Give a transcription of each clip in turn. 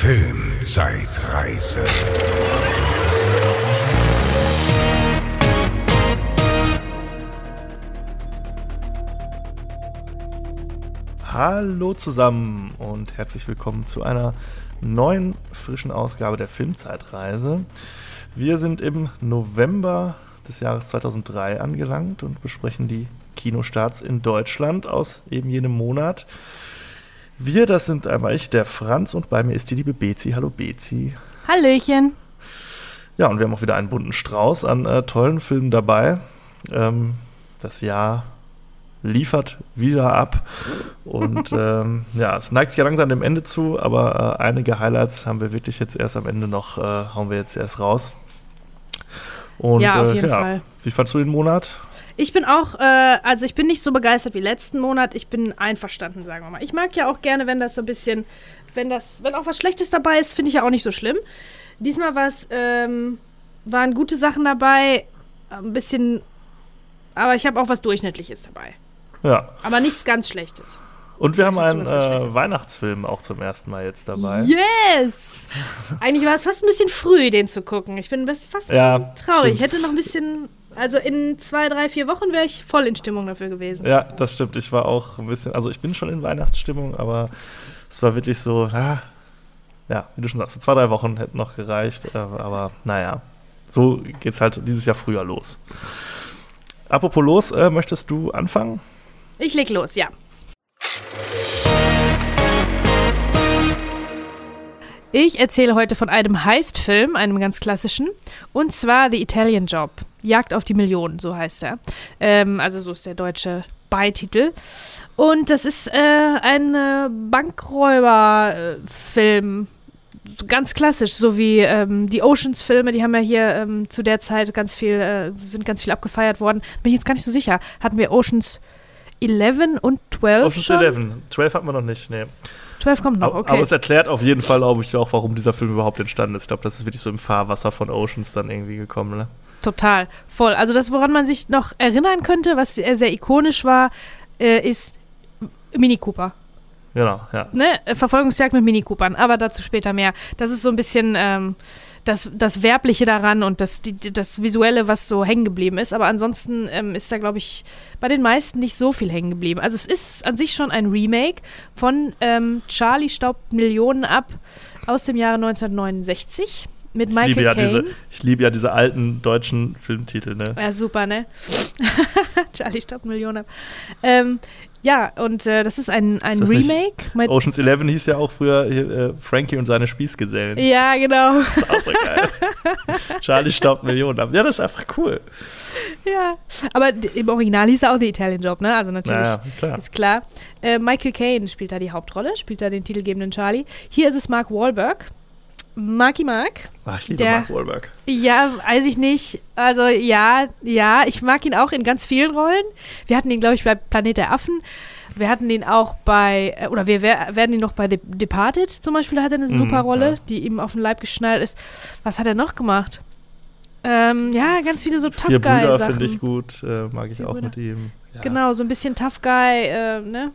Filmzeitreise. Hallo zusammen und herzlich willkommen zu einer neuen frischen Ausgabe der Filmzeitreise. Wir sind im November des Jahres 2003 angelangt und besprechen die Kinostarts in Deutschland aus eben jenem Monat. Wir, das sind einmal ich, der Franz, und bei mir ist die liebe Bezi. Hallo Bezi. Hallöchen. Ja, und wir haben auch wieder einen bunten Strauß an äh, tollen Filmen dabei. Ähm, das Jahr liefert wieder ab. Und ähm, ja, es neigt sich ja langsam dem Ende zu, aber äh, einige Highlights haben wir wirklich jetzt erst am Ende noch, äh, hauen wir jetzt erst raus. Und, ja, auf äh, jeden ja, Fall. Wie fandst du den Monat? Ich bin auch, äh, also ich bin nicht so begeistert wie letzten Monat. Ich bin einverstanden, sagen wir mal. Ich mag ja auch gerne, wenn das so ein bisschen, wenn das, wenn auch was Schlechtes dabei ist, finde ich ja auch nicht so schlimm. Diesmal ähm, waren gute Sachen dabei, ein bisschen, aber ich habe auch was Durchschnittliches dabei. Ja. Aber nichts ganz Schlechtes. Und wir haben einen äh? Weihnachtsfilm auch zum ersten Mal jetzt dabei. Yes! Eigentlich war es fast ein bisschen früh, den zu gucken. Ich bin fast ein Ja, bisschen traurig. Ich stimmt. hätte noch ein bisschen, also in zwei, drei, vier Wochen wäre ich voll in Stimmung dafür gewesen. Ja, das stimmt. Ich war auch ein bisschen, also ich bin schon in Weihnachtsstimmung, aber es war wirklich so, ah, ja, wie du schon sagst, so zwei, drei Wochen hätten noch gereicht, äh, aber naja, so geht's halt dieses Jahr früher los. Apropos los, äh, möchtest du anfangen? Ich leg los, ja. Ich erzähle heute von einem Heist-Film, einem ganz klassischen, und zwar The Italian Job. Jagd auf die Millionen, so heißt er. Ähm, also so ist der deutsche Beititel. Und das ist äh, ein äh, Bankräuber-Film. Ganz klassisch, so wie ähm, die Oceans-Filme, die haben ja hier ähm, zu der Zeit ganz viel, äh, sind ganz viel abgefeiert worden. Bin ich jetzt gar nicht so sicher. Hatten wir Oceans 11 und 12 Ocean's schon? 11. 12 hatten wir noch nicht, nee. 12 kommt noch, Aber, okay. aber es erklärt auf jeden Fall, glaube ich, auch, warum dieser Film überhaupt entstanden ist. Ich glaube, das ist wirklich so im Fahrwasser von Oceans dann irgendwie gekommen, ne? Total, voll. Also das, woran man sich noch erinnern könnte, was sehr, sehr ikonisch war, äh, ist Mini Cooper. Genau, ja. Ne? Verfolgungsjagd mit Mini Coopern, aber dazu später mehr. Das ist so ein bisschen ähm, das, das Werbliche daran und das, die, das Visuelle, was so hängen geblieben ist. Aber ansonsten ähm, ist da, glaube ich, bei den meisten nicht so viel hängen geblieben. Also es ist an sich schon ein Remake von ähm, Charlie staubt Millionen ab aus dem Jahre 1969 mit Ich liebe, Michael ja Caine. diese, ich liebe ja diese alten deutschen Filmtitel, ne? Ja, super, ne? Charlie staubt Millionen ab. Ähm, ja, und äh, das ist ein, ein Ist Remake. mit- Ocean's 11 hieß ja auch früher äh, Frankie und seine Spießgesellen. ja, genau. Das ist auch so geil. Charlie staubt Millionen ab. Ja, das ist einfach cool. ja. Aber im Original hieß er auch The Italian Job, ne? Also natürlich. Naja, klar. Ist klar. Äh, Michael Caine spielt da die Hauptrolle, spielt da den titelgebenden Charlie. Hier ist es Mark Wahlberg. Marky Mark. Ach, ich liebe Der- Mark Wahlberg. Ja, weiß ich nicht. Also ja, ja, ich mag ihn auch in ganz vielen Rollen. Wir hatten ihn, glaube ich, bei Planet der Affen. Wir hatten ihn auch bei, äh, oder wir wer- werden ihn noch bei The Departed zum Beispiel, da hat er eine Mhm, super Rolle, ja. die ihm auf den Leib geschnallt ist. Was hat er noch gemacht? Ähm, ja, ganz viele so Tough Guy-Sachen. finde ich gut, äh, mag ich Vier auch Brüder. mit ihm. Ja. Genau, so ein bisschen Tough Guy, äh, ne?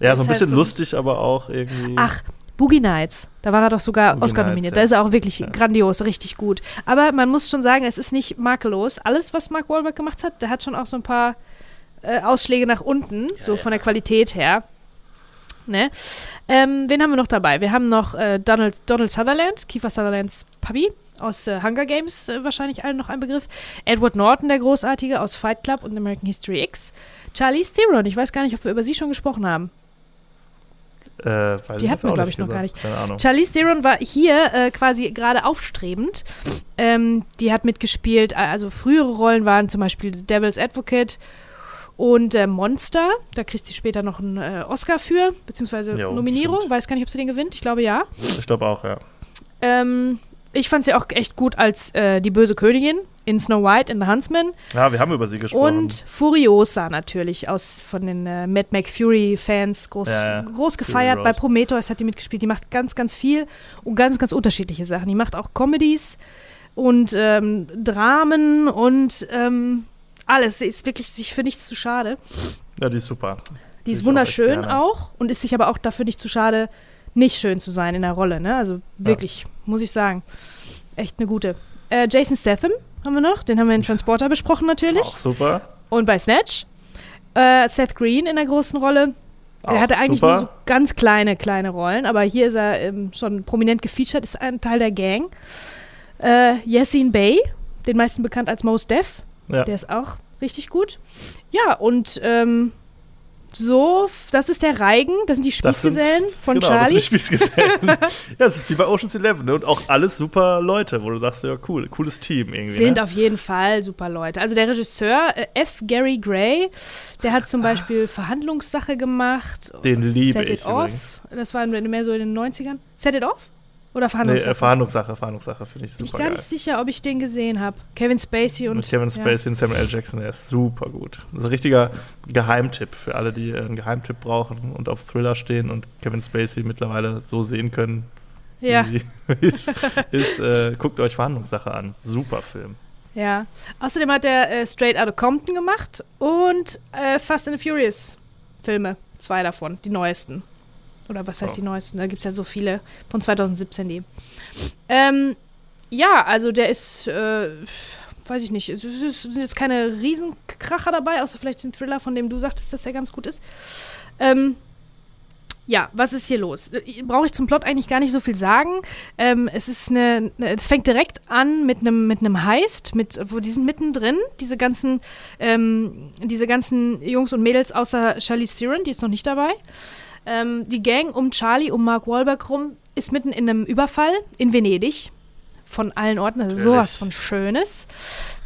Ja, so ein halt bisschen so- lustig, aber auch irgendwie. Ach, Boogie Nights. Da war er doch sogar Boogie Oscar nominiert. ja. Da ist er auch wirklich Ja. grandios, richtig gut. Aber man muss schon sagen, es ist nicht makellos. Alles, was Mark Wahlberg gemacht hat, der hat schon auch so ein paar äh, Ausschläge nach unten, so von der Qualität her. Ne? Ähm, wen haben wir noch dabei? Wir haben noch äh, Donald, Donald Sutherland, Kiefer Sutherlands Papi aus äh, Hunger Games, äh, wahrscheinlich allen noch ein Begriff. Edward Norton, der Großartige aus Fight Club und American History X. Charlize Theron, ich weiß gar nicht, ob wir über sie schon gesprochen haben. Äh, die hatten wir, auch glaub ich, noch gar nicht. Charlize Theron war hier äh, quasi gerade aufstrebend. Ähm, die hat mitgespielt, also frühere Rollen waren zum Beispiel The Devil's Advocate und äh, Monster. Da kriegt sie später noch einen äh, Oscar für, beziehungsweise Jo, Nominierung. stimmt. Weiß gar nicht, ob sie den gewinnt. Ich glaube ja. Ich glaube auch, ja. Ähm, ich fand sie auch echt gut als äh, die böse Königin in Snow White in The Huntsman. Ja, wir haben über sie gesprochen. Und Furiosa natürlich aus von den äh, Mad Max Fury Fans groß, Ja, ja. groß Fury gefeiert. Road. Bei Prometheus hat die mitgespielt. Die macht ganz, ganz viel und ganz, ganz unterschiedliche Sachen. Die macht auch Comedies und ähm, Dramen und ähm, alles. Sie ist wirklich sich für nichts zu schade. ja, die ist super. Die Sehe ist auch wunderschön gerne. auch, und ist sich aber auch dafür nicht zu schade, nicht schön zu sein in der Rolle, ne? Also wirklich, muss ich sagen. Echt eine gute. Äh, Jason Statham haben wir noch, den haben wir in Transporter besprochen natürlich. Auch super. Und bei Snatch. Äh, Seth Green in der großen Rolle. Auch er hatte eigentlich super. nur so ganz kleine, kleine Rollen, aber hier ist er ähm, schon prominent gefeatured, ist ein Teil der Gang. Äh, Yassine Bey, den meisten bekannt als Mos Def, Ja. der ist auch richtig gut. Ja, und ähm, so, das ist der Reigen, das sind die Das sind- Spießgesellen von genau, Charlie. Das sind die Spießgesellen. ja, es ist wie bei Ocean's Eleven ne? und auch alles super Leute, wo du sagst, ja cool, cooles Team irgendwie. Sind ne? auf jeden Fall super Leute. Also der Regisseur äh, F. Gary Gray, der hat zum Beispiel Verhandlungssache gemacht. Den liebe Set ich It Off. Das war mehr so in den 90ern. Set It Off? Oder Nee, Verhandlungssache? äh, Verhandlungssache, Verhandlungssache finde ich Bin ich super gar nicht sicher, ob ich den gesehen habe. Kevin Spacey und Mit Kevin Spacey und Samuel L. Jackson, der ist super gut. Das ist ein richtiger Geheimtipp für alle, die äh, einen Geheimtipp brauchen und auf Thriller stehen und Kevin Spacey mittlerweile so sehen können, Ja, wie sie ist. ist äh, guckt euch Verhandlungssache an. Super Film. ja. Außerdem hat er äh, Straight Outta Compton gemacht und äh, Fast and the Furious Filme. Zwei davon, die neuesten. Oder was heißt Oh. die neuesten? Da gibt es ja so viele von 2017 die. Ähm, ja, also der ist, äh, weiß ich nicht, es sind jetzt keine Riesenkracher dabei, außer vielleicht den Thriller, von dem du sagtest, dass er ganz gut ist. Ähm, ja, was ist hier los? Äh, Brauche ich zum Plot eigentlich gar nicht so viel sagen. Ähm, es ist eine, es fängt direkt an mit einem mit einem Heist, mit, wo die sind mittendrin, diese ganzen, ähm, diese ganzen Jungs und Mädels außer Charlize Theron, die ist noch nicht dabei. Ähm, die Gang um Charlie, um Mark Wahlberg rum, ist mitten in einem Überfall in Venedig. Von allen Orten, also sowas von Schönes.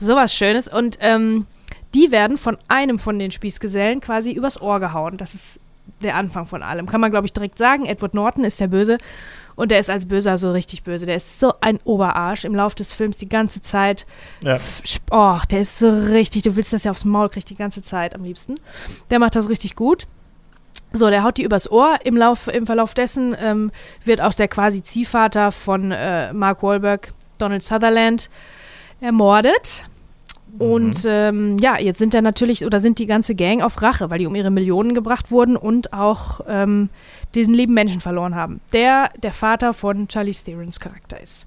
Sowas Schönes. Und ähm, die werden von einem von den Spießgesellen quasi übers Ohr gehauen. Das ist der Anfang von allem. Kann man, glaube ich, direkt sagen. Edward Norton ist der Böse. Und der ist als Böser so richtig böse. Der ist so ein Oberarsch im Lauf des Films die ganze Zeit. Ja. Oh, der ist so richtig, du willst das ja aufs Maul kriegen die ganze Zeit am liebsten. Der macht das richtig gut. So, der haut die übers Ohr. Im, Lauf, im Verlauf dessen ähm, wird auch der quasi Ziehvater von äh, Mark Wahlberg, Donald Sutherland, ermordet. Und ähm, ja, jetzt sind da natürlich, oder sind die ganze Gang auf Rache, weil die um ihre Millionen gebracht wurden und auch ähm, diesen lieben Menschen verloren haben. Der der Vater von Charlie Therons Charakter ist.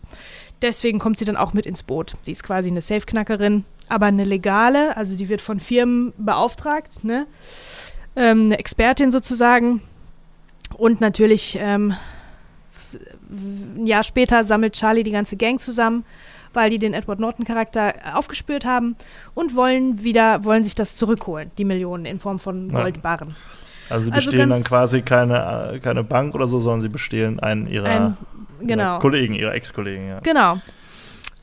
Deswegen kommt sie dann auch mit ins Boot. Sie ist quasi eine Safeknackerin, aber eine legale, also die wird von Firmen beauftragt, ne? Ähm, eine Expertin sozusagen. Und natürlich ähm, ein Jahr später sammelt Charlie die ganze Gang zusammen, weil die den Edward Norton-Charakter aufgespürt haben und wollen wieder, wollen sich das zurückholen, die Millionen in Form von. Goldbarren. Also sie Also bestehlen dann ganz- quasi keine, äh, keine Bank oder so, sondern sie bestehlen einen ihrer, Ein, ihrer genau. Kollegen, ihrer Ex-Kollegen, ja. Genau.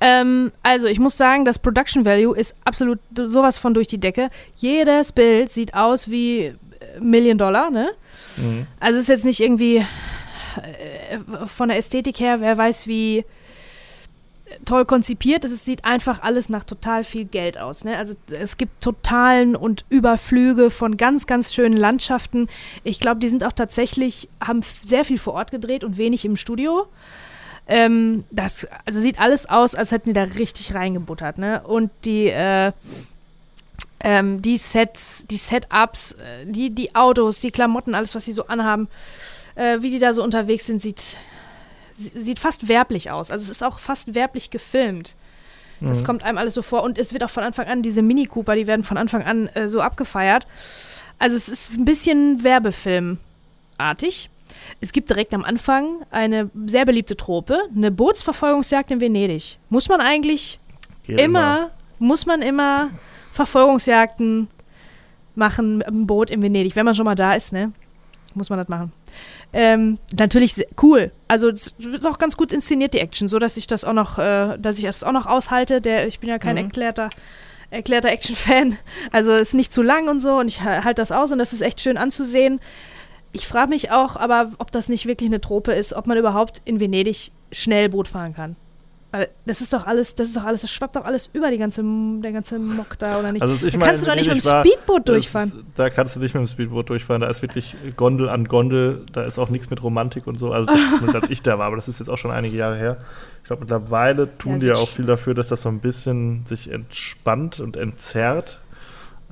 Ähm, also ich muss sagen, das Production Value ist absolut sowas von durch die Decke. Jedes Bild sieht aus wie Million Dollar, ne? Mhm. Also es ist jetzt nicht irgendwie äh, von der Ästhetik her, wer weiß wie toll konzipiert. Es sieht einfach alles nach total viel Geld aus. Ne? Also es gibt Totalen und Überflüge von ganz, ganz schönen Landschaften. Ich glaube, die sind auch tatsächlich, haben sehr viel vor Ort gedreht und wenig im Studio. Ähm, das, also sieht alles aus, als hätten die da richtig reingebuttert, ne? Und die, äh, ähm, die Sets, die Setups, äh, die, die Autos, die Klamotten, alles, was sie so anhaben, äh, wie die da so unterwegs sind, sieht, sie- sieht fast werblich aus. Also es ist auch fast werblich gefilmt. Das Mhm. kommt einem alles so vor. Und es wird auch von Anfang an, diese Mini Cooper, die werden von Anfang an äh, so abgefeiert. Also es ist ein bisschen Werbefilmartig. Es gibt direkt am Anfang eine sehr beliebte Trope, eine Bootsverfolgungsjagd in Venedig. Muss man eigentlich Geht immer, muss man immer Verfolgungsjagden machen mit einem Boot in Venedig, wenn man schon mal da ist, ne? Muss man das machen. Ähm, natürlich cool. Also es wird auch ganz gut inszeniert, die Action, so dass ich das auch noch, äh, dass ich das auch noch aushalte. Der, ich bin ja kein Mhm. erklärter, erklärter Action-Fan. Also ist nicht zu lang und so und ich ha- halte das aus und das ist echt schön anzusehen. Ich frage mich auch, aber ob das nicht wirklich eine Trope ist, ob man überhaupt in Venedig schnell Boot fahren kann. Weil das ist doch alles, das ist doch alles, das schwappt doch alles über die ganze, der ganze Mock da, oder nicht? Also als ich da kannst du doch nicht mit dem war, Speedboot das- durchfahren. Da kannst du nicht mit dem Speedboot durchfahren. Da ist wirklich Gondel an Gondel. Da ist auch nichts mit Romantik und so. Also das zumindest als ich da war, aber das ist jetzt auch schon einige Jahre her. Ich glaube, mittlerweile tun Ja, die ja auch viel dafür, dass das so ein bisschen sich entspannt und entzerrt.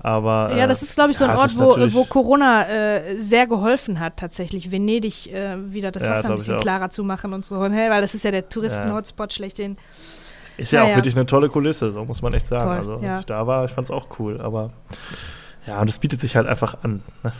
Aber, ja, das äh, ist, glaube ich, so ein ja, Ort, wo, wo Corona äh, sehr geholfen hat, tatsächlich. Venedig äh, wieder das Ja, Wasser ein bisschen klarer zu machen und so. Ne? Weil das ist ja der Touristen-Hotspot schlechthin. Ist ja auch wirklich eine tolle Kulisse, so muss man echt sagen. Toll, also, als ich da war, ich fand es auch cool, aber ja, und es bietet sich halt einfach an. Ne?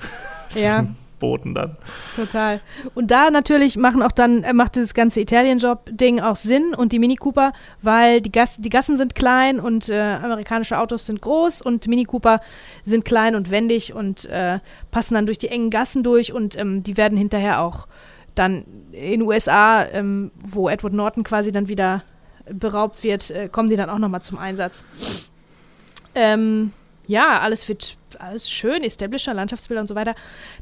Ja. Boden dann. Total. Und da natürlich machen auch dann, äh, macht dieses ganze Italien-Job-Ding auch Sinn und die Mini Cooper, weil die, Gas die Gassen sind klein und äh, amerikanische Autos sind groß und Mini Cooper sind klein und wendig und äh, passen dann durch die engen Gassen durch und ähm, die werden hinterher auch dann in USA, ähm, wo Edward Norton quasi dann wieder beraubt wird, äh, kommen die dann auch nochmal zum Einsatz. Ähm, ja, alles wird alles schön, Establisher, Landschaftsbilder und so weiter.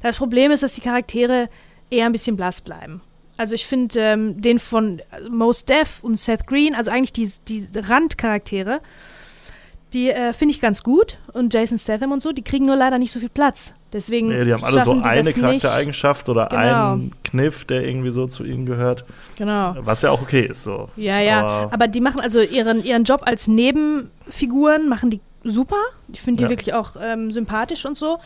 Das Problem ist, dass die Charaktere eher ein bisschen blass bleiben. Also ich finde ähm, den von Mos Def und Seth Green, also eigentlich die, die Randcharaktere, die äh, finde ich ganz gut. Und Jason Statham und so, die kriegen nur leider nicht so viel Platz. Deswegen Nee, die haben alle so eine. Charaktereigenschaft oder Genau. einen Kniff, der irgendwie so zu ihnen gehört. Genau. Was ja auch okay ist. So. Ja, ja. Aber- Aber, die machen also ihren, ihren Job als Nebenfiguren, machen die super. Ich finde die Ja. wirklich auch ähm, sympathisch und so.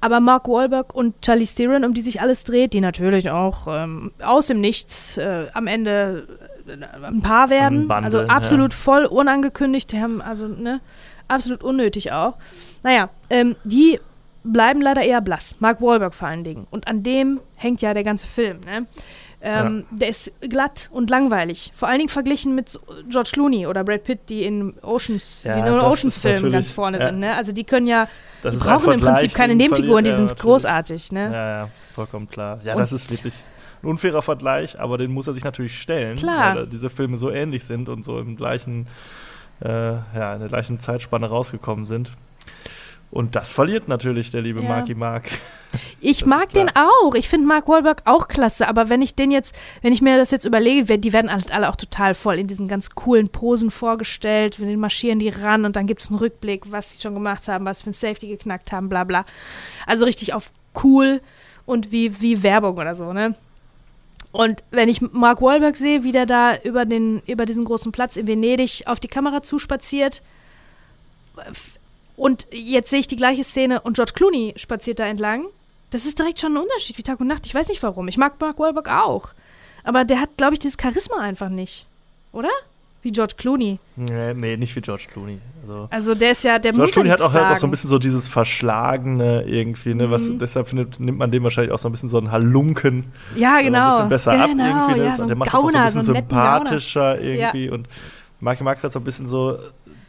Aber Mark Wahlberg und Charlie Theron, um die sich alles dreht, die natürlich auch ähm, aus dem Nichts äh, am Ende äh, ein Paar werden. Bandeln, also absolut voll unangekündigt. Die haben also, ne, absolut unnötig auch. Naja, ähm, die bleiben leider eher blass. Mark Wahlberg vor allen Dingen. Und an dem hängt ja der ganze Film, ne? Ähm, Der ist glatt und langweilig. Vor allen Dingen verglichen mit George Clooney oder Brad Pitt, die in Oceans, Ja, die in Oceans-Filmen ganz vorne ja. sind. Ne? Also die können ja, das die brauchen im Prinzip keine Nebenfiguren, die sind natürlich. großartig. Ne? Ja, ja, vollkommen klar. Ja, Und- das ist wirklich ein unfairer Vergleich, aber den muss er sich natürlich stellen, Klar. weil diese Filme so ähnlich sind und so im gleichen, äh, ja, in der gleichen Zeitspanne rausgekommen sind. Und das verliert natürlich der liebe Ja. Marky Mark. Ich Das mag den auch. Ich finde Mark Wahlberg auch klasse. Aber wenn ich den jetzt, wenn ich mir das jetzt überlege, die werden halt alle auch total voll in diesen ganz coolen Posen vorgestellt. Wir marschieren die ran und dann gibt es einen Rückblick, was sie schon gemacht haben, was für ein Safety geknackt haben, bla bla. Also richtig auf cool und wie, wie Werbung oder so, ne? Und wenn ich Mark Wahlberg sehe, wie der da über, den, über diesen großen Platz in Venedig auf die Kamera zuspaziert, und jetzt sehe ich die gleiche Szene und George Clooney spaziert da entlang. Das ist direkt schon ein Unterschied wie Tag und Nacht. Ich weiß nicht warum. Ich mag Mark Wahlberg auch. Aber der hat, glaube ich, dieses Charisma einfach nicht. Oder? Wie George Clooney. nee, nee, nicht wie George Clooney. Also, Also der ist ja, der George muss ja Clooney hat auch, halt auch so ein bisschen so dieses Verschlagene irgendwie, ne? Was, Mhm. deshalb findet, nimmt man dem wahrscheinlich auch so ein bisschen so einen Halunken Ja, genau. ein bisschen besser ab genau, irgendwie. Ne? Ja, so der macht das auch so Gauner, ein bisschen so netten Gauner. sympathischer irgendwie. Und Marky Mark ist halt so ein bisschen so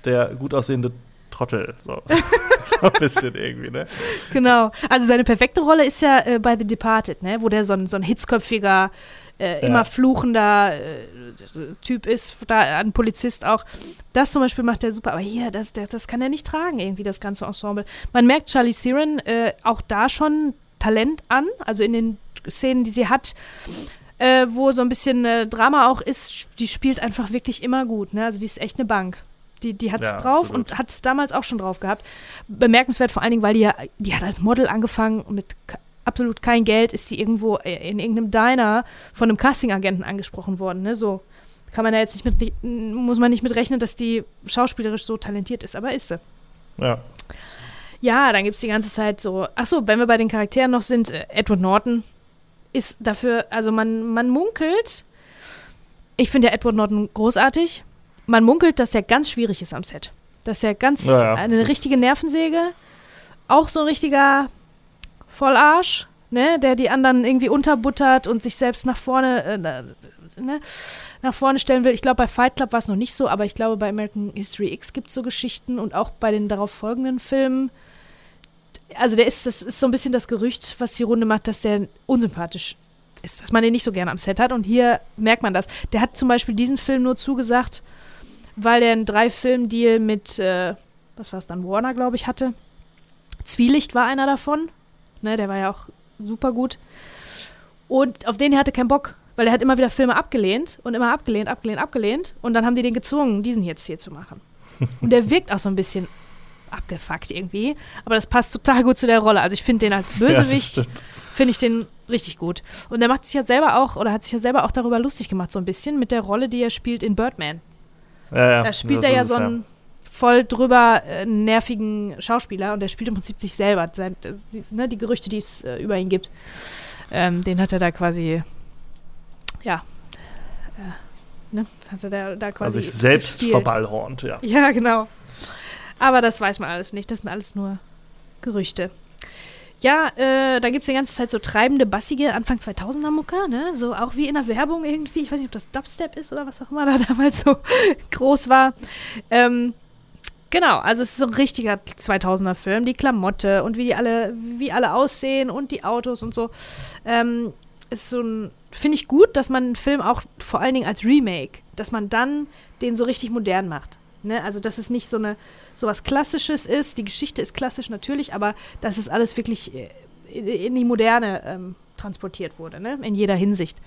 der gut aussehende Trottel. So, so ein bisschen irgendwie, ne? Genau. Also seine perfekte Rolle ist ja äh, bei The Departed, ne? Wo der so ein, so ein hitzköpfiger, äh, Ja. immer fluchender äh, Typ ist, da ein Polizist auch. Das zum Beispiel macht er super. Aber hier, das, das, das kann er nicht tragen, irgendwie, das ganze Ensemble. Man merkt Charlie Theron äh, auch da schon Talent an, also in den Szenen, die sie hat. Äh, wo so ein bisschen äh, Drama auch ist, die spielt einfach wirklich immer gut. Ne? Also die ist echt eine Bank. Die, die hat es Ja, drauf absolut. und hat es damals auch schon drauf gehabt. Bemerkenswert vor allen Dingen, weil die ja, die hat als Model angefangen und mit absolut kein Geld ist die irgendwo äh, in irgendeinem Diner von einem Castingagenten angesprochen worden. Ne? So kann man ja jetzt nicht mit, muss man nicht mit rechnen, dass die schauspielerisch so talentiert ist, aber ist sie. Ja. Ja, dann gibt es die ganze Zeit so. Achso, wenn wir bei den Charakteren noch sind, äh, Edward Norton ist dafür, also man, man munkelt, ich finde ja Edward Norton großartig, man munkelt, dass er ganz schwierig ist am Set. Dass er ganz Ja, ja, eine richtige Nervensäge, auch so ein richtiger Vollarsch, ne, der die anderen irgendwie unterbuttert und sich selbst nach vorne, äh, ne, nach vorne stellen will. Ich glaube, bei Fight Club war es noch nicht so, aber ich glaube, bei American History X gibt es so Geschichten und auch bei den darauf folgenden Filmen. Also der ist, das ist so ein bisschen das Gerücht, was die Runde macht, dass der unsympathisch ist, dass man den nicht so gerne am Set hat. Und hier merkt man das. Der hat zum Beispiel diesen Film nur zugesagt, weil der einen Drei-Film-Deal mit, äh, was war es dann, Warner, glaube ich, hatte. Zwielicht war einer davon. Ne, der war ja auch super gut. Und auf den er hatte keinen Bock, weil er hat immer wieder Filme abgelehnt und immer abgelehnt, abgelehnt, abgelehnt. Und dann haben die den gezwungen, diesen jetzt hier zu machen. Und der wirkt auch so ein bisschen abgefuckt irgendwie. Aber das passt total gut zu der Rolle. Also ich finde den als Ja, Bösewicht, stimmt. finde ich den richtig gut. Und er macht sich ja selber auch, oder hat sich ja selber auch darüber lustig gemacht, so ein bisschen mit der Rolle, die er spielt in Birdman. Ja, Da spielt er ja so einen voll drüber äh, nervigen Schauspieler und der spielt im Prinzip sich selber. Sein, die, ne, die Gerüchte, die es äh, über ihn gibt, ähm, den hat er da quasi, ja, äh, ne, hat er da, da quasi. Also sich selbst gespielt. verballhornt, ja. Ja, genau. Aber das weiß man alles nicht. Das sind alles nur Gerüchte. Ja, äh, da gibt es die ganze Zeit so treibende, bassige Anfang 2000er Mucke, ne? So auch wie in der Werbung irgendwie. Ich weiß nicht, ob das Dubstep ist oder was auch immer da damals so groß war. Ähm, genau, also es ist so ein richtiger 2000er Film. Die Klamotte und wie die alle, wie alle aussehen und die Autos und so. Ähm, ist so ein, finde ich gut, dass man einen Film auch vor allen Dingen als Remake, dass man dann den so richtig modern macht. Ne? Also, dass es nicht so eine so was Klassisches ist. Die Geschichte ist klassisch natürlich, aber dass es alles wirklich äh, in, die Moderne ähm, transportiert wurde, ne? In jeder Hinsicht.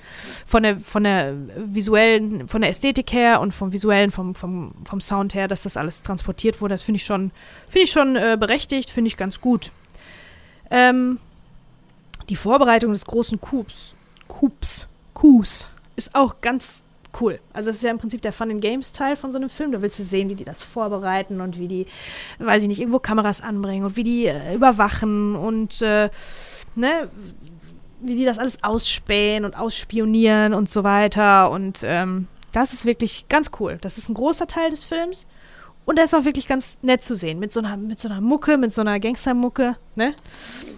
Von der, von der visuellen, von der Ästhetik her und vom visuellen, vom, vom, vom Sound her, dass das alles transportiert wurde, das finde ich schon, finde ich schon äh, berechtigt, finde ich ganz gut. Ähm, die Vorbereitung des großen Coups, Coups, Coups, ist auch ganz cool. Also es ist ja im Prinzip der Fun and Games Teil von so einem Film. Da willst du sehen, wie die das vorbereiten und wie die, weiß ich nicht, irgendwo Kameras anbringen und wie die äh, überwachen und äh, ne, wie die das alles ausspähen und ausspionieren und so weiter. Und ähm, das ist wirklich ganz cool. Das ist ein großer Teil des Films. Und er ist auch wirklich ganz nett zu sehen. Mit so einer, mit so einer Mucke, mit so einer Gangstermucke, ne?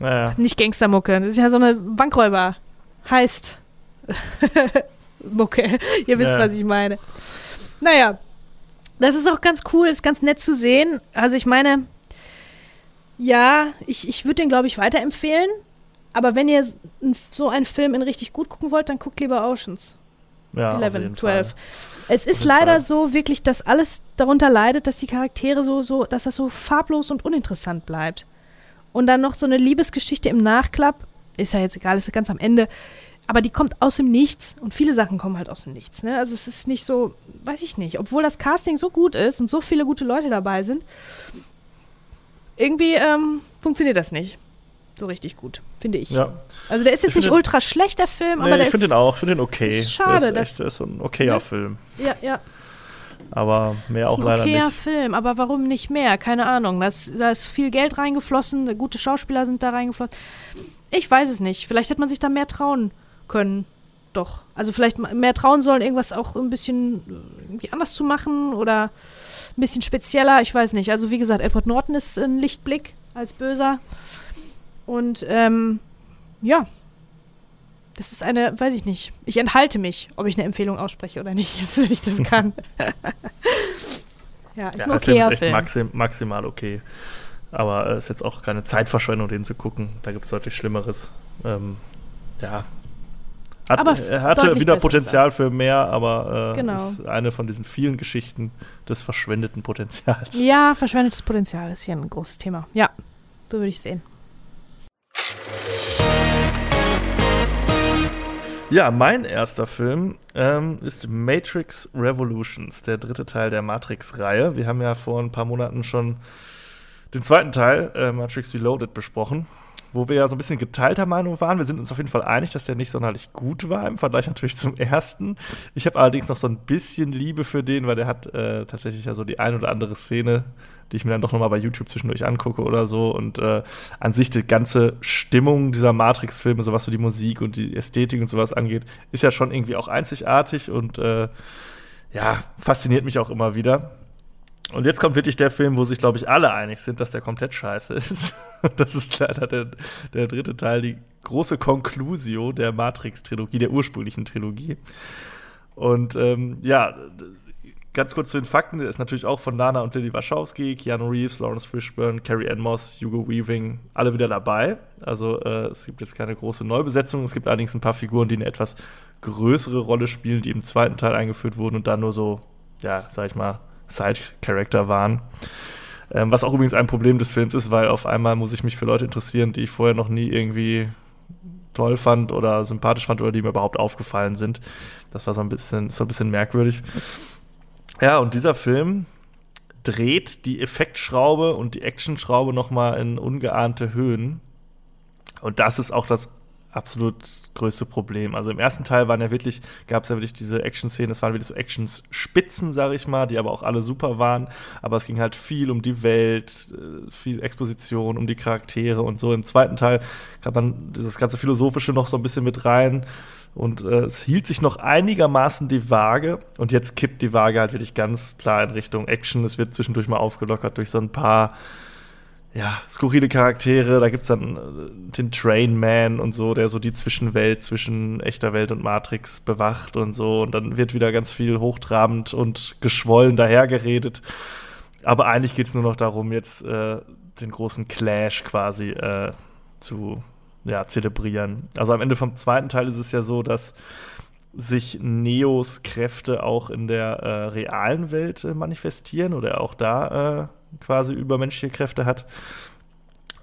Naja. Nicht Gangstermucke, das ist ja so eine Bankräuber. Heißt. Mucke. Ihr wisst, Ja. was ich meine. Naja, das ist auch ganz cool, ist ganz nett zu sehen. Also ich meine, ja, ich, ich würde den, glaube ich, weiterempfehlen. Aber wenn ihr so einen Film in richtig gut gucken wollt, dann guckt lieber Oceans. ja auf 11, jeden 12. Fall. Es ist leider Fall. so wirklich, dass alles darunter leidet, dass die Charaktere so, so, dass das so farblos und uninteressant bleibt. Und dann noch so eine Liebesgeschichte im Nachklapp, ist ja jetzt egal, ist ja ganz am Ende, aber die kommt aus dem Nichts und viele Sachen kommen halt aus dem Nichts. Ne? Also es ist nicht so, weiß ich nicht, obwohl das Casting so gut ist und so viele gute Leute dabei sind, irgendwie ähm, funktioniert das nicht so richtig gut, finde ich. Ja. Also der ist jetzt Ich nicht finde- ultra schlecht, der Film, aber Nee, der ich finde ist, den auch, ich finde den okay. ist schade, der ist, dass- echt, der ist so ein okayer Ne? Film. ja, ja. Aber mehr auch ist ein leider okayer nicht. Film, aber warum nicht mehr? Keine Ahnung. Das, da ist viel Geld reingeflossen, gute Schauspieler sind da reingeflossen. Ich weiß es nicht. Vielleicht hätte man sich da mehr trauen können. Doch. Also vielleicht mehr trauen sollen, irgendwas auch ein bisschen äh, irgendwie anders zu machen oder ein bisschen spezieller. Ich weiß nicht. Also wie gesagt, Edward Norton ist ein Lichtblick als Böser. Und ähm, ja. Das ist eine, weiß ich nicht. Ich enthalte mich, ob ich eine Empfehlung ausspreche oder nicht, jetzt, wenn ich das kann. ja, ist Ja, ein der Film okayer ist echt Film. maxim, maximal okay. Aber es ist jetzt auch keine Zeitverschwendung, den zu gucken. Da gibt es deutlich Schlimmeres. Ähm, ja. Hat, Aber er hatte wieder Potenzial für mehr, aber äh, Genau. ist eine von diesen vielen Geschichten des verschwendeten Potenzials. Ja, verschwendetes Potenzial ist hier ein großes Thema. Ja, so würde ich sehen. Ja, mein erster Film ähm, ist Matrix Revolutions, der dritte Teil der Matrix-Reihe. Wir haben ja vor ein paar Monaten schon den zweiten Teil, äh, Matrix Reloaded, besprochen, wo wir ja so ein bisschen geteilter Meinung waren. Wir sind uns auf jeden Fall einig, dass der nicht sonderlich gut war, im Vergleich natürlich zum ersten. Ich habe allerdings noch so ein bisschen Liebe für den, weil der hat äh, tatsächlich ja so die ein oder andere Szene, die ich mir dann doch nochmal bei YouTube zwischendurch angucke oder so. Und äh, an sich die ganze Stimmung dieser Matrix-Filme, so was so die Musik und die Ästhetik und sowas angeht, ist ja schon irgendwie auch einzigartig und äh, ja, fasziniert mich auch immer wieder. Und jetzt kommt wirklich der Film, wo sich, glaube ich, alle einig sind, dass der komplett scheiße ist. das ist leider der, der dritte Teil, die große Conclusio der Matrix-Trilogie, der ursprünglichen Trilogie. Und ähm, ja, ganz kurz zu den Fakten, der ist natürlich auch von Lana und Lily Wachowski, Keanu Reeves, Lawrence Fishburne, Carrie Ann Moss, Hugo Weaving, alle wieder dabei. Also äh, es gibt jetzt keine große Neubesetzung. Es gibt allerdings ein paar Figuren, die eine etwas größere Rolle spielen, die im zweiten Teil eingeführt wurden und dann nur so, ja, sag ich mal, Side-Character waren. Ähm, was auch übrigens ein Problem des Films ist, weil auf einmal muss ich mich für Leute interessieren, die ich vorher noch nie irgendwie toll fand oder sympathisch fand oder die mir überhaupt aufgefallen sind. Das war so ein bisschen, so ein bisschen merkwürdig. Ja, und dieser Film dreht die Effektschraube und die Actionschraube noch mal in ungeahnte Höhen. Und das ist auch das absolut größte Problem. Also im ersten Teil waren ja wirklich, gab es ja wirklich diese Action-Szenen, das waren wirklich so Action-Spitzen, sag ich mal, die aber auch alle super waren. Aber es ging halt viel um die Welt, äh, viel Exposition, um die Charaktere und so. Im zweiten Teil kam dann dieses ganze Philosophische noch so ein bisschen mit rein. Und äh, es hielt sich noch einigermaßen die Waage. Und jetzt kippt die Waage halt wirklich ganz klar in Richtung Action. Es wird zwischendurch mal aufgelockert durch so ein paar ja, skurrile Charaktere. Da gibt es dann äh, den Train Man und so, der so die Zwischenwelt zwischen echter Welt und Matrix bewacht und so. Und dann wird wieder ganz viel hochtrabend und geschwollen dahergeredet. Aber eigentlich geht es nur noch darum, jetzt äh, den großen Clash quasi äh, zu ja, zelebrieren. Also am Ende vom zweiten Teil ist es ja so, dass sich Neos Kräfte auch in der äh, realen Welt äh, manifestieren oder auch da quasi übermenschliche Kräfte hat.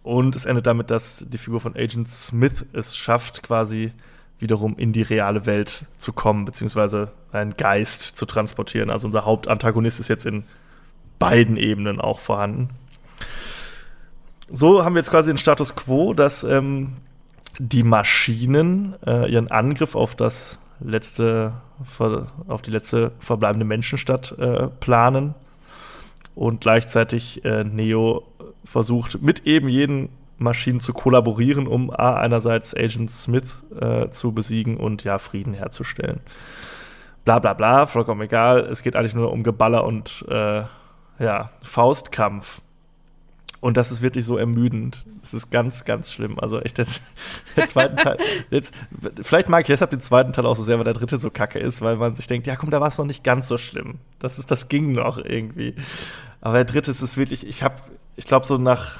Und es endet damit, dass die Figur von Agent Smith es schafft, quasi wiederum in die reale Welt zu kommen, beziehungsweise einen Geist zu transportieren. Also unser Hauptantagonist ist jetzt in beiden Ebenen auch vorhanden. So haben wir jetzt quasi den Status quo, dass ähm, die Maschinen äh, ihren Angriff auf das letzte, auf die letzte verbleibende Menschenstadt äh, planen und gleichzeitig äh, Neo versucht, mit eben jeden Maschinen zu kollaborieren, um A, einerseits Agent Smith äh, zu besiegen und ja, Frieden herzustellen. Bla bla bla, vollkommen egal. Es geht eigentlich nur um Geballer und äh, ja, Faustkampf. Und das ist wirklich so ermüdend. Das ist ganz, ganz schlimm. Also echt, der, der zweite Teil. Jetzt, vielleicht mag ich deshalb den zweiten Teil auch so sehr, weil der dritte so kacke ist, weil man sich denkt, ja komm, da war es noch nicht ganz so schlimm. Das, ist, das ging noch irgendwie. Aber der dritte ist es wirklich, ich habe, ich glaube, so nach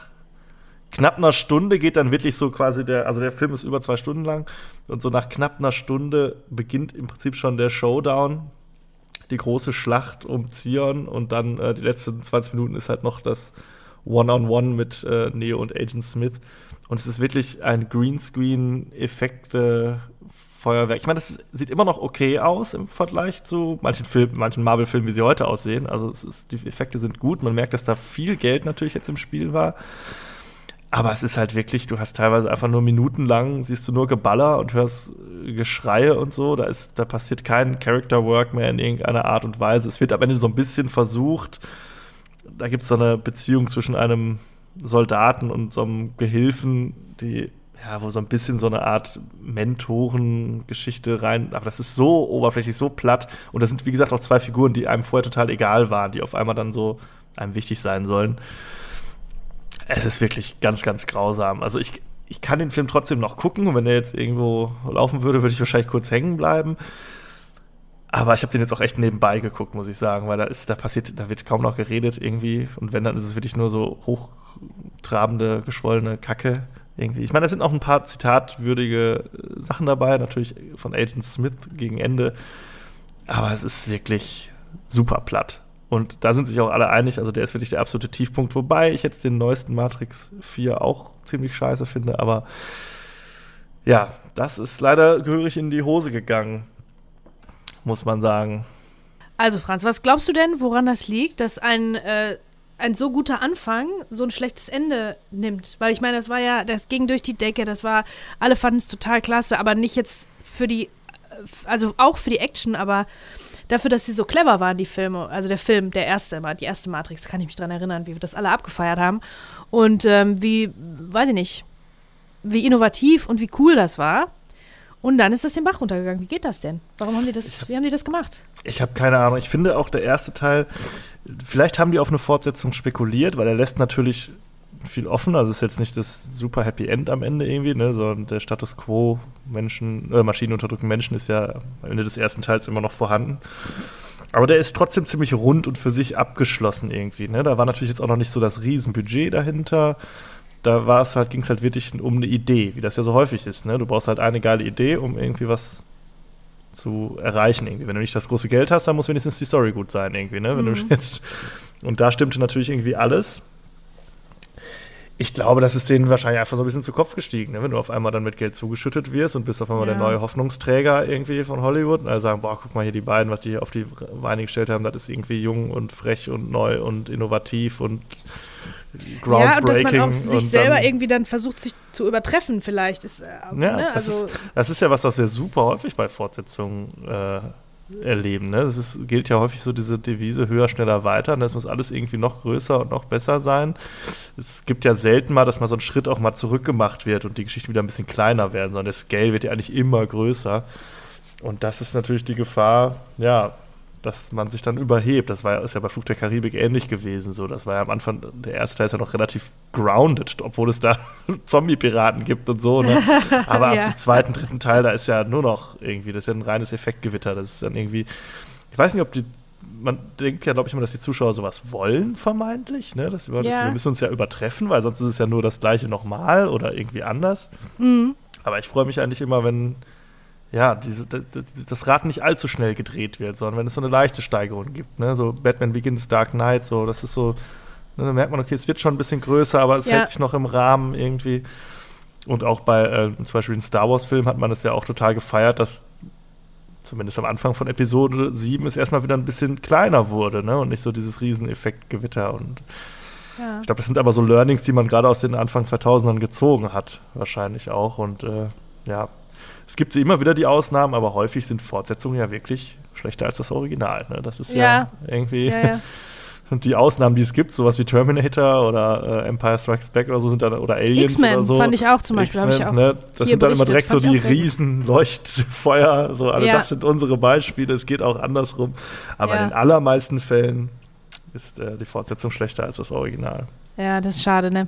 knapp einer Stunde geht dann wirklich so quasi der, also der Film ist über zwei Stunden lang und so nach knapp einer Stunde beginnt im Prinzip schon der Showdown, die große Schlacht um Zion und dann äh, die letzten 20 Minuten ist halt noch das One-on-One -on -One mit äh, Neo und Agent Smith. Und es ist wirklich ein Greenscreen-Effekte Feuerwerk. Ich meine, das sieht immer noch okay aus im Vergleich zu manchen manchen Marvel-Filmen, wie sie heute aussehen. Also ist, die Effekte sind gut. Man merkt, dass da viel Geld natürlich jetzt im Spiel war. Aber es ist halt wirklich, du hast teilweise einfach nur minutenlang, siehst du nur Geballer und hörst Geschreie und so. Da, ist, da passiert kein Character Work mehr in irgendeiner Art und Weise. Es wird am Ende so ein bisschen versucht. Da gibt es so eine Beziehung zwischen einem Soldaten und so einem Gehilfen, die ja, wo so ein bisschen so eine Art Mentorengeschichte rein, aber das ist so oberflächlich, so platt. Und das sind, wie gesagt, auch zwei Figuren, die einem vorher total egal waren, die auf einmal dann so einem wichtig sein sollen. Es ist wirklich ganz, ganz grausam. Also ich, ich kann den Film trotzdem noch gucken. Wenn der jetzt irgendwo laufen würde, würde ich wahrscheinlich kurz hängen bleiben. Aber ich habe den jetzt auch echt nebenbei geguckt, muss ich sagen, weil da ist, da passiert, da wird kaum noch geredet irgendwie. Und wenn, dann ist es wirklich nur so hochtrabende, geschwollene Kacke irgendwie. Ich meine, da sind auch ein paar zitatwürdige äh, Sachen dabei, natürlich von Agent Smith gegen Ende. Aber es ist wirklich super platt. Und da sind sich auch alle einig, also der ist wirklich der absolute Tiefpunkt. Wobei ich jetzt den neuesten Matrix 4 auch ziemlich scheiße finde, aber ja, das ist leider gehörig in die Hose gegangen, muss man sagen. Also Franz, was glaubst du denn, woran das liegt, dass ein äh, ein so guter Anfang so ein schlechtes Ende nimmt. Weil ich meine, das war ja, das ging durch die Decke, das war, alle fanden es total klasse, aber nicht jetzt für die, also auch für die Action, aber dafür, dass sie so clever waren, die Filme, also der Film, der erste, die erste Matrix, kann ich mich dran erinnern, wie wir das alle abgefeiert haben. Und ähm, wie, weiß ich nicht, wie innovativ und wie cool das war. Und dann ist das den Bach runtergegangen. Wie geht das denn? Warum haben die das, wie haben die das gemacht? Ich habe keine Ahnung. Ich finde auch der erste Teil, vielleicht haben die auf eine Fortsetzung spekuliert, weil er lässt natürlich viel offen. Also es ist jetzt nicht das super Happy End am Ende irgendwie, ne, sondern der Status quo Menschen, äh, Maschinen unterdrücken Menschen ist ja am Ende des ersten Teils immer noch vorhanden. Aber der ist trotzdem ziemlich rund und für sich abgeschlossen irgendwie. Ne? Da war natürlich jetzt auch noch nicht so das Riesenbudget dahinter da war es halt, ging es halt wirklich um eine Idee, wie das ja so häufig ist. Ne? Du brauchst halt eine geile Idee, um irgendwie was zu erreichen. Irgendwie. Wenn du nicht das große Geld hast, dann muss wenigstens die Story gut sein, irgendwie, ne? Wenn mhm. du jetzt. Und da stimmte natürlich irgendwie alles. Ich glaube, das ist denen wahrscheinlich einfach so ein bisschen zu Kopf gestiegen, ne? wenn du auf einmal dann mit Geld zugeschüttet wirst und bist auf einmal ja. der neue Hoffnungsträger irgendwie von Hollywood. Und alle sagen, boah, guck mal hier die beiden, was die auf die Beine gestellt haben, das ist irgendwie jung und frech und neu und innovativ und Ja, und dass man auch sich selber irgendwie dann versucht, sich zu übertreffen, vielleicht. Ist, äh, ja, ne? das, also, ist, das ist ja was, was wir super häufig bei Fortsetzungen äh, erleben. Ne? Das ist, gilt ja häufig so diese Devise höher, schneller, weiter. Das muss alles irgendwie noch größer und noch besser sein. Es gibt ja selten mal, dass mal so ein Schritt auch mal zurückgemacht wird und die Geschichte wieder ein bisschen kleiner werden, sondern der Scale wird ja eigentlich immer größer. Und das ist natürlich die Gefahr, ja, dass man sich dann überhebt. Das war, ist ja bei Flug der Karibik ähnlich gewesen. So. Das war ja am Anfang, der erste Teil ist ja noch relativ grounded, obwohl es da Zombie-Piraten gibt und so. Ne? Aber ja. ab dem zweiten, dritten Teil, da ist ja nur noch irgendwie, das ist ja ein reines Effektgewitter. Das ist dann irgendwie, ich weiß nicht, ob die man denkt ja, glaube ich, immer, dass die Zuschauer sowas wollen, vermeintlich. Ne? Dass wir, ja. wir müssen uns ja übertreffen, weil sonst ist es ja nur das gleiche nochmal oder irgendwie anders. Mhm. Aber ich freue mich eigentlich immer, wenn, ja, diese, das Rad nicht allzu schnell gedreht wird, sondern wenn es so eine leichte Steigerung gibt. Ne? So Batman Begins, Dark Knight, so, das ist so, ne, da merkt man, okay, es wird schon ein bisschen größer, aber es ja. hält sich noch im Rahmen irgendwie. Und auch bei äh, zum Beispiel den Star Wars-Film hat man es ja auch total gefeiert, dass zumindest am Anfang von Episode 7 es erstmal wieder ein bisschen kleiner wurde, ne? Und nicht so dieses Rieseneffekt-Gewitter. Und ja. ich glaube, das sind aber so Learnings, die man gerade aus den Anfang 2000ern gezogen hat, wahrscheinlich auch. Und äh, ja, es gibt immer wieder die Ausnahmen, aber häufig sind Fortsetzungen ja wirklich schlechter als das Original. Ne? Das ist ja, ja irgendwie. Ja, ja. Und die Ausnahmen, die es gibt, sowas wie Terminator oder äh, Empire Strikes Back oder so, sind dann, oder Aliens oder so. fand ich auch zum Beispiel. Ich auch ne? Das sind dann immer direkt so die riesen Leuchtfeuer, so, also das sind unsere Beispiele, es geht auch andersrum. Aber in den allermeisten Fällen ist äh, die Fortsetzung schlechter als das Original. Ja, das ist schade, ne?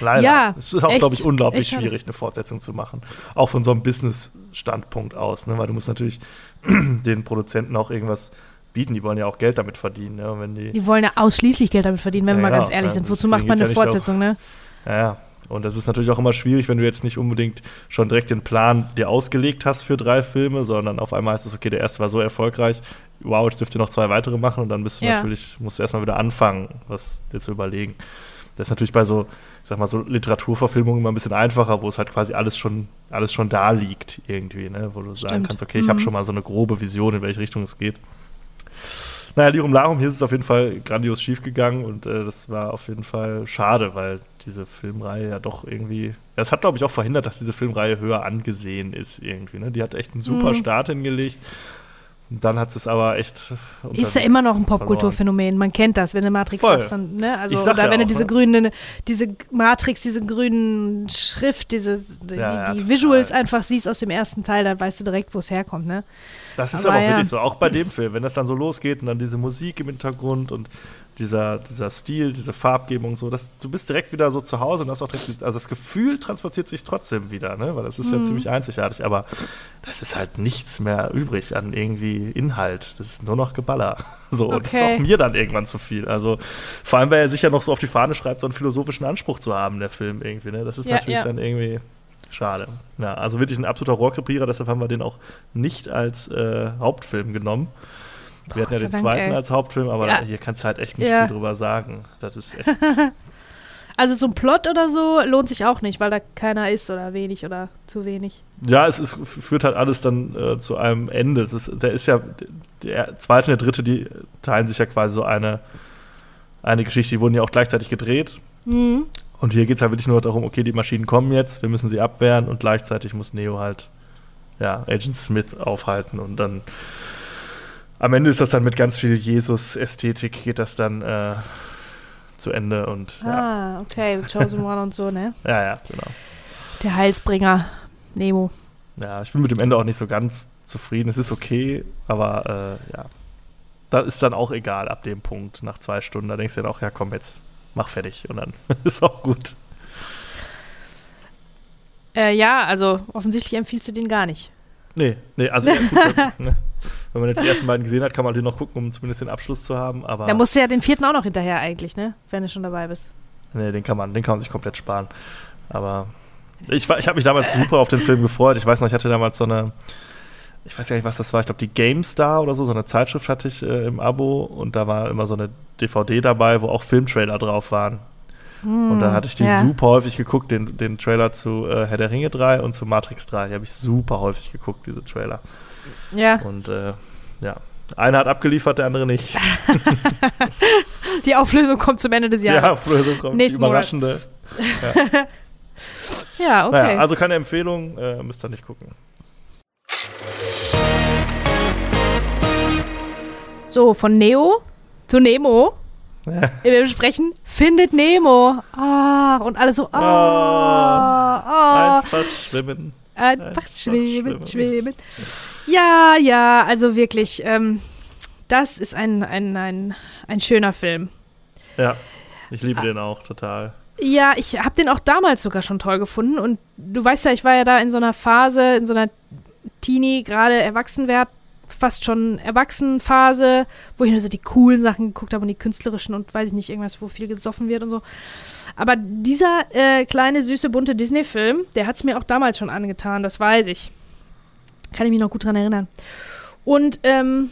Leider. Ja, es ist auch, glaube ich, unglaublich schwierig, eine Fortsetzung zu machen. Auch von so einem Business-Standpunkt aus, ne? Weil du musst natürlich den Produzenten auch irgendwas bieten. Die wollen ja auch Geld damit verdienen, ne? wenn die, die wollen ja ausschließlich Geld damit verdienen, wenn ja, wir mal ganz ehrlich ja, sind. Wozu macht man eine Fortsetzung, auch, ne? Ja, ja. Und das ist natürlich auch immer schwierig, wenn du jetzt nicht unbedingt schon direkt den Plan dir ausgelegt hast für drei Filme, sondern auf einmal heißt es, okay, der erste war so erfolgreich, wow, jetzt dürft ihr noch zwei weitere machen und dann bist du ja. natürlich, musst du erstmal wieder anfangen, was dir zu überlegen. Das ist natürlich bei so, ich sag mal, so Literaturverfilmungen immer ein bisschen einfacher, wo es halt quasi alles schon, alles schon da liegt irgendwie, ne? Wo du Stimmt. sagen kannst, okay, ich mhm. habe schon mal so eine grobe Vision, in welche Richtung es geht. Naja, Lirum Larum, hier ist es auf jeden Fall grandios schiefgegangen und äh, das war auf jeden Fall schade, weil diese Filmreihe ja doch irgendwie. Das hat, glaube ich, auch verhindert, dass diese Filmreihe höher angesehen ist irgendwie. Ne? Die hat echt einen super mhm. Start hingelegt dann hat es aber echt. Ist ja immer noch ein Popkulturphänomen. Man kennt das, wenn du Matrix Voll. hast. Dann, ne? Also, oder ja wenn du diese ne? grünen, diese Matrix, diese grünen Schrift, diese, die, ja, die Visuals einfach siehst aus dem ersten Teil, dann weißt du direkt, wo es herkommt, ne? Das ist aber, aber auch wirklich so. Auch bei dem Film, wenn das dann so losgeht und dann diese Musik im Hintergrund und dieser, dieser Stil, diese Farbgebung so, das, du bist direkt wieder so zu Hause und hast auch direkt, also das Gefühl transportiert sich trotzdem wieder, ne? Weil das ist mhm. ja ziemlich einzigartig, aber das ist halt nichts mehr übrig an irgendwie Inhalt. Das ist nur noch Geballer. So, okay. und das ist auch mir dann irgendwann zu viel. Also, vor allem, weil er sich ja noch so auf die Fahne schreibt, so einen philosophischen Anspruch zu haben, der Film irgendwie, ne? Das ist ja, natürlich ja. dann irgendwie schade. Ja, also wirklich ein absoluter Rohrkrepierer, deshalb haben wir den auch nicht als äh, Hauptfilm genommen. Wir hatten ja den Dank, zweiten ey. als Hauptfilm, aber ja. hier kannst du halt echt nicht ja. viel drüber sagen. Das ist echt. also so ein Plot oder so lohnt sich auch nicht, weil da keiner ist oder wenig oder zu wenig. Ja, es ist, führt halt alles dann äh, zu einem Ende. Es ist, der ist ja, der zweite und der dritte, die teilen sich ja quasi so eine, eine Geschichte, die wurden ja auch gleichzeitig gedreht. Mhm. Und hier geht es halt wirklich nur darum, okay, die Maschinen kommen jetzt, wir müssen sie abwehren und gleichzeitig muss Neo halt ja, Agent Smith aufhalten und dann am Ende ist das dann mit ganz viel Jesus-Ästhetik, geht das dann äh, zu Ende und. Ah, okay, The Chosen One und so, ne? Ja, ja, genau. Der Heilsbringer, Nemo. Ja, ich bin mit dem Ende auch nicht so ganz zufrieden. Es ist okay, aber äh, ja. Das ist dann auch egal ab dem Punkt, nach zwei Stunden. Da denkst du dann auch, ja komm, jetzt mach fertig und dann ist auch gut. Äh, ja, also offensichtlich empfiehlst du den gar nicht. Nee, nee, also ja, gut, ne? Wenn man jetzt die ersten beiden gesehen hat, kann man den noch gucken, um zumindest den Abschluss zu haben. Aber da musst du ja den vierten auch noch hinterher eigentlich, ne? Wenn du schon dabei bist. Nee, den kann man, den kann man sich komplett sparen. Aber ich, ich habe mich damals super auf den Film gefreut. Ich weiß noch, ich hatte damals so eine, ich weiß gar nicht, was das war, ich glaube die GameStar oder so, so eine Zeitschrift hatte ich äh, im Abo und da war immer so eine DVD dabei, wo auch Filmtrailer drauf waren. Mm, und da hatte ich die ja. super häufig geguckt, den, den Trailer zu äh, Herr der Ringe 3 und zu Matrix 3. Die habe ich super häufig geguckt, diese Trailer. Ja. Und äh, ja, einer hat abgeliefert, der andere nicht. Die Auflösung kommt zum Ende des Die Jahres. Auflösung kommt, die Nächsten Monat. überraschende. Ja, okay. Naja, also keine Empfehlung, äh, müsst ihr nicht gucken. so, von Neo zu Nemo. Wir besprechen Findet Nemo. Ah, und alle so, ah, ah. Einfach schwimmen. Einfach Einfach schweben, schwimmen. schweben. Ja, ja, also wirklich, ähm, das ist ein, ein, ein, ein schöner Film. Ja, ich Ah. liebe den auch total. Ja, ich habe den auch damals sogar schon toll gefunden. Und du weißt ja, ich war ja da in so einer Phase, in so einer Teenie, gerade Erwachsenwert, fast schon Erwachsenenphase, wo ich nur so die coolen Sachen geguckt habe und die künstlerischen und weiß ich nicht, irgendwas, wo viel gesoffen wird und so. Aber dieser äh, kleine, süße, bunte Disney-Film, der hat es mir auch damals schon angetan, das weiß ich. Kann ich mich noch gut dran erinnern. Und ähm,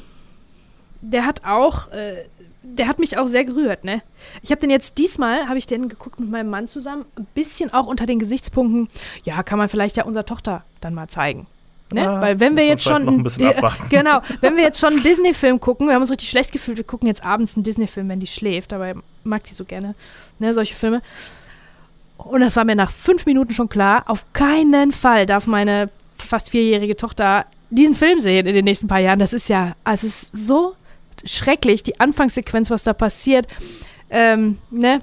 der hat auch, äh, der hat mich auch sehr gerührt, ne? Ich habe den jetzt diesmal, habe ich den geguckt mit meinem Mann zusammen, ein bisschen auch unter den Gesichtspunkten, ja, kann man vielleicht ja unserer Tochter dann mal zeigen. Ne? Ah, Weil wenn wir jetzt schon. noch ein bisschen abwarten. Genau, wenn wir jetzt schon einen Disney-Film gucken, wir haben uns richtig schlecht gefühlt, wir gucken jetzt abends einen Disney-Film, wenn die schläft, dabei mag die so gerne, ne, solche Filme. Und das war mir nach fünf Minuten schon klar, auf keinen Fall darf meine fast vierjährige Tochter diesen Film sehen in den nächsten paar Jahren. Das ist ja, also es ist so schrecklich, die Anfangssequenz, was da passiert. Ähm, ne?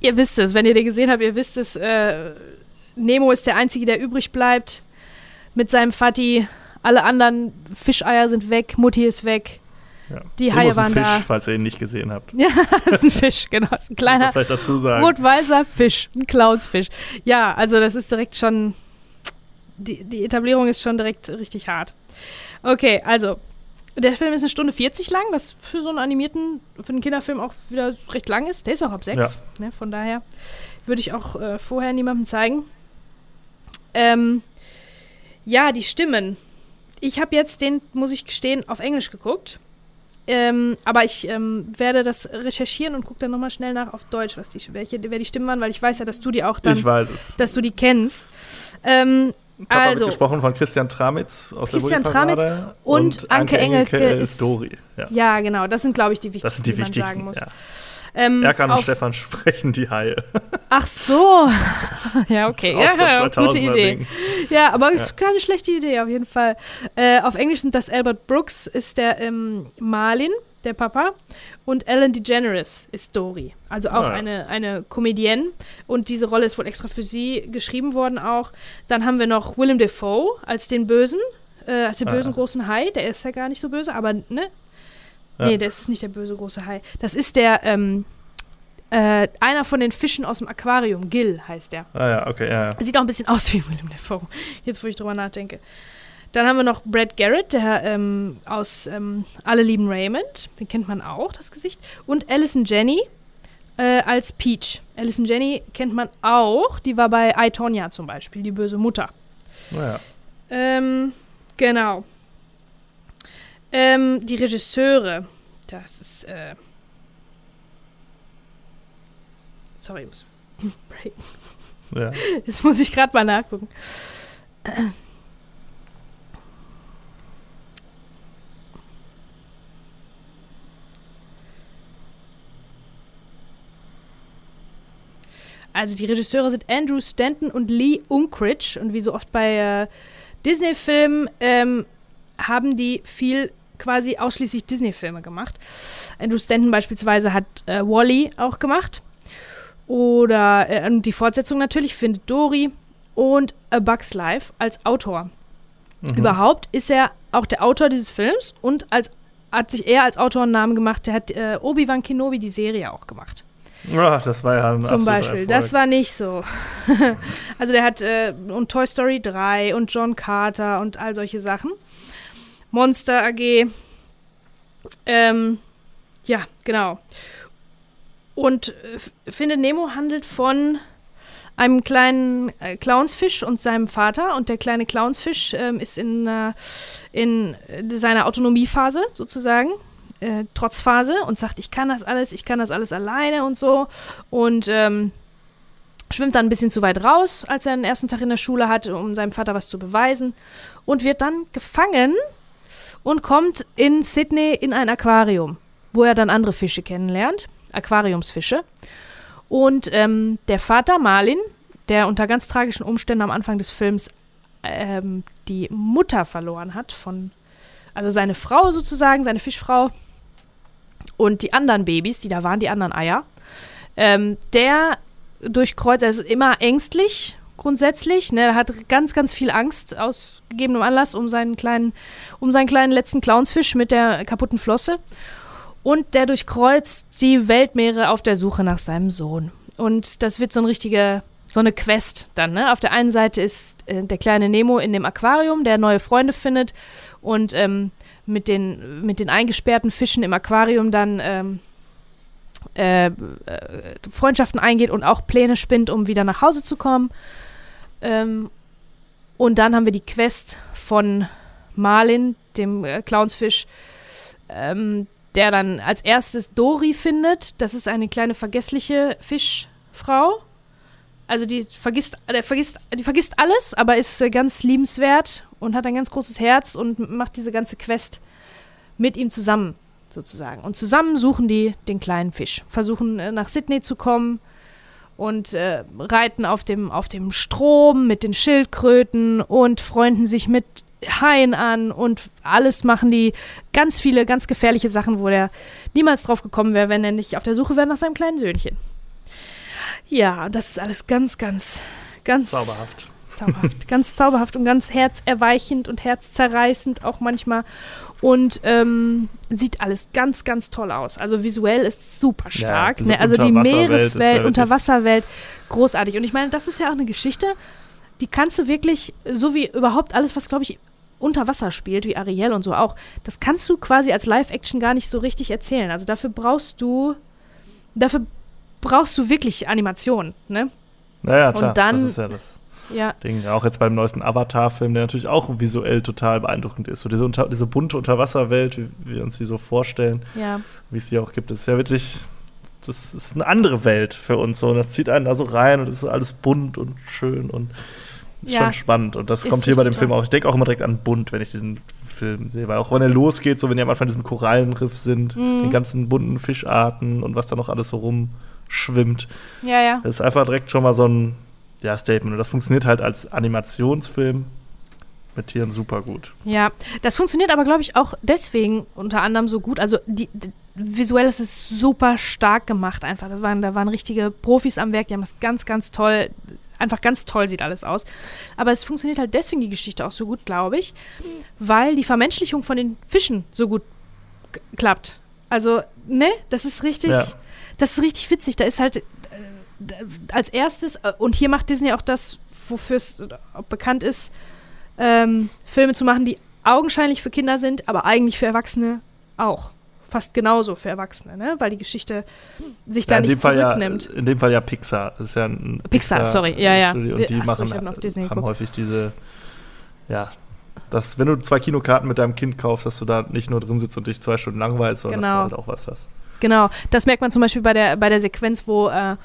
Ihr wisst es, wenn ihr den gesehen habt, ihr wisst es, äh, Nemo ist der Einzige, der übrig bleibt mit seinem Vati. Alle anderen Fischeier sind weg, Mutti ist weg. Ja. Die Nemo Haie ist ein waren Fisch, da. falls ihr ihn nicht gesehen habt. Ja, das ist ein Fisch, genau. Das ist ein kleiner vielleicht dazu sagen. rot-weißer Fisch, ein Clownsfisch. Ja, also das ist direkt schon, die, die Etablierung ist schon direkt richtig hart. Okay, also, der Film ist eine Stunde 40 lang, was für so einen animierten, für einen Kinderfilm auch wieder recht lang ist. Der ist auch ab 6, ne, von daher würde ich auch äh, vorher niemandem zeigen. Ähm, ja, die Stimmen. Ich habe jetzt den, muss ich gestehen, auf Englisch geguckt. Ähm, aber ich ähm, werde das recherchieren und gucke dann nochmal schnell nach auf Deutsch, was die, welche, wer die Stimmen waren, weil ich weiß ja, dass du die auch dann, ich weiß es. dass du die kennst. Ähm, Papa also, wird gesprochen von Christian Tramitz aus Christian der Bulli-Parade und Anke Engelke ist ist- Dori. Ja. ja, genau, das sind, glaube ich, die wichtigsten, Das sind die man sagen wichtigsten. muss. Ja. Ähm, Erkan und Stefan sprechen die Haie. Ach so. ja, okay. Ja, gute 2000er Idee. Ding. Ja, aber ist keine schlechte Idee, auf jeden Fall. Äh, auf Englisch sind das Albert Brooks, ist der ähm, Marlin, der Papa. Und Ellen DeGeneres ist Dory. Also auch Ah, eine, eine Comedienne. Und diese Rolle ist wohl extra für sie geschrieben worden auch. Dann haben wir noch Willem Dafoe als den Bösen, äh, als den Ah, bösen großen Hai. Der ist ja gar nicht so böse, aber ne? Ja. Nee, der ist nicht der böse große Hai. Das ist der, ähm, äh, einer von den Fischen aus dem Aquarium. Gil heißt der. Ah ja, okay, ja, ja. Sieht auch ein bisschen aus wie Willem Dafoe, jetzt wo ich drüber nachdenke. Dann haben wir noch Brad Garrett, der ähm, aus ähm, Alle lieben Raymond, den kennt man auch, das Gesicht. Und Alison Jenny äh, als Peach. Alison Jenny kennt man auch, die war bei I, Tonya zum Beispiel, die böse Mutter. Naja. Ähm, genau. Ähm, die Regisseure, das ist, äh Sorry, ich muss break. Ja. Jetzt muss ich gerade mal nachgucken. Also die Regisseure sind Andrew Stanton und Lee Unkrich. Und wie so oft bei äh, Disney-Filmen ähm, haben die viel quasi ausschließlich Disney-Filme gemacht. Andrew Stanton beispielsweise hat äh, Wally auch gemacht. Oder äh, und die Fortsetzung natürlich findet Dory und A Bug's Life als Autor. Mhm. Überhaupt ist er auch der Autor dieses Films und als, hat sich er als Autor einen Namen gemacht. Der hat äh, Obi-Wan Kenobi die Serie auch gemacht. Ja, das war ja ein Zum Beispiel. Erfolg. Das war nicht so. also der hat äh, und Toy Story 3 und John Carter und all solche Sachen. Monster AG. Ähm, ja, genau. Und äh, F- Findet Nemo handelt von einem kleinen äh, Clownsfisch und seinem Vater. Und der kleine Clownsfisch ähm, ist in, äh, in äh, seiner Autonomiephase sozusagen. Äh, Trotzphase und sagt, ich kann das alles, ich kann das alles alleine und so. Und ähm, schwimmt dann ein bisschen zu weit raus, als er den ersten Tag in der Schule hat, um seinem Vater was zu beweisen. Und wird dann gefangen und kommt in Sydney in ein Aquarium. wo er dann andere Fische kennenlernt, Aquariumsfische. Und ähm, der Vater Marlin, der unter ganz tragischen Umständen am Anfang des Films ähm, die Mutter verloren hat von, also seine Frau sozusagen, seine Fischfrau und die anderen Babys, die da waren, die anderen Eier, ähm, der durchkreuzt, er ist immer ängstlich grundsätzlich, ne, er hat ganz, ganz viel Angst aus gegebenem Anlass um seinen kleinen, um seinen kleinen letzten Clownsfisch mit der kaputten Flosse. Und der durchkreuzt die Weltmeere auf der Suche nach seinem Sohn. Und das wird so ein richtiger, so eine Quest dann, ne? Auf der einen Seite ist äh, der kleine Nemo in dem Aquarium, der neue Freunde findet und ähm, mit, den, mit den eingesperrten Fischen im Aquarium dann ähm, äh, äh, Freundschaften eingeht und auch Pläne spinnt, um wieder nach Hause zu kommen. Ähm, und dann haben wir die Quest von Marlin, dem äh, Clownsfisch, ähm, der dann als erstes Dori findet. Das ist eine kleine vergessliche Fischfrau. Also die vergisst, der vergisst, die vergisst alles, aber ist äh, ganz liebenswert und hat ein ganz großes Herz und macht diese ganze Quest mit ihm zusammen, sozusagen. Und zusammen suchen die den kleinen Fisch, versuchen äh, nach Sydney zu kommen und äh, reiten auf dem, auf dem Strom mit den Schildkröten und freunden sich mit Haien an und alles machen die ganz viele, ganz gefährliche Sachen, wo der niemals drauf gekommen wäre, wenn er nicht auf der Suche wäre nach seinem kleinen Söhnchen. Ja, das ist alles ganz, ganz, ganz Zauberhaft. Zauberhaft. ganz zauberhaft und ganz herzerweichend und herzzerreißend auch manchmal. Und ähm, sieht alles ganz, ganz toll aus. Also visuell ist super stark. Ja, ne? Also die Meereswelt, Unterwasserwelt, großartig. Und ich meine, das ist ja auch eine Geschichte, die kannst du wirklich, so wie überhaupt alles, was, glaube ich, unter Wasser spielt, wie Ariel und so auch, das kannst du quasi als Live-Action gar nicht so richtig erzählen. Also dafür brauchst du, dafür brauchst du wirklich Animation, ne? Naja, klar, Und dann- das ist ja das Ja, Ding. Auch jetzt beim neuesten Avatar-Film, der natürlich auch visuell total beeindruckend ist. So diese, unter, diese bunte Unterwasserwelt, wie wir uns die so vorstellen, ja. wie es sie auch gibt, ist ja wirklich, das ist eine andere Welt für uns so. Und das zieht einen da so rein und es ist alles bunt und schön und ist Ja. schon spannend. Und das Ist kommt hier bei dem Film auch. Ich denke auch immer direkt an bunt, wenn ich diesen Film sehe. Weil auch wenn er losgeht, so wenn die am Anfang in diesem Korallenriff sind, Mhm. die ganzen bunten Fischarten und was da noch alles so rumschwimmt. Ja, ja. Das ist einfach direkt schon mal so ein ja, Statement. Und das funktioniert halt als Animationsfilm mit Tieren super gut. Ja, das funktioniert aber, glaube ich, auch deswegen unter anderem so gut. Also die, die, visuell ist es super stark gemacht einfach. Das waren, da waren richtige Profis am Werk, die haben das ganz, ganz toll, einfach ganz toll sieht alles aus. Aber es funktioniert halt deswegen die Geschichte auch so gut, glaube ich, weil die Vermenschlichung von den Fischen so gut klappt. Also, ne, das ist richtig, Ja. das ist richtig witzig. Da ist halt als erstes, äh, und hier macht Disney auch das, wofür es äh, bekannt ist, ähm, Filme zu machen, die augenscheinlich für Kinder sind, aber eigentlich für Erwachsene auch. Fast genauso für Erwachsene, ne? Weil die Geschichte sich da in nicht Fall ja, zurücknimmt. in dem Fall ja Pixar. Das ist ja ein Pixar, sorry. Ja, ja. Studio Und die Ach so, machen, ich hab Disney haben häufig diese, ja, dass, wenn du zwei Kinokarten mit deinem Kind kaufst, dass du da nicht nur drin sitzt und dich zwei Stunden langweilst, sondern Genau. dass du halt auch was hast. Genau, das merkt man zum Beispiel bei der, bei der Sequenz, wo, äh,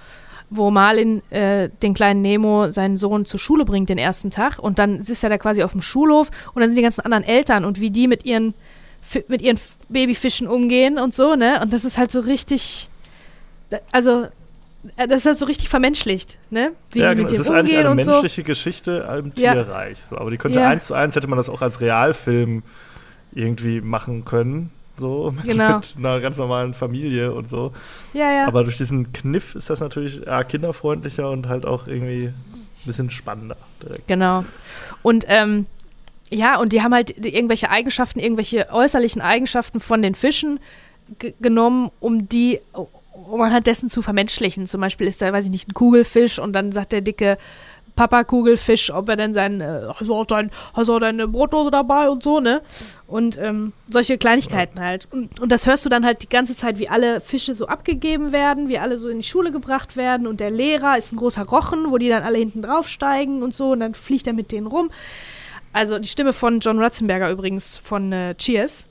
wo Marlin äh, den kleinen Nemo, seinen Sohn, zur Schule bringt den ersten Tag und dann ist er da quasi auf dem Schulhof und dann sind die ganzen anderen Eltern und wie die mit ihren, mit ihren Babyfischen umgehen und so, ne? Und das ist halt so richtig, also äh, das ist halt so richtig vermenschlicht, ne? Wie ja, genau. Es ist eigentlich eine und so. menschliche Geschichte im Ja. Tierreich. So. Aber die könnte Ja. eins zu eins, hätte man das auch als Realfilm irgendwie machen können. So, mit, Genau. mit einer ganz normalen Familie und so. Ja, ja. Aber durch diesen Kniff ist das natürlich ja, kinderfreundlicher und halt auch irgendwie ein bisschen spannender direkt. Genau. Und ähm, ja, und die haben halt irgendwelche Eigenschaften, irgendwelche äußerlichen Eigenschaften von den Fischen ge- genommen, um die, um anhand dessen zu vermenschlichen. Zum Beispiel ist da, weiß ich nicht, ein Kugelfisch und dann sagt der dicke Papa Kugelfisch, ob er denn sein, äh, hast du auch dein, hast du deine Brotdose dabei und so, ne? Und ähm, solche Kleinigkeiten halt. Und, und das hörst du dann halt die ganze Zeit, wie alle Fische so abgegeben werden, wie alle so in die Schule gebracht werden und der Lehrer ist ein großer Rochen, wo die dann alle hinten draufsteigen und so und dann fliegt er mit denen rum. Also die Stimme von John Ratzenberger übrigens von äh, Cheers.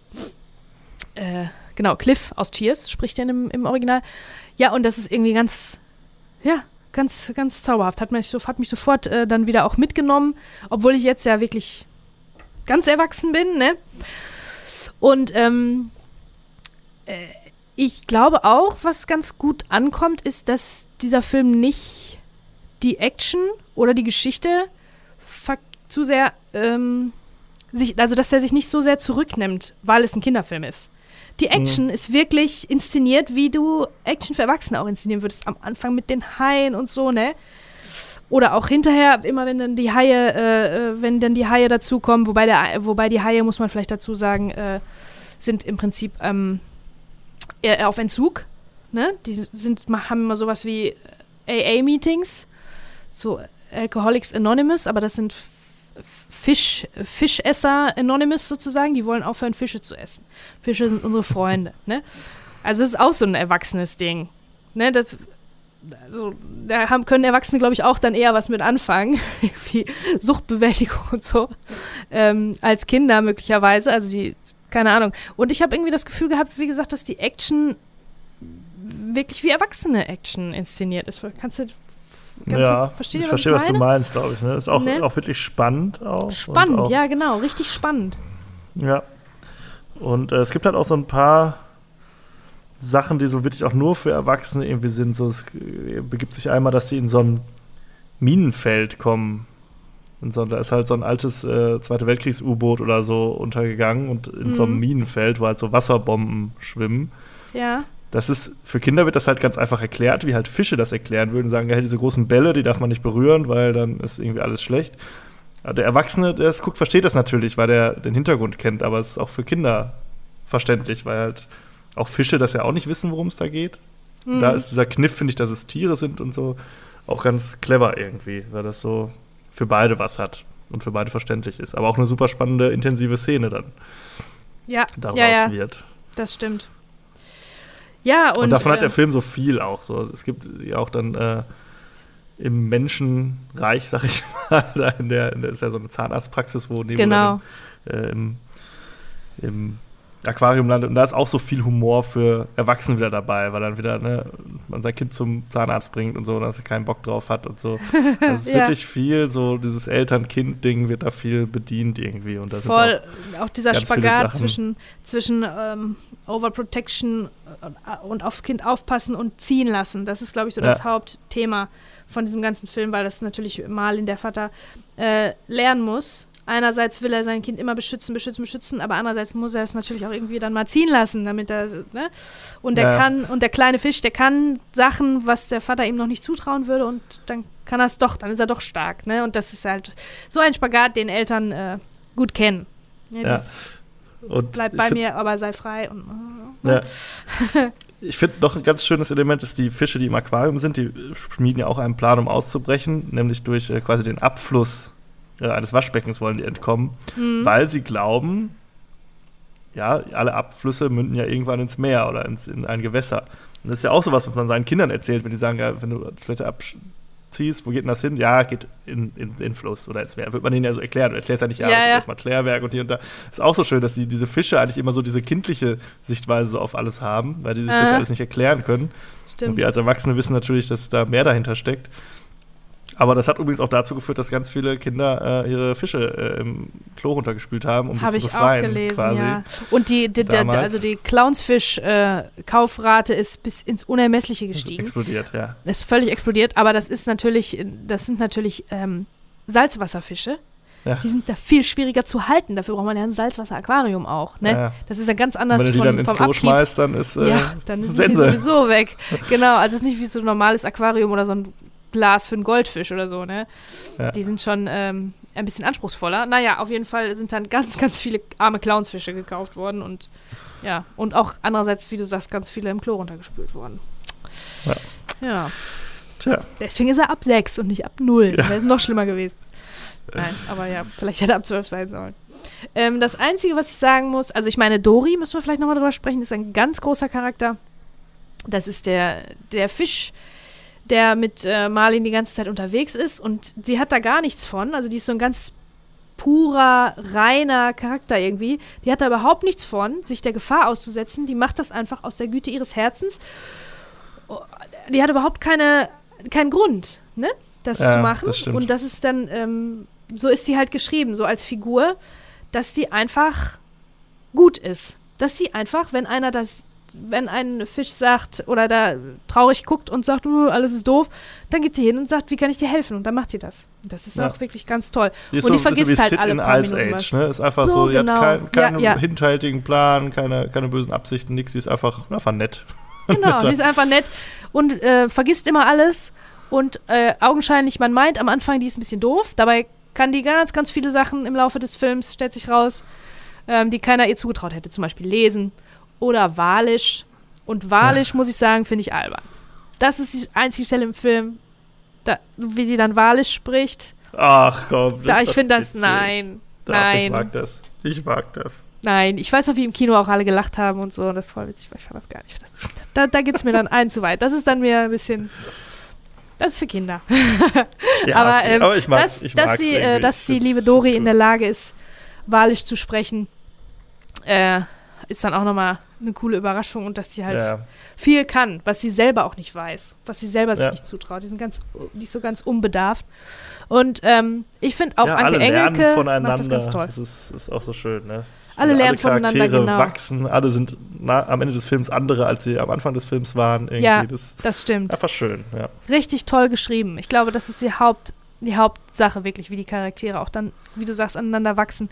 Äh, genau, Cliff aus Cheers spricht er im, im Original. Ja, und das ist irgendwie ganz, ja, ganz, ganz zauberhaft. Hat mich, hat mich sofort äh, dann wieder auch mitgenommen, obwohl ich jetzt ja wirklich ganz erwachsen bin, ne? Und ähm, äh, ich glaube auch, was ganz gut ankommt, ist, dass dieser Film nicht die Action oder die Geschichte zu sehr, ähm, sich, also dass er sich nicht so sehr zurücknimmt, weil es ein Kinderfilm ist. Die Action mhm. ist wirklich inszeniert, wie du Action für Erwachsene auch inszenieren würdest. Am Anfang mit den Haien und so, ne? Oder auch hinterher, immer wenn dann die Haie, äh, äh wenn dann die Haie dazukommen, wobei, der, wobei die Haie, muss man vielleicht dazu sagen, äh, sind im Prinzip ähm, eher auf Entzug. Ne? Die sind, haben immer sowas wie AA-Meetings, so Alcoholics Anonymous, aber das sind Fisch, Fischesser Anonymous sozusagen, die wollen aufhören, Fische zu essen. Fische sind unsere Freunde. ne? Also das ist auch so ein erwachsenes Ding. Ne? Das, also, da haben, können Erwachsene, glaube ich, auch dann eher was mit anfangen, wie Suchtbewältigung und so, ähm, als Kinder möglicherweise. Also die, keine Ahnung. Und ich habe irgendwie das Gefühl gehabt, wie gesagt, dass die Action wirklich wie erwachsene Action inszeniert ist. Kannst du ja, du, ich verstehe, was, was, du meinst, glaube ich. Ne? Ist auch, ne? auch wirklich spannend. Auch spannend, auch, ja, genau. Richtig spannend. Ja. Und äh, es gibt halt auch so ein paar Sachen, die so wirklich auch nur für Erwachsene irgendwie sind. So, es äh, begibt sich einmal, dass die in so ein Minenfeld kommen. Und so, da ist halt so ein altes äh, Zweite Weltkriegs-U-Boot oder so untergegangen und in mhm. so einem mhm. Minenfeld, wo halt so Wasserbomben schwimmen. Ja. Das ist, für Kinder wird das halt ganz einfach erklärt, wie halt Fische das erklären würden, sagen, ja, diese großen Bälle, die darf man nicht berühren, weil dann ist irgendwie alles schlecht. Aber der Erwachsene, der es guckt, versteht das natürlich, weil der den Hintergrund kennt, aber es ist auch für Kinder verständlich, weil halt auch Fische das ja auch nicht wissen, worum es da geht. Mhm. Da ist dieser Kniff, finde ich, dass es Tiere sind und so, auch ganz clever irgendwie, weil das so für beide was hat und für beide verständlich ist. Aber auch eine super spannende, intensive Szene dann ja. daraus ja, ja. wird. Das stimmt. Ja, und, und davon äh, hat der Film so viel auch. So. Es gibt ja auch dann äh, im Menschenreich, sag ich mal, da in der, in der ist ja so eine Zahnarztpraxis, wo neben genau. Dann, äh, im, im Aquarium landet. Und da ist auch so viel Humor für Erwachsene wieder dabei, weil dann wieder ne, man sein Kind zum Zahnarzt bringt und so, dass er keinen Bock drauf hat und so. Das ist ja. wirklich viel, so dieses Eltern-Kind-Ding wird da viel bedient irgendwie. Und da Voll, auch, auch, dieser Spagat zwischen, zwischen ähm, Overprotection äh, und aufs Kind aufpassen und ziehen lassen. Das ist, glaube ich, so das Hauptthema von diesem ganzen Film, weil das natürlich mal in der Vater äh, lernen muss einerseits will er sein Kind immer beschützen, beschützen, beschützen, aber andererseits muss er es natürlich auch irgendwie dann mal ziehen lassen, damit er, ne? Und der ja. kann, und der kleine Fisch, der kann Sachen, was der Vater ihm noch nicht zutrauen würde und dann kann er es doch, dann ist er doch stark, ne? Und das ist halt so ein Spagat, den Eltern äh, gut kennen. Ja. ja. Und bleib bei mir, aber sei frei und. Ne? Ja. ich finde noch ein ganz schönes Element ist, die Fische, die im Aquarium sind, die schmieden ja auch einen Plan, um auszubrechen, nämlich durch äh, quasi den Abfluss äh, eines Waschbeckens wollen die entkommen, mhm. weil sie glauben, ja, alle Abflüsse münden ja irgendwann ins Meer oder ins, in ein Gewässer. Und das ist ja auch sowas, was man seinen Kindern erzählt, wenn die sagen, ja, wenn du Toilette abziehst, wo geht denn das hin? Ja, geht in, in, in Fluss oder ins Meer. Wird man denen ja so erklären. Du erklärst ja nicht, ja, ja, ja. erstmal Klärwerk und hier und da. Ist auch so schön, dass die, diese Fische eigentlich immer so diese kindliche Sichtweise so auf alles haben, weil die sich äh. das alles nicht erklären können. Stimmt. Und wir als Erwachsene wissen natürlich, dass da mehr dahinter steckt. Aber das hat übrigens auch dazu geführt, dass ganz viele Kinder äh, ihre Fische äh, im Klo runtergespült haben, um Hab sie zu befreien. Habe ich auch gelesen, quasi. ja. Und die, die, die also die Clownsfisch-Kaufrate äh, ist bis ins Unermessliche gestiegen. Explodiert, ja. Ist völlig explodiert, aber das ist natürlich, das sind natürlich ähm, Salzwasserfische. Ja. Die sind da viel schwieriger zu halten. Dafür braucht man ja ein Salzwasser-Aquarium auch. Ne? Ja. Das ist ja ganz anders. Und wenn du die dann ins Klo schmeißt, dann ist äh, ja, dann ist Sense. sowieso weg. Genau, also es ist nicht wie so ein normales Aquarium oder so ein Glas für einen Goldfisch oder so, ne? Ja. Die sind schon ähm, ein bisschen anspruchsvoller. Naja, auf jeden Fall sind dann ganz, ganz viele arme Clownsfische gekauft worden und ja, und auch andererseits, wie du sagst, ganz viele im Klo runtergespült worden. Ja. ja. Tja. Deswegen ist er ab 6 und nicht ab 0. Ja. Wäre es noch schlimmer gewesen. Nein, aber ja, vielleicht hätte er ab 12 sein sollen. Ähm, das Einzige, was ich sagen muss, also ich meine, Dori, müssen wir vielleicht nochmal drüber sprechen, ist ein ganz großer Charakter. Das ist der, der Fisch, der mit äh, Marlin die ganze Zeit unterwegs ist und sie hat da gar nichts von. Also die ist so ein ganz purer, reiner Charakter irgendwie. Die hat da überhaupt nichts von, sich der Gefahr auszusetzen. Die macht das einfach aus der Güte ihres Herzens. Oh, die hat überhaupt keine, keinen Grund, ne, das ja, zu machen. Das und das ist dann, ähm, so ist sie halt geschrieben, so als Figur, dass sie einfach gut ist. Dass sie einfach, wenn einer das wenn ein Fisch sagt oder da traurig guckt und sagt, uh, alles ist doof, dann geht sie hin und sagt, wie kann ich dir helfen? Und dann macht sie das. Das ist Ja. auch wirklich ganz toll. Die und die so, vergisst so wie halt Sid alle in paar Ice Minuten Age, ne? Ist einfach So, so, die genau. hat keinen keinen Ja, ja. hinterhältigen Plan, keine, keine bösen Absichten, nichts, die ist einfach, einfach nett. Genau, die ist einfach nett und äh, vergisst immer alles. Und äh, augenscheinlich, man meint am Anfang, die ist ein bisschen doof. Dabei kann die ganz, ganz viele Sachen im Laufe des Films, stellt sich raus, ähm, die keiner ihr zugetraut hätte. Zum Beispiel lesen oder Walisch. Und Walisch, muss ich sagen, finde ich albern. Das ist die einzige Stelle im Film, da, wie die dann Walisch spricht. Ach komm. Da, ist ich finde das, nein, Doch, nein. Ich mag das. Ich mag das. Nein, ich weiß noch, wie im Kino auch alle gelacht haben und so. Das war witzig, weil ich fand das gar nicht. Das, da da geht es mir dann ein zu weit. Das ist dann mir ein bisschen. Das ist für Kinder. Ja, aber, okay. ähm, aber ich mag dass, ich dass, sie, äh, dass die liebe Dori in der Lage ist, Walisch zu sprechen, äh, ist dann auch nochmal eine coole Überraschung und dass sie halt Ja, viel kann, was sie selber auch nicht weiß, was sie selber sich Ja. nicht zutraut. Die sind ganz, ist so ganz unbedarft. Und ähm, ich finde auch ja, Anke alle lernen Engelke voneinander. macht das ganz toll. Das ist, ist auch so schön, ne? Alle lernen voneinander, Charaktere genau. wachsen, alle sind na, am Ende des Films andere, als sie am Anfang des Films waren. Irgendwie. Ja. Das Das stimmt. einfach schön, ja. richtig toll geschrieben. Ich glaube, das ist die Haupt die Hauptsache wirklich, wie die Charaktere auch dann, wie du sagst, aneinander wachsen.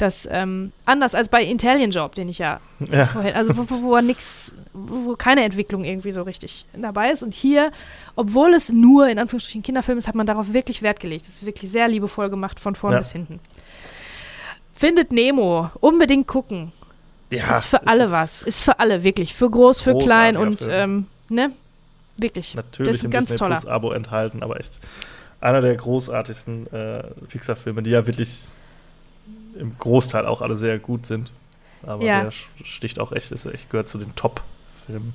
Das ähm, anders als bei Intelligent Job, den ich ja ja. vorher, also wo, wo, wo nix, wo keine Entwicklung irgendwie so richtig dabei ist. Und hier, obwohl es nur in Anführungsstrichen Kinderfilm ist, hat man darauf wirklich Wert gelegt. Das ist wirklich sehr liebevoll gemacht von vorn Ja. bis hinten. Findet Nemo, unbedingt gucken. ja ist für es alle ist was. Ist für alle, wirklich. Für groß, für klein und ähm, ne? Wirklich. Natürlich das ist ein ganz toller. Abo enthalten, aber echt einer der großartigsten äh, Pixar-Filme, die ja wirklich im Großteil auch alle sehr gut sind. Aber Ja. der sticht auch echt, ist echt gehört zu den Top-Filmen.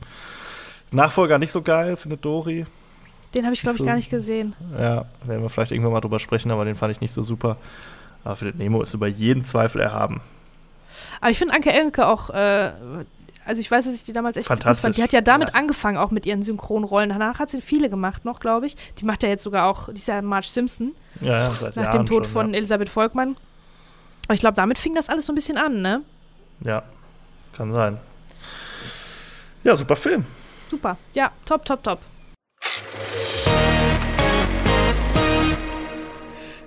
Nachfolger nicht so geil, findet Dori. Den habe ich, glaube ich, so- gar nicht gesehen. Ja, werden wir vielleicht irgendwann mal drüber sprechen, aber den fand ich nicht so super. Aber findet Nemo ist über jeden Zweifel erhaben. Aber ich finde Anke Engelke auch, äh, also ich weiß, dass ich die damals echt Fantastisch. fand. Die hat ja damit Ja. angefangen, auch mit ihren Synchronrollen. Danach hat sie viele gemacht noch, glaube ich. Die macht ja jetzt sogar auch, die ist ja Marge Simpson, Ja, ja seit nach Jahren dem Tod schon, von Elisabeth Volkmann. Aber ich glaube, damit fing das alles so ein bisschen an, ne? Ja. kann sein. Ja, super Film. Super. Ja, top, top, top.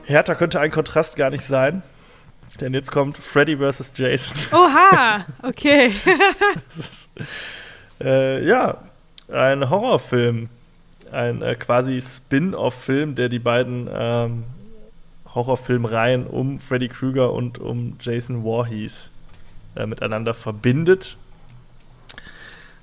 Härter könnte ein Kontrast gar nicht sein. Denn jetzt kommt Freddy vs. Jason. Oha, okay. Ist, äh, ja, ein Horrorfilm. Ein äh, quasi Spin-off-Film, der die beiden ähm, Horrorfilmreihen um Freddy Krueger und um Jason Voorhees äh, miteinander verbindet.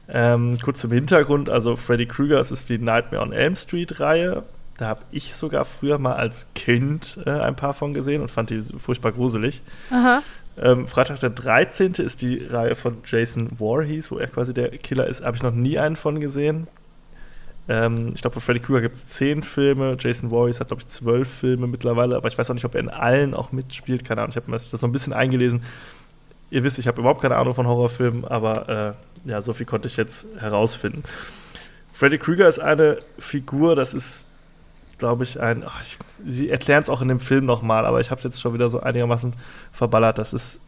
Ähm, kurz zum Hintergrund, also Freddy Krueger, es ist die Nightmare on Elm Street-Reihe. Da habe ich sogar früher mal als Kind äh, ein paar von gesehen und fand die furchtbar gruselig. Aha. Ähm, Freitag der 13. ist die Reihe von Jason Voorhees, wo er quasi der Killer ist. Habe ich noch nie einen von gesehen. Ähm, ich glaube, von Freddy Krueger gibt es zehn Filme. Jason Voorhees hat, glaube ich, zwölf Filme mittlerweile. Aber ich weiß auch nicht, ob er in allen auch mitspielt. Keine Ahnung, ich habe mir das so ein bisschen eingelesen. Ihr wisst, ich habe überhaupt keine Ahnung von Horrorfilmen, aber äh, ja, so viel konnte ich jetzt herausfinden. Freddy Krueger ist eine Figur, das ist, glaube ich, ein. ach, ich, sie erklären es auch in dem Film nochmal, aber ich habe es jetzt schon wieder so einigermaßen verballert. Das ist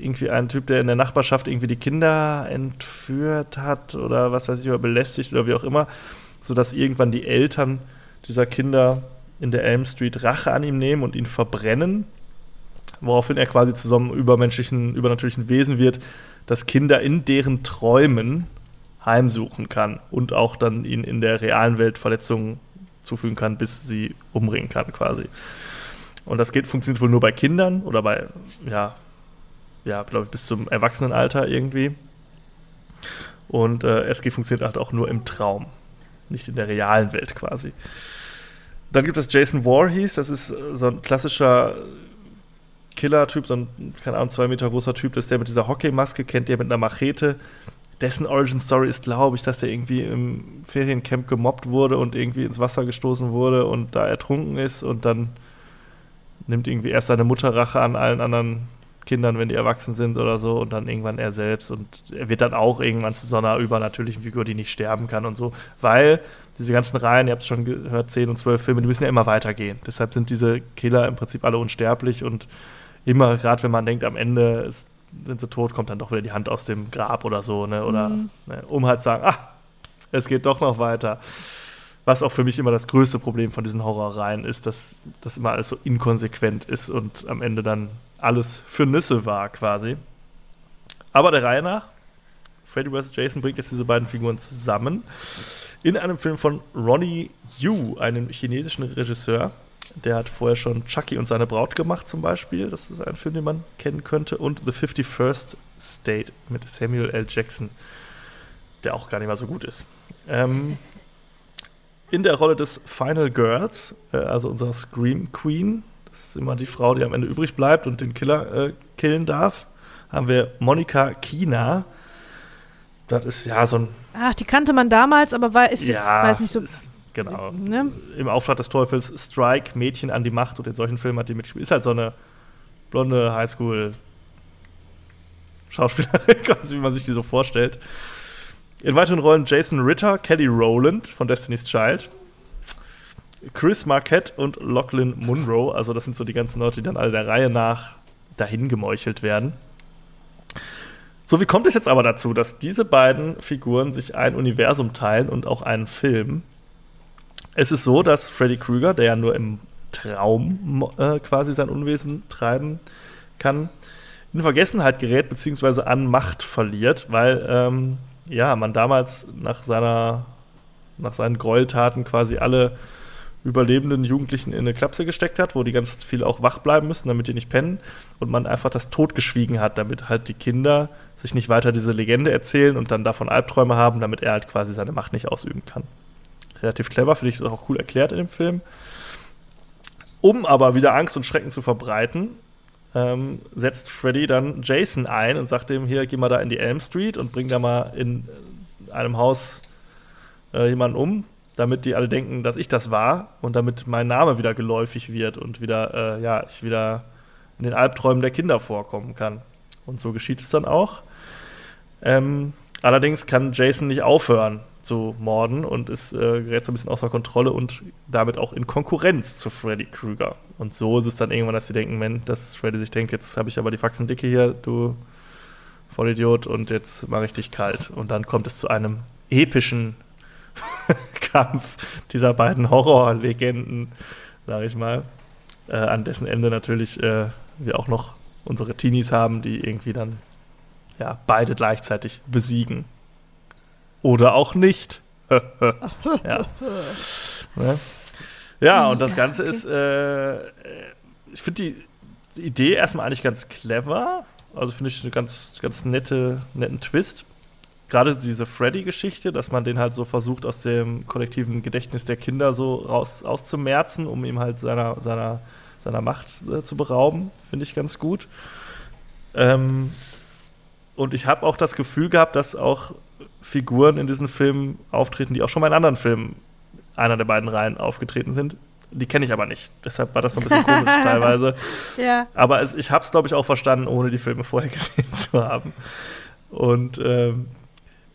irgendwie ein Typ, der in der Nachbarschaft irgendwie die Kinder entführt hat oder was weiß ich, oder belästigt oder wie auch immer, sodass irgendwann die Eltern dieser Kinder in der Elm Street Rache an ihm nehmen und ihn verbrennen, woraufhin er quasi zu so einem übermenschlichen, übernatürlichen Wesen wird, das Kinder in deren Träumen heimsuchen kann und auch dann ihnen in der realen Welt Verletzungen zufügen kann, bis sie umbringen kann quasi. Und das geht, funktioniert wohl nur bei Kindern oder bei, ja, ja, glaube ich, bis zum Erwachsenenalter irgendwie. Und äh, SG funktioniert halt auch nur im Traum, nicht in der realen Welt quasi. Dann gibt es Jason Voorhees, das ist äh, so ein klassischer Killer-Typ, so ein, keine Ahnung, zwei Meter großer Typ, das ist der mit dieser Hockeymaske, kennt der mit einer Machete. Dessen Origin-Story ist, glaube ich, dass der irgendwie im Feriencamp gemobbt wurde und irgendwie ins Wasser gestoßen wurde und da ertrunken ist und dann nimmt irgendwie erst seine Mutter Rache an allen anderen Kindern, wenn die erwachsen sind oder so und dann irgendwann er selbst und er wird dann auch irgendwann zu so einer übernatürlichen Figur, die nicht sterben kann und so, weil diese ganzen Reihen, ihr habt es schon gehört, 10 und 12 Filme, die müssen ja immer weitergehen. Deshalb sind diese Killer im Prinzip alle unsterblich und immer, gerade wenn man denkt, am Ende ist sind sie tot, kommt dann doch wieder die Hand aus dem Grab oder so, ne? Oder mhm. ne, um halt zu sagen, ah, es geht doch noch weiter. Was auch für mich immer das größte Problem von diesen Horrorreihen ist, dass das immer alles so inkonsequent ist und am Ende dann alles für Nüsse war, quasi. Aber der Reihe nach, Freddy vs. Jason bringt jetzt diese beiden Figuren zusammen in einem Film von Ronnie Yu, einem chinesischen Regisseur. Der hat vorher schon Chucky und seine Braut gemacht, zum Beispiel. Das ist ein Film, den man kennen könnte. Und The 51st State mit Samuel L. Jackson, der auch gar nicht mal so gut ist. Ähm, in der Rolle des Final Girls, äh, also unserer Scream Queen, das ist immer die Frau, die am Ende übrig bleibt und den Killer äh, killen darf, haben wir Monika Kina. Das ist ja so ein. Ach, die kannte man damals, aber war, ist jetzt, ja, weiß nicht so. Ist, genau. Ne? Im Auftrag des Teufels, Strike, Mädchen an die Macht und in solchen Filmen hat die mitgespielt. Ist halt so eine blonde Highschool- Schauspielerin, quasi, wie man sich die so vorstellt. In weiteren Rollen Jason Ritter, Kelly Rowland von Destiny's Child, Chris Marquette und Lachlan Munro. Also, das sind so die ganzen Leute, die dann alle der Reihe nach dahin gemeuchelt werden. So, wie kommt es jetzt aber dazu, dass diese beiden Figuren sich ein Universum teilen und auch einen Film? Es ist so, dass Freddy Krueger, der ja nur im Traum äh, quasi sein Unwesen treiben kann, in Vergessenheit gerät beziehungsweise an Macht verliert, weil ähm, ja man damals nach seiner nach seinen Gräueltaten quasi alle überlebenden Jugendlichen in eine Klapse gesteckt hat, wo die ganz viel auch wach bleiben müssen, damit die nicht pennen und man einfach das Tod geschwiegen hat, damit halt die Kinder sich nicht weiter diese Legende erzählen und dann davon Albträume haben, damit er halt quasi seine Macht nicht ausüben kann. Relativ clever, finde ich, ist auch cool erklärt in dem Film. Um aber wieder Angst und Schrecken zu verbreiten, ähm, setzt Freddy dann Jason ein und sagt ihm, hier, geh mal da in die Elm Street und bring da mal in einem Haus äh, jemanden um, damit die alle denken, dass ich das war und damit mein Name wieder geläufig wird und wieder, äh, ja, ich wieder in den Albträumen der Kinder vorkommen kann. Und so geschieht es dann auch. Ähm, allerdings kann Jason nicht aufhören zu morden und ist, äh, gerät so ein bisschen außer Kontrolle und damit auch in Konkurrenz zu Freddy Krueger. Und so ist es dann irgendwann, dass sie denken, Mensch, dass Freddy sich denkt, jetzt habe ich aber die Faxen dicke hier, du Vollidiot, und jetzt mache ich dich kalt. Und dann kommt es zu einem epischen Kampf dieser beiden Horrorlegenden, sage ich mal, äh, an dessen Ende natürlich äh, wir auch noch unsere Teenies haben, die irgendwie dann ja beide gleichzeitig besiegen. Oder auch nicht. ja. Ne? ja, und das Ganze ist, äh, ich finde die Idee erstmal eigentlich ganz clever. Also finde ich eine ganz, ganz nette, netten Twist gerade diese Freddy-Geschichte, dass man den halt so versucht, aus dem kollektiven Gedächtnis der Kinder so raus auszumerzen, um ihm halt seiner, seiner, seiner Macht äh, zu berauben, finde ich ganz gut. Ähm, und ich habe auch das Gefühl gehabt, dass auch Figuren in diesen Filmen auftreten, die auch schon mal in anderen Filmen einer der beiden Reihen aufgetreten sind. Die kenne ich aber nicht. Deshalb war das so ein bisschen komisch teilweise. Ja. Aber es, ich habe es, glaube ich, auch verstanden, ohne die Filme vorher gesehen zu haben. Und ähm,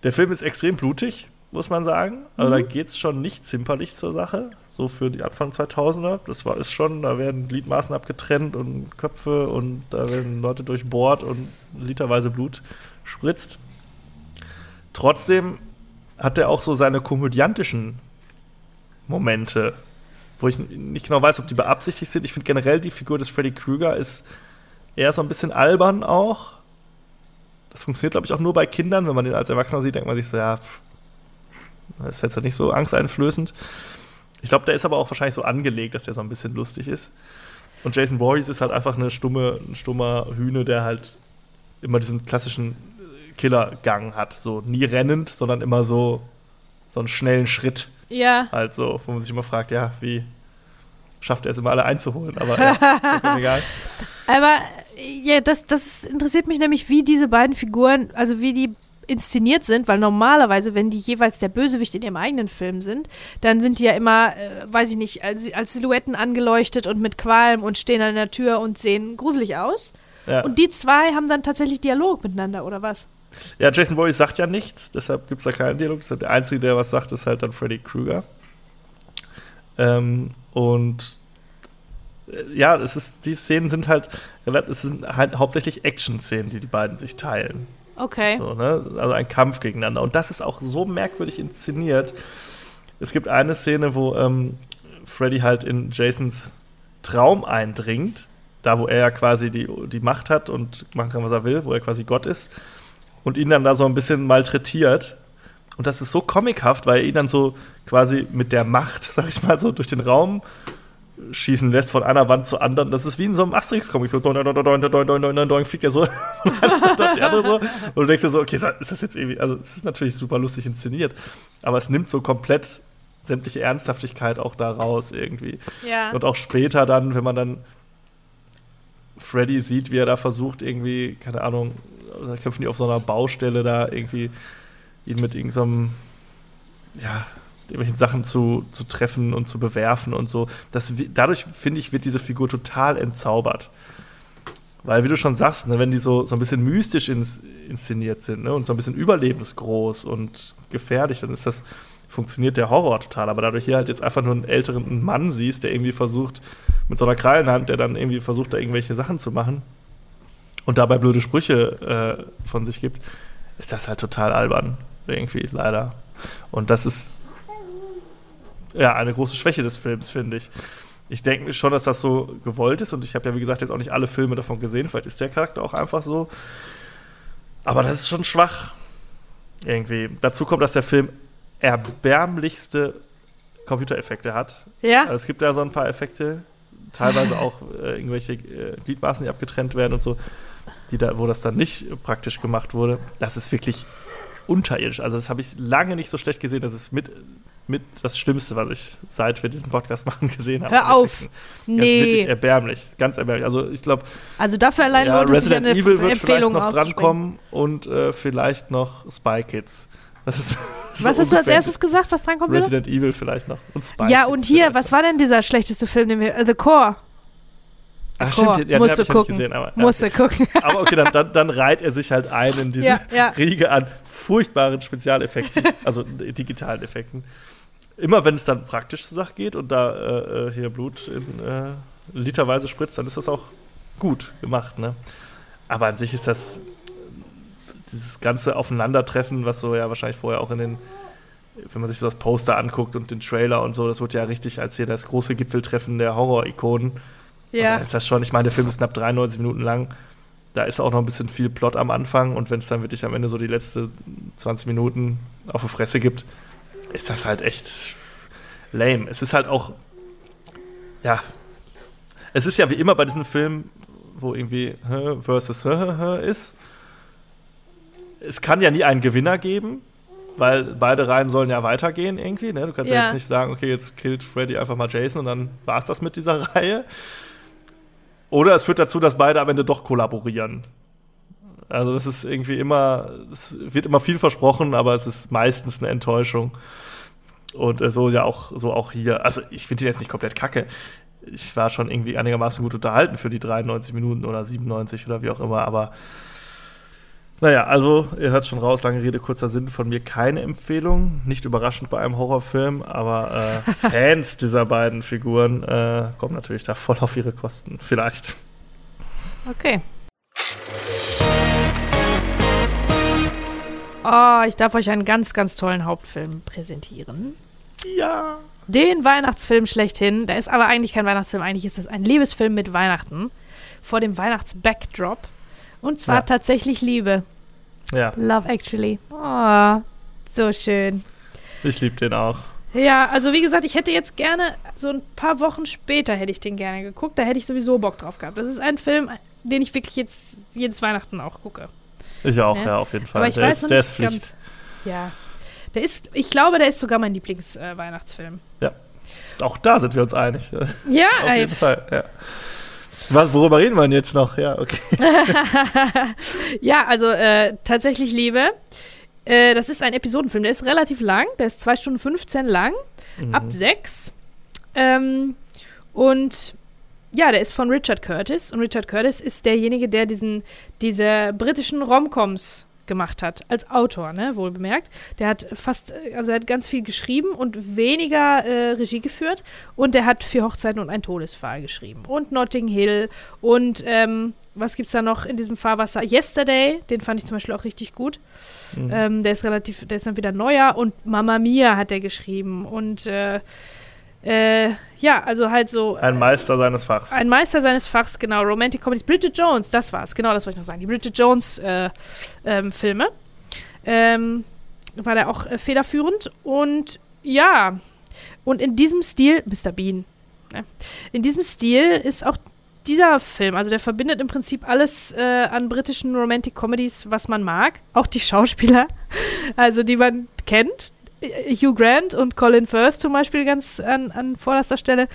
der Film ist extrem blutig, muss man sagen. Also mhm. da geht es schon nicht zimperlich zur Sache. So für die Anfang 2000er. Das war ist schon, da werden Gliedmaßen abgetrennt und Köpfe und da werden Leute durchbohrt und literweise Blut spritzt. Trotzdem hat er auch so seine komödiantischen Momente, wo ich nicht genau weiß, ob die beabsichtigt sind. Ich finde generell die Figur des Freddy Krueger ist eher so ein bisschen albern auch. Das funktioniert, glaube ich, auch nur bei Kindern. Wenn man den als Erwachsener sieht, denkt man sich so, ja, das ist jetzt nicht so angsteinflößend. Ich glaube, der ist aber auch wahrscheinlich so angelegt, dass der so ein bisschen lustig ist. Und Jason Voorhees ist halt einfach eine stumme, ein stummer Hühne, der halt immer diesen klassischen Killergang hat. So nie rennend, sondern immer so, so einen schnellen Schritt. Ja. Halt so, wo man sich immer fragt, ja, wie schafft er es immer alle einzuholen? Aber ja, egal. Aber ja, das, das interessiert mich nämlich, wie diese beiden Figuren, also wie die inszeniert sind, weil normalerweise, wenn die jeweils der Bösewicht in ihrem eigenen Film sind, dann sind die ja immer, äh, weiß ich nicht, als, als Silhouetten angeleuchtet und mit Qualm und stehen an der Tür und sehen gruselig aus. Ja. Und die zwei haben dann tatsächlich Dialog miteinander, oder was? Ja, Jason Voorhees sagt ja nichts, deshalb gibt es da keinen Dialog. Der Einzige, der was sagt, ist halt dann Freddy Krueger. Ähm, und äh, ja, es ist, die Szenen sind halt, es sind halt hauptsächlich Action-Szenen, die die beiden sich teilen. Okay. So, ne? Also ein Kampf gegeneinander. Und das ist auch so merkwürdig inszeniert. Es gibt eine Szene, wo ähm, Freddy halt in Jasons Traum eindringt, da wo er ja quasi die, die Macht hat und machen kann, was er will, wo er quasi Gott ist, und ihn dann da so ein bisschen malträtiert. Und das ist so comichaft, weil er ihn dann so quasi mit der Macht, sag ich mal, so durch den Raum schießen lässt von einer Wand zur anderen. Das ist wie in so einem Asterix-Comic. So doin, doin, doin, doin, doin, doin, doin, fliegt er so von einer Seite auf die andere so. Und du denkst dir so, okay, ist das jetzt irgendwie, also es ist natürlich super lustig inszeniert, aber es nimmt so komplett sämtliche Ernsthaftigkeit auch da raus irgendwie. Ja. Und auch später dann, wenn man dann Freddy sieht, wie er da versucht, irgendwie, keine Ahnung, da kämpfen die auf so einer Baustelle da irgendwie ihn mit irgendeinem, ja, irgendwelchen Sachen zu, zu treffen und zu bewerfen und so. Das, dadurch, finde ich, wird diese Figur total entzaubert. Weil, wie du schon sagst, ne, wenn die so, so ein bisschen mystisch ins, inszeniert sind ne, und so ein bisschen überlebensgroß und gefährlich, dann ist das, funktioniert der Horror total. Aber dadurch hier halt jetzt einfach nur einen älteren Mann siehst, der irgendwie versucht, mit so einer Krallenhand, der dann irgendwie versucht, da irgendwelche Sachen zu machen und dabei blöde Sprüche äh, von sich gibt, ist das halt total albern. Irgendwie, leider. Und das ist ja eine große Schwäche des Films, finde ich. Ich denke schon, dass das so gewollt ist und ich habe ja, wie gesagt, jetzt auch nicht alle Filme davon gesehen. Vielleicht ist der Charakter auch einfach so. Aber das ist schon schwach. Irgendwie. Dazu kommt, dass der Film erbärmlichste Computereffekte hat. Ja. Also es gibt da so ein paar Effekte, teilweise auch äh, irgendwelche äh, Gliedmaßen, die abgetrennt werden und so, die da, wo das dann nicht praktisch gemacht wurde. Das ist wirklich unterirdisch. Also das habe ich lange nicht so schlecht gesehen. Das ist mit, mit das Schlimmste, was ich seit wir diesen Podcast machen gesehen habe. Hör auf. Das Nee. ist wirklich erbärmlich. Ganz erbärmlich. Also ich glaube, Also dafür allein ja, lohnt es sich Resident eine Evil wird vielleicht noch drankommen und äh, vielleicht noch Spy Kids. Das so Was hast du als erstes gesagt, was drankommt? Resident Evil vielleicht noch. Und Spy Ja, Kids und hier, vielleicht was war denn dieser schlechteste Film, den wir. äh, The Core. Ach, Core. stimmt, ja, den Musst hab du ja gucken. gesehen. Aber, ja, Musst du okay. gucken. aber okay, dann, dann, dann reiht er sich halt ein in diese Ja, ja. Riege an furchtbaren Spezialeffekten, also digitalen Effekten. Immer wenn es dann praktisch zur Sache geht und da äh, hier Blut in äh, literweise spritzt, dann ist das auch gut gemacht, ne? Aber an sich ist das dieses ganze Aufeinandertreffen, was so ja wahrscheinlich vorher auch in den, wenn man sich so das Poster anguckt und den Trailer und so, das wird ja richtig als hier das große Gipfeltreffen der Horror-Ikonen. Ja. Ist das schon, ich meine, der Film ist knapp 93 Minuten lang. Da ist auch noch ein bisschen viel Plot am Anfang und wenn es dann wirklich am Ende so die letzte 20 Minuten auf die Fresse gibt, ist das halt echt lame. Es ist halt auch, ja, es ist ja wie immer bei diesen Filmen, wo irgendwie versus ist. Es kann ja nie einen Gewinner geben, weil beide Reihen sollen ja weitergehen irgendwie. Ne? Du kannst ja. Ja. jetzt nicht sagen, okay, jetzt killt Freddy einfach mal Jason und dann war es das mit dieser Reihe. Oder es führt dazu, dass beide am Ende doch kollaborieren. Also das ist irgendwie immer, es wird immer viel versprochen, aber es ist meistens eine Enttäuschung. Und äh, so ja auch, so auch hier. Also ich finde ihn jetzt nicht komplett kacke. Ich war schon irgendwie einigermaßen gut unterhalten für die 93 Minuten oder 97 oder wie auch immer, aber naja, also ihr hört schon raus, lange Rede, kurzer Sinn, von mir keine Empfehlung. Nicht überraschend bei einem Horrorfilm, aber äh, Fans dieser beiden Figuren äh, kommen natürlich da voll auf ihre Kosten. Vielleicht. Okay. Oh, ich darf euch einen ganz, ganz tollen Hauptfilm präsentieren. Ja. Den Weihnachtsfilm schlechthin. Der ist aber eigentlich kein Weihnachtsfilm. Eigentlich ist das ein Liebesfilm mit Weihnachten. Vor dem Weihnachtsbackdrop. Und zwar Ja. tatsächlich Liebe. Ja, Love Actually. Oh, so schön. ich liebe den auch. Ja, also wie gesagt, ich hätte jetzt gerne, so ein paar Wochen später hätte ich den gerne geguckt. Da hätte ich sowieso Bock drauf gehabt. Das ist ein Film, den ich wirklich jetzt jedes Weihnachten auch gucke. Ich auch, Ne? ja, auf jeden Fall. Aber ich der weiß ist, noch der nicht ist Pflicht. ganz. Ja. Der ist, ich glaube, der ist sogar mein Lieblings-Weihnachtsfilm. Auch da sind wir uns einig. ja, auf ey, jeden Fall, ja. Was, worüber reden wir denn jetzt noch? Ja, okay. ja, also äh, tatsächlich Liebe. Äh, das ist ein Episodenfilm. Der ist relativ lang. Der ist 2 Stunden 15 lang. Mhm. Ab 6. Ähm, und ja, der ist von Richard Curtis. Und Richard Curtis ist derjenige, der diesen, diese britischen Romcoms gemacht hat, als Autor, ne, wohl bemerkt. Der hat fast, also er hat ganz viel geschrieben und weniger äh, Regie geführt und der hat vier Hochzeiten und ein Todesfall geschrieben und Notting Hill und ähm, was gibt's da noch in diesem Fahrwasser? Yesterday, den fand ich zum Beispiel auch richtig gut. Mhm. Ähm, der ist relativ, der ist dann wieder neuer und Mamma Mia hat er geschrieben und äh, äh, ja, also halt so. Ein Meister seines Fachs. Ein Meister seines Fachs, genau. Romantic Comedies. Bridget Jones, das war's. Genau, das wollte ich noch sagen. Die Bridget Jones äh, ähm, Filme. Ähm, war der auch äh, federführend. Und ja, und in diesem Stil, Mr. Bean, ne? in diesem Stil ist auch dieser Film, also der verbindet im Prinzip alles äh, an britischen Romantic Comedies, was man mag. Auch die Schauspieler, also die man kennt. Hugh Grant und Colin Firth zum Beispiel ganz an, an vorderster Stelle.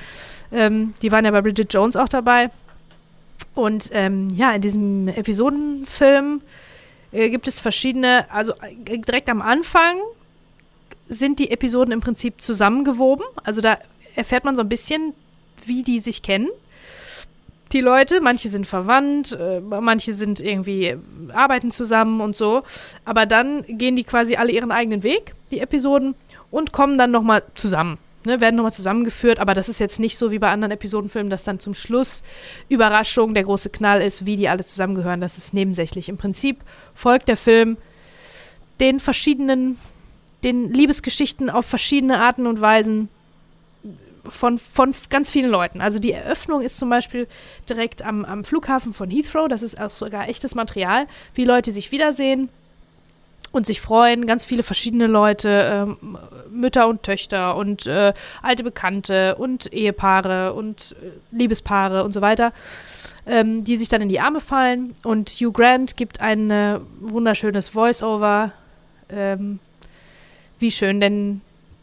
Ähm, die waren ja bei Bridget Jones auch dabei. Und ähm, ja, in diesem Episodenfilm äh, gibt es verschiedene, also äh, direkt am Anfang sind die Episoden im Prinzip zusammengewoben. Also da erfährt man so ein bisschen, wie die sich kennen. Die Leute, manche sind verwandt, äh, manche sind irgendwie, arbeiten zusammen und so. Aber dann gehen die quasi alle ihren eigenen Weg die Episoden, und kommen dann nochmal zusammen. Ne, werden nochmal zusammengeführt, aber das ist jetzt nicht so wie bei anderen Episodenfilmen, dass dann zum Schluss Überraschung der große Knall ist, wie die alle zusammengehören. Das ist nebensächlich. Im Prinzip folgt der Film den verschiedenen, den Liebesgeschichten auf verschiedene Arten und Weisen von, von ganz vielen Leuten. Also die Eröffnung ist zum Beispiel direkt am, am Flughafen von Heathrow. Das ist auch sogar echtes Material, wie Leute sich wiedersehen und sich freuen. Ganz viele verschiedene Leute, ähm, Mütter und Töchter und äh, alte Bekannte und Ehepaare und äh, Liebespaare und so weiter, ähm, die sich dann in die Arme fallen. Und Hugh Grant gibt ein äh, wunderschönes Voice-Over, ähm, wie schön denn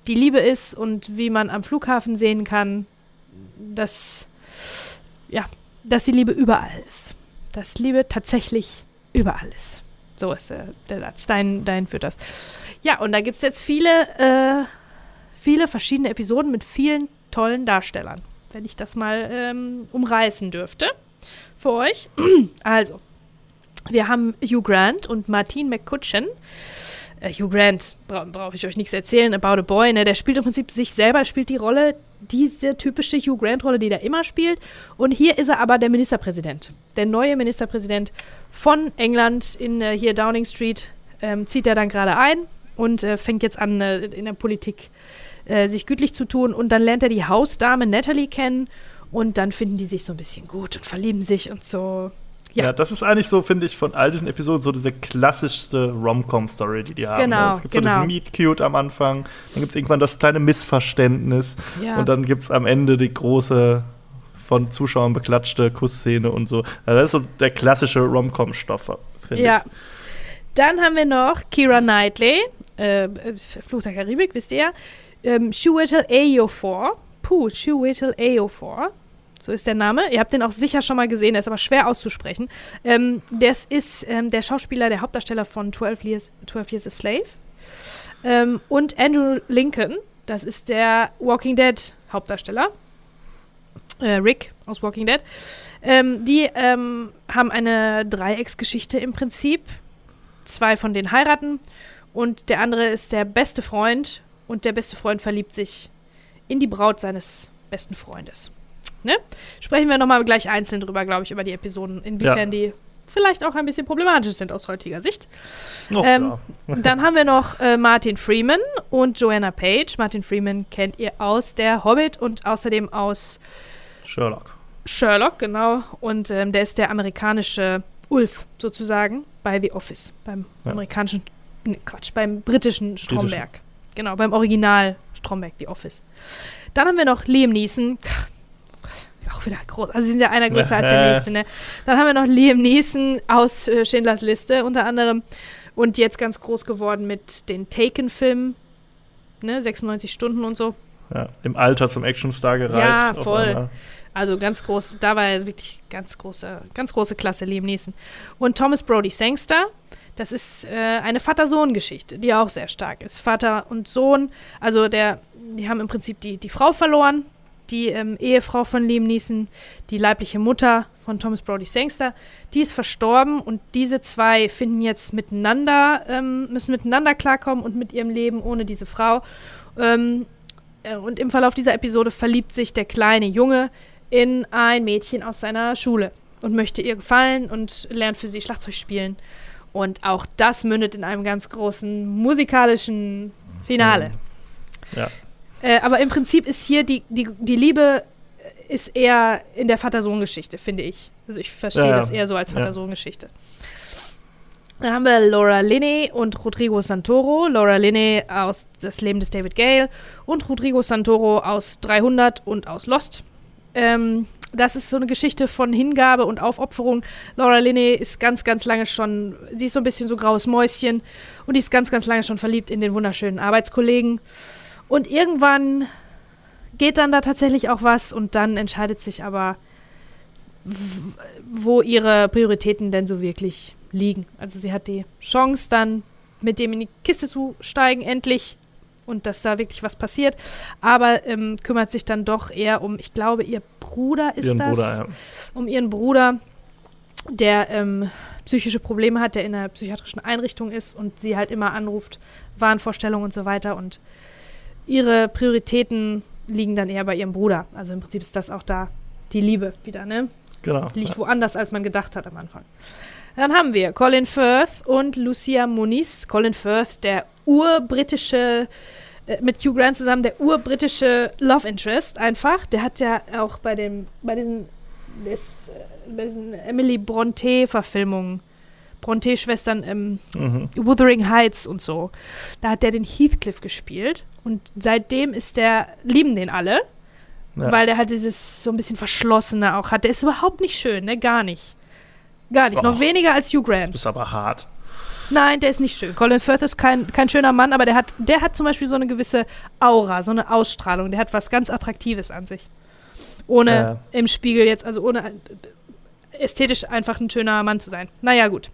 die Liebe ist und wie man am Flughafen sehen kann, dass, ja, dass die Liebe überall ist. Dass Liebe tatsächlich überall ist. So ist der, der Satz. Dein, dein führt das. Ja, und da gibt es jetzt viele, äh, viele verschiedene Episoden mit vielen tollen Darstellern. Wenn ich das mal ähm, umreißen dürfte für euch. also, wir haben Hugh Grant und Martin McCutcheon. Äh, Hugh Grant, bra brauche ich euch nichts erzählen, About a Boy, ne? Der spielt im Prinzip sich selber, spielt die Rolle, diese typische Hugh Grant-Rolle, die er immer spielt. Und hier ist er aber der Ministerpräsident. Der neue Ministerpräsident von England in äh, hier Downing Street ähm, zieht er dann gerade ein und äh, fängt jetzt an, äh, in der Politik äh, sich gütlich zu tun. Und dann lernt er die Hausdame Natalie kennen und dann finden die sich so ein bisschen gut und verlieben sich und so. Ja, ja das ist eigentlich so, finde ich, von all diesen Episoden so diese klassischste Rom-Com-Story, die die haben. Genau, es gibt genau. so diesen Meet-Cute am Anfang, dann gibt es irgendwann das kleine Missverständnis ja. und dann gibt es am Ende die große von Zuschauern beklatschte Kussszene und so. Also das ist so der klassische Rom-Com-Stoff, finde ja. ich. Dann haben wir noch Kira Knightley, äh, Fluch der Karibik, wisst ihr. Ähm, Chiwetel Ejiofor. Puh, Chiwetel Ejiofor. So ist der Name. Ihr habt den auch sicher schon mal gesehen, der ist aber schwer auszusprechen. Ähm, das ist ähm, der Schauspieler, der Hauptdarsteller von 12 Years, 12 Years a Slave. Ähm, und Andrew Lincoln, das ist der Walking Dead Hauptdarsteller äh, Rick aus Walking Dead. Ähm, die ähm, haben eine Dreiecksgeschichte im Prinzip. Zwei von denen heiraten und der andere ist der beste Freund und der beste Freund verliebt sich in die Braut seines besten Freundes. Ne? Sprechen wir nochmal gleich einzeln drüber, glaube ich, über die Episoden, inwiefern ja. die vielleicht auch ein bisschen problematisch sind aus heutiger Sicht. Oh, ähm, dann haben wir noch äh, Martin Freeman und Joanna Page. Martin Freeman kennt ihr aus der Hobbit und außerdem aus Sherlock. Sherlock, genau. Und ähm, der ist der amerikanische Ulf sozusagen bei The Office, beim ja. amerikanischen, ne, Quatsch, beim britischen Stromberg. Britische. Genau, beim Original Stromberg, The Office. Dann haben wir noch Liam Neeson. Auch wieder groß. Also sie sind ja einer größer als der nächste, ne? Dann haben wir noch Liam Neeson aus äh, Schindlers Liste unter anderem. Und jetzt ganz groß geworden mit den Taken-Filmen. Ne? 96 Stunden und so. Ja, Im Alter zum Actionstar gereift. Ja, voll. Also ganz groß, da war er wirklich ganz große, ganz große Klasse, Liam Neeson. Und Thomas Brody Sangster, das ist äh, eine Vater-Sohn-Geschichte, die auch sehr stark ist. Vater und Sohn, also der, die haben im Prinzip die, die Frau verloren die ähm, Ehefrau von Liam Neeson, die leibliche Mutter von Thomas Brody Sangster, die ist verstorben und diese zwei finden jetzt miteinander, ähm, müssen miteinander klarkommen und mit ihrem Leben ohne diese Frau. Ähm, äh, und im Verlauf dieser Episode verliebt sich der kleine Junge in ein Mädchen aus seiner Schule und möchte ihr gefallen und lernt für sie Schlagzeug spielen. Und auch das mündet in einem ganz großen musikalischen Finale. Ja. Äh, aber im Prinzip ist hier die, die, die Liebe ist eher in der Vater-Sohn-Geschichte, finde ich. Also ich verstehe Ja, das eher so als. Vater-Sohn-Geschichte. Dann haben wir Laura Linney und Rodrigo Santoro. Laura Linney aus Das Leben des David Gale und Rodrigo Santoro aus 300 und aus Lost. Ähm, das ist so eine Geschichte von Hingabe und Aufopferung. Laura Linney ist ganz, ganz lange schon, sie ist so ein bisschen so graues Mäuschen und die ist ganz, ganz lange schon verliebt in den wunderschönen Arbeitskollegen. Und irgendwann geht dann da tatsächlich auch was und dann entscheidet sich aber, wo ihre Prioritäten denn so wirklich liegen. Also sie hat die Chance dann mit dem in die Kiste zu steigen, endlich. Und dass da wirklich was passiert. Aber ähm, kümmert sich dann doch eher um, ich glaube, ihr Bruder ist Ihren das. Bruder, ja. Um ihren Bruder, der ähm, psychische Probleme hat, der in einer psychiatrischen Einrichtung ist und sie halt immer anruft, Wahnvorstellungen und so weiter. Und ihre Prioritäten liegen dann eher bei ihrem Bruder. Also im Prinzip ist das auch da die Liebe wieder, ne? Genau. Liegt Ja. woanders, als man gedacht hat am Anfang. Dann haben wir Colin Firth und Lucia Moniz. Colin Firth, der urbritische, äh, mit Hugh Grant zusammen, der urbritische Love Interest einfach. Der hat ja auch bei dem, bei diesen, des, äh, bei diesen Emily Bronte-Verfilmungen, Bronte-Schwestern, ähm, Mhm. Wuthering Heights und so. Da hat der den Heathcliff gespielt. Und seitdem ist der, lieben den alle, Ja. weil der halt dieses so ein bisschen Verschlossene auch hat. Der ist überhaupt nicht schön, ne? Gar nicht. Gar nicht. Noch Och. weniger als Hugh Grant. bist aber hart. Nein, der ist nicht schön. Colin Firth ist kein, kein schöner Mann, aber der hat, der hat zum Beispiel so eine gewisse Aura, so eine Ausstrahlung. Der hat was ganz Attraktives an sich. Ohne Ja. im Spiegel jetzt, also ohne äh, ästhetisch einfach ein schöner Mann zu sein. Naja, gut.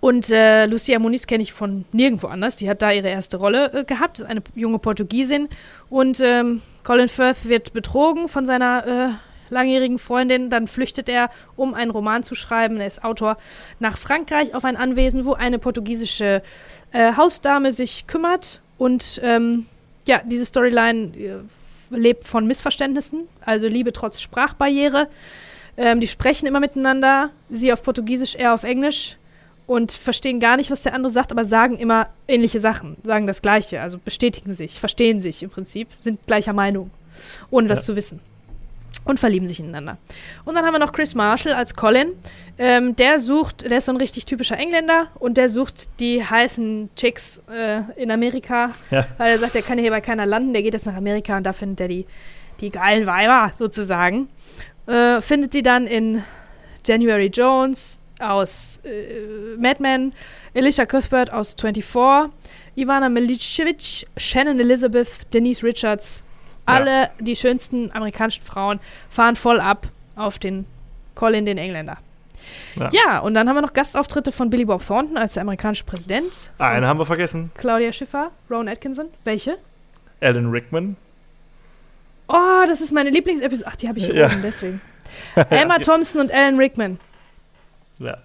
Und äh, Lucia Moniz kenne ich von nirgendwo anders. Die hat da ihre erste Rolle äh, gehabt. Ist eine junge Portugiesin. Und ähm, Colin Firth wird betrogen von seiner äh, langjährigen Freundin. Dann flüchtet er, um einen Roman zu schreiben. Er ist Autor nach Frankreich auf ein Anwesen, wo eine portugiesische äh, Hausdame sich kümmert. Und ähm, ja, diese Storyline äh, lebt von Missverständnissen. Also Liebe trotz Sprachbarriere. Ähm, die sprechen immer miteinander. Sie auf Portugiesisch, er auf Englisch und verstehen gar nicht, was der andere sagt, aber sagen immer ähnliche Sachen, sagen das Gleiche, also bestätigen sich, verstehen sich im Prinzip, sind gleicher Meinung, ohne das Ja. zu wissen. Und verlieben sich ineinander. Und dann haben wir noch Chris Marshall als Colin. Ähm, der sucht, der ist so ein richtig typischer Engländer und der sucht die heißen Chicks äh, in Amerika, Ja. weil er sagt, er kann hier bei keiner landen, der geht jetzt nach Amerika und da findet er die, die geilen Weiber sozusagen. Äh, findet sie dann in January Jones aus äh, Mad Men, Alicia Cuthbert aus 24, Ivana Milicevic, Shannon Elizabeth, Denise Richards. Alle die schönsten amerikanischen Frauen fahren voll ab auf den Colin, den Engländer. Ja. Ja, und dann haben wir noch Gastauftritte von Billy Bob Thornton als der amerikanische Präsident. von Einen haben wir vergessen. Claudia Schiffer, Rowan Atkinson. Welche? Alan Rickman. Oh, das ist meine Lieblingsepisode. Ach, die habe ich hier Ja. oben, deswegen. Emma Thompson und Alan Rickman. Ja,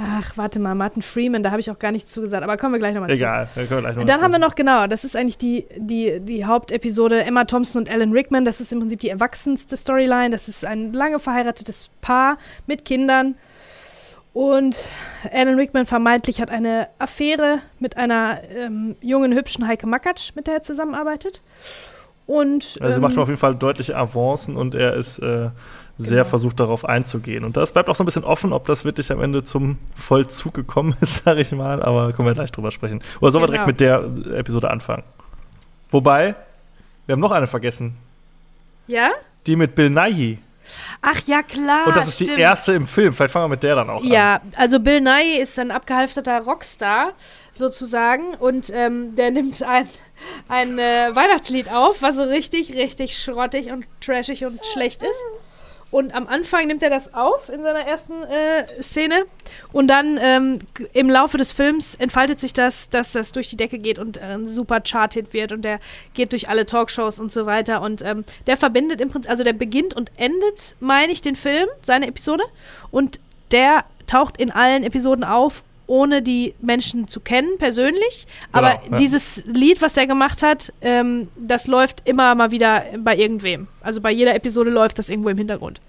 Ach, warte mal, Martin Freeman, da habe ich auch gar nichts zugesagt, aber kommen wir gleich nochmal zu. egal. Da können wir gleich noch Dann dazu. haben wir noch, genau, das ist eigentlich die, die, die Hauptepisode Emma Thompson und Alan Rickman. Das ist im Prinzip die erwachsenste Storyline. Das ist ein lange verheiratetes Paar mit Kindern. Und Alan Rickman vermeintlich hat eine Affäre mit einer ähm, jungen, hübschen Heike Makatsch, mit der er zusammenarbeitet. Und Also ähm, macht auf jeden Fall deutliche Avancen und er ist äh, sehr Genau. versucht darauf einzugehen. Und das bleibt auch so ein bisschen offen, ob das wirklich am Ende zum Vollzug gekommen ist, sage ich mal. Aber können wir gleich drüber sprechen. Oder sollen wir direkt mit Genau. der Episode anfangen? Wobei, wir haben noch eine vergessen. ja? Die mit Bill Nighy. Ach ja, klar. und das ist stimmt. die erste im Film. Vielleicht fangen wir mit der dann auch an. Ja, also Bill Nye ist ein abgehalfterter Rockstar sozusagen und ähm, der nimmt ein, ein äh, Weihnachtslied auf, was so richtig, richtig schrottig und trashig und schlecht ist. Und am Anfang nimmt er das auf in seiner ersten äh, Szene. Und dann ähm, im Laufe des Films entfaltet sich das, dass das durch die Decke geht und äh, ein super Chart-Hit wird. Und der geht durch alle Talkshows und so weiter. Und ähm, der verbindet im Prinzip, also der beginnt und endet, meine ich, den Film, seine Episode. Und der taucht in allen Episoden auf ohne die Menschen zu kennen, persönlich. Aber Genau, ja. dieses Lied, was der gemacht hat, ähm, das läuft immer mal wieder bei irgendwem. Also bei jeder Episode läuft das irgendwo im Hintergrund.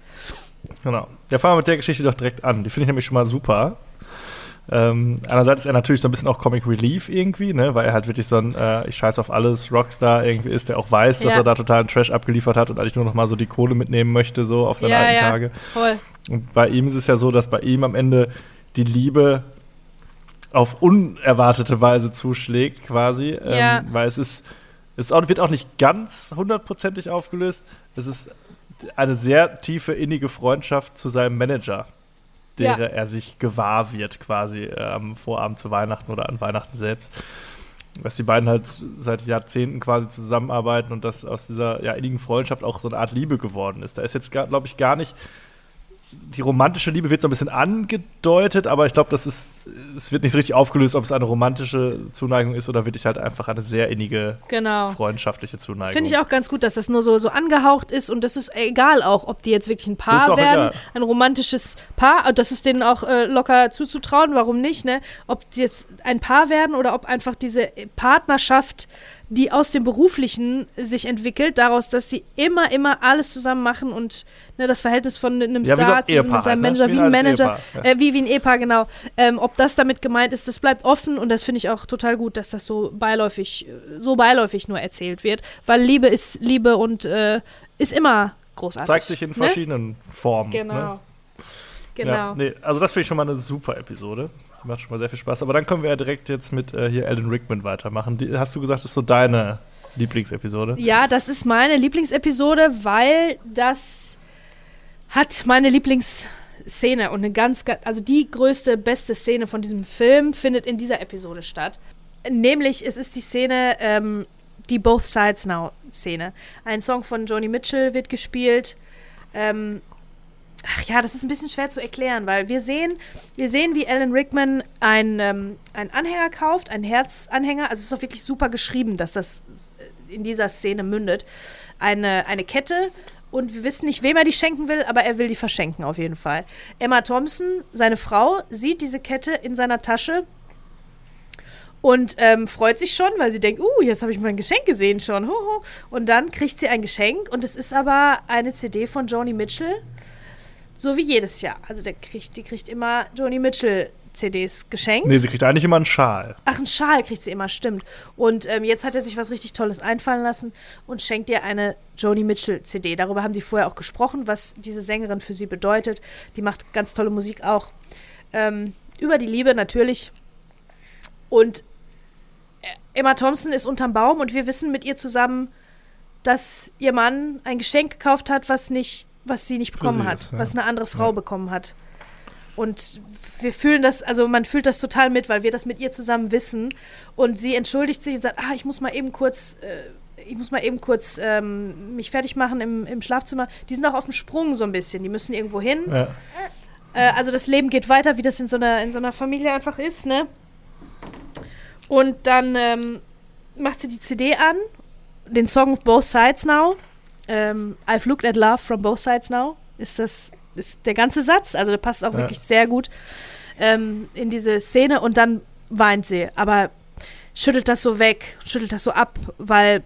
Genau. Ja, fangen wir mit der Geschichte doch direkt an. Die finde ich nämlich schon mal super. Ähm, einerseits ist er natürlich so ein bisschen auch Comic Relief irgendwie, ne, weil er halt wirklich so ein äh, Ich scheiß auf alles Rockstar irgendwie ist, der auch weiß, dass Ja. er da totalen Trash abgeliefert hat und eigentlich nur noch mal so die Kohle mitnehmen möchte, so auf seine Ja, alten ja. Tage. Voll. Und bei ihm ist es ja so, dass bei ihm am Ende die Liebe auf unerwartete Weise zuschlägt, quasi. Ja. Ähm, weil es ist, es wird auch nicht ganz hundertprozentig aufgelöst. Es ist eine sehr tiefe, innige Freundschaft zu seinem Manager, Ja. derer er sich gewahr wird, quasi äh, am Vorabend zu Weihnachten oder an Weihnachten selbst. Dass die beiden halt seit Jahrzehnten quasi zusammenarbeiten und dass aus dieser ja, innigen Freundschaft auch so eine Art Liebe geworden ist. Da ist jetzt, glaube ich, gar nicht die romantische Liebe wird so ein bisschen angedeutet, aber ich glaube, das ist, es wird nicht so richtig aufgelöst, ob es eine romantische Zuneigung ist oder wirklich halt einfach eine sehr innige Genau. freundschaftliche Zuneigung. Finde ich auch ganz gut, dass das nur so, so angehaucht ist und das ist egal auch, ob die jetzt wirklich ein Paar werden, egal. ein romantisches Paar, äh, das ist denen auch äh, locker zuzutrauen, warum nicht, ne? Ob die jetzt ein Paar werden oder ob einfach diese Partnerschaft, die aus dem Beruflichen sich entwickelt, daraus, dass sie immer, immer alles zusammen machen und ne, das Verhältnis von einem Ja, so Star mit Ehepaar seinem halt, ne? Manager, Wie wie ein Manager, Ehepaar, ja. äh, wie, wie ein Ehepaar, genau. Ähm, ob das damit gemeint ist, das bleibt offen und das finde ich auch total gut, dass das so beiläufig, äh, so beiläufig nur erzählt wird, weil Liebe ist Liebe und äh, ist immer großartig. Zeigt sich in ne? verschiedenen Formen. Genau. Ne? Genau. Ja, nee, also das finde ich schon mal eine super Episode. Die macht schon mal sehr viel Spaß. Aber dann können wir ja direkt jetzt mit äh, hier Alan Rickman weitermachen. Die, hast du gesagt, das ist so deine Lieblingsepisode? Ja, das ist meine Lieblingsepisode, weil das hat meine Lieblingsszene und eine ganz, ga- also die größte, beste Szene von diesem Film findet in dieser Episode statt. Nämlich, es ist die Szene, ähm, die Both Sides Now Szene. Ein Song von Joni Mitchell wird gespielt. Ähm, ach ja, das ist ein bisschen schwer zu erklären, weil wir sehen, wir sehen, wie Alan Rickman ein, ähm, einen Anhänger kauft, einen Herzanhänger. Also es ist auch wirklich super geschrieben, dass das in dieser Szene mündet. Eine, eine Kette und wir wissen nicht, wem er die schenken will, aber er will die verschenken auf jeden Fall. Emma Thompson, seine Frau, sieht diese Kette in seiner Tasche und ähm, freut sich schon, weil sie denkt, uh, jetzt habe ich mein Geschenk gesehen schon. Hoho. Und dann kriegt sie ein Geschenk und es ist aber eine CD von Joni Mitchell, so wie jedes Jahr. Also der kriegt, die kriegt immer Joni Mitchell CDs geschenkt. Nee, sie kriegt eigentlich immer einen Schal. Ach, einen Schal kriegt sie immer, stimmt. Und ähm, jetzt hat er sich was richtig Tolles einfallen lassen und schenkt ihr eine Joni Mitchell CD. Darüber haben sie vorher auch gesprochen, was diese Sängerin für sie bedeutet. Die macht ganz tolle Musik auch. Ähm, über die Liebe natürlich. Und äh, Emma Thompson ist unterm Baum und wir wissen mit ihr zusammen, dass ihr Mann ein Geschenk gekauft hat, was nicht, was sie nicht bekommen sie hat, ist, ja. was eine andere Frau Ja. bekommen hat. Und wir fühlen das, also man fühlt das total mit, weil wir das mit ihr zusammen wissen. Und sie entschuldigt sich und sagt, ah, ich muss mal eben kurz, äh, ich muss mal eben kurz ähm, mich fertig machen im, im Schlafzimmer. Die sind auch auf dem Sprung so ein bisschen. Die müssen irgendwo hin. Ja. Äh, also das Leben geht weiter, wie das in so einer, in so einer Familie einfach ist, ne? Und dann ähm, macht sie die CD an, den Song Both Sides Now. Ähm, I've looked at love from both sides now. Ist das ist der ganze Satz, also der passt auch Ja. wirklich sehr gut ähm, in diese Szene und dann weint sie, aber schüttelt das so weg, schüttelt das so ab, weil,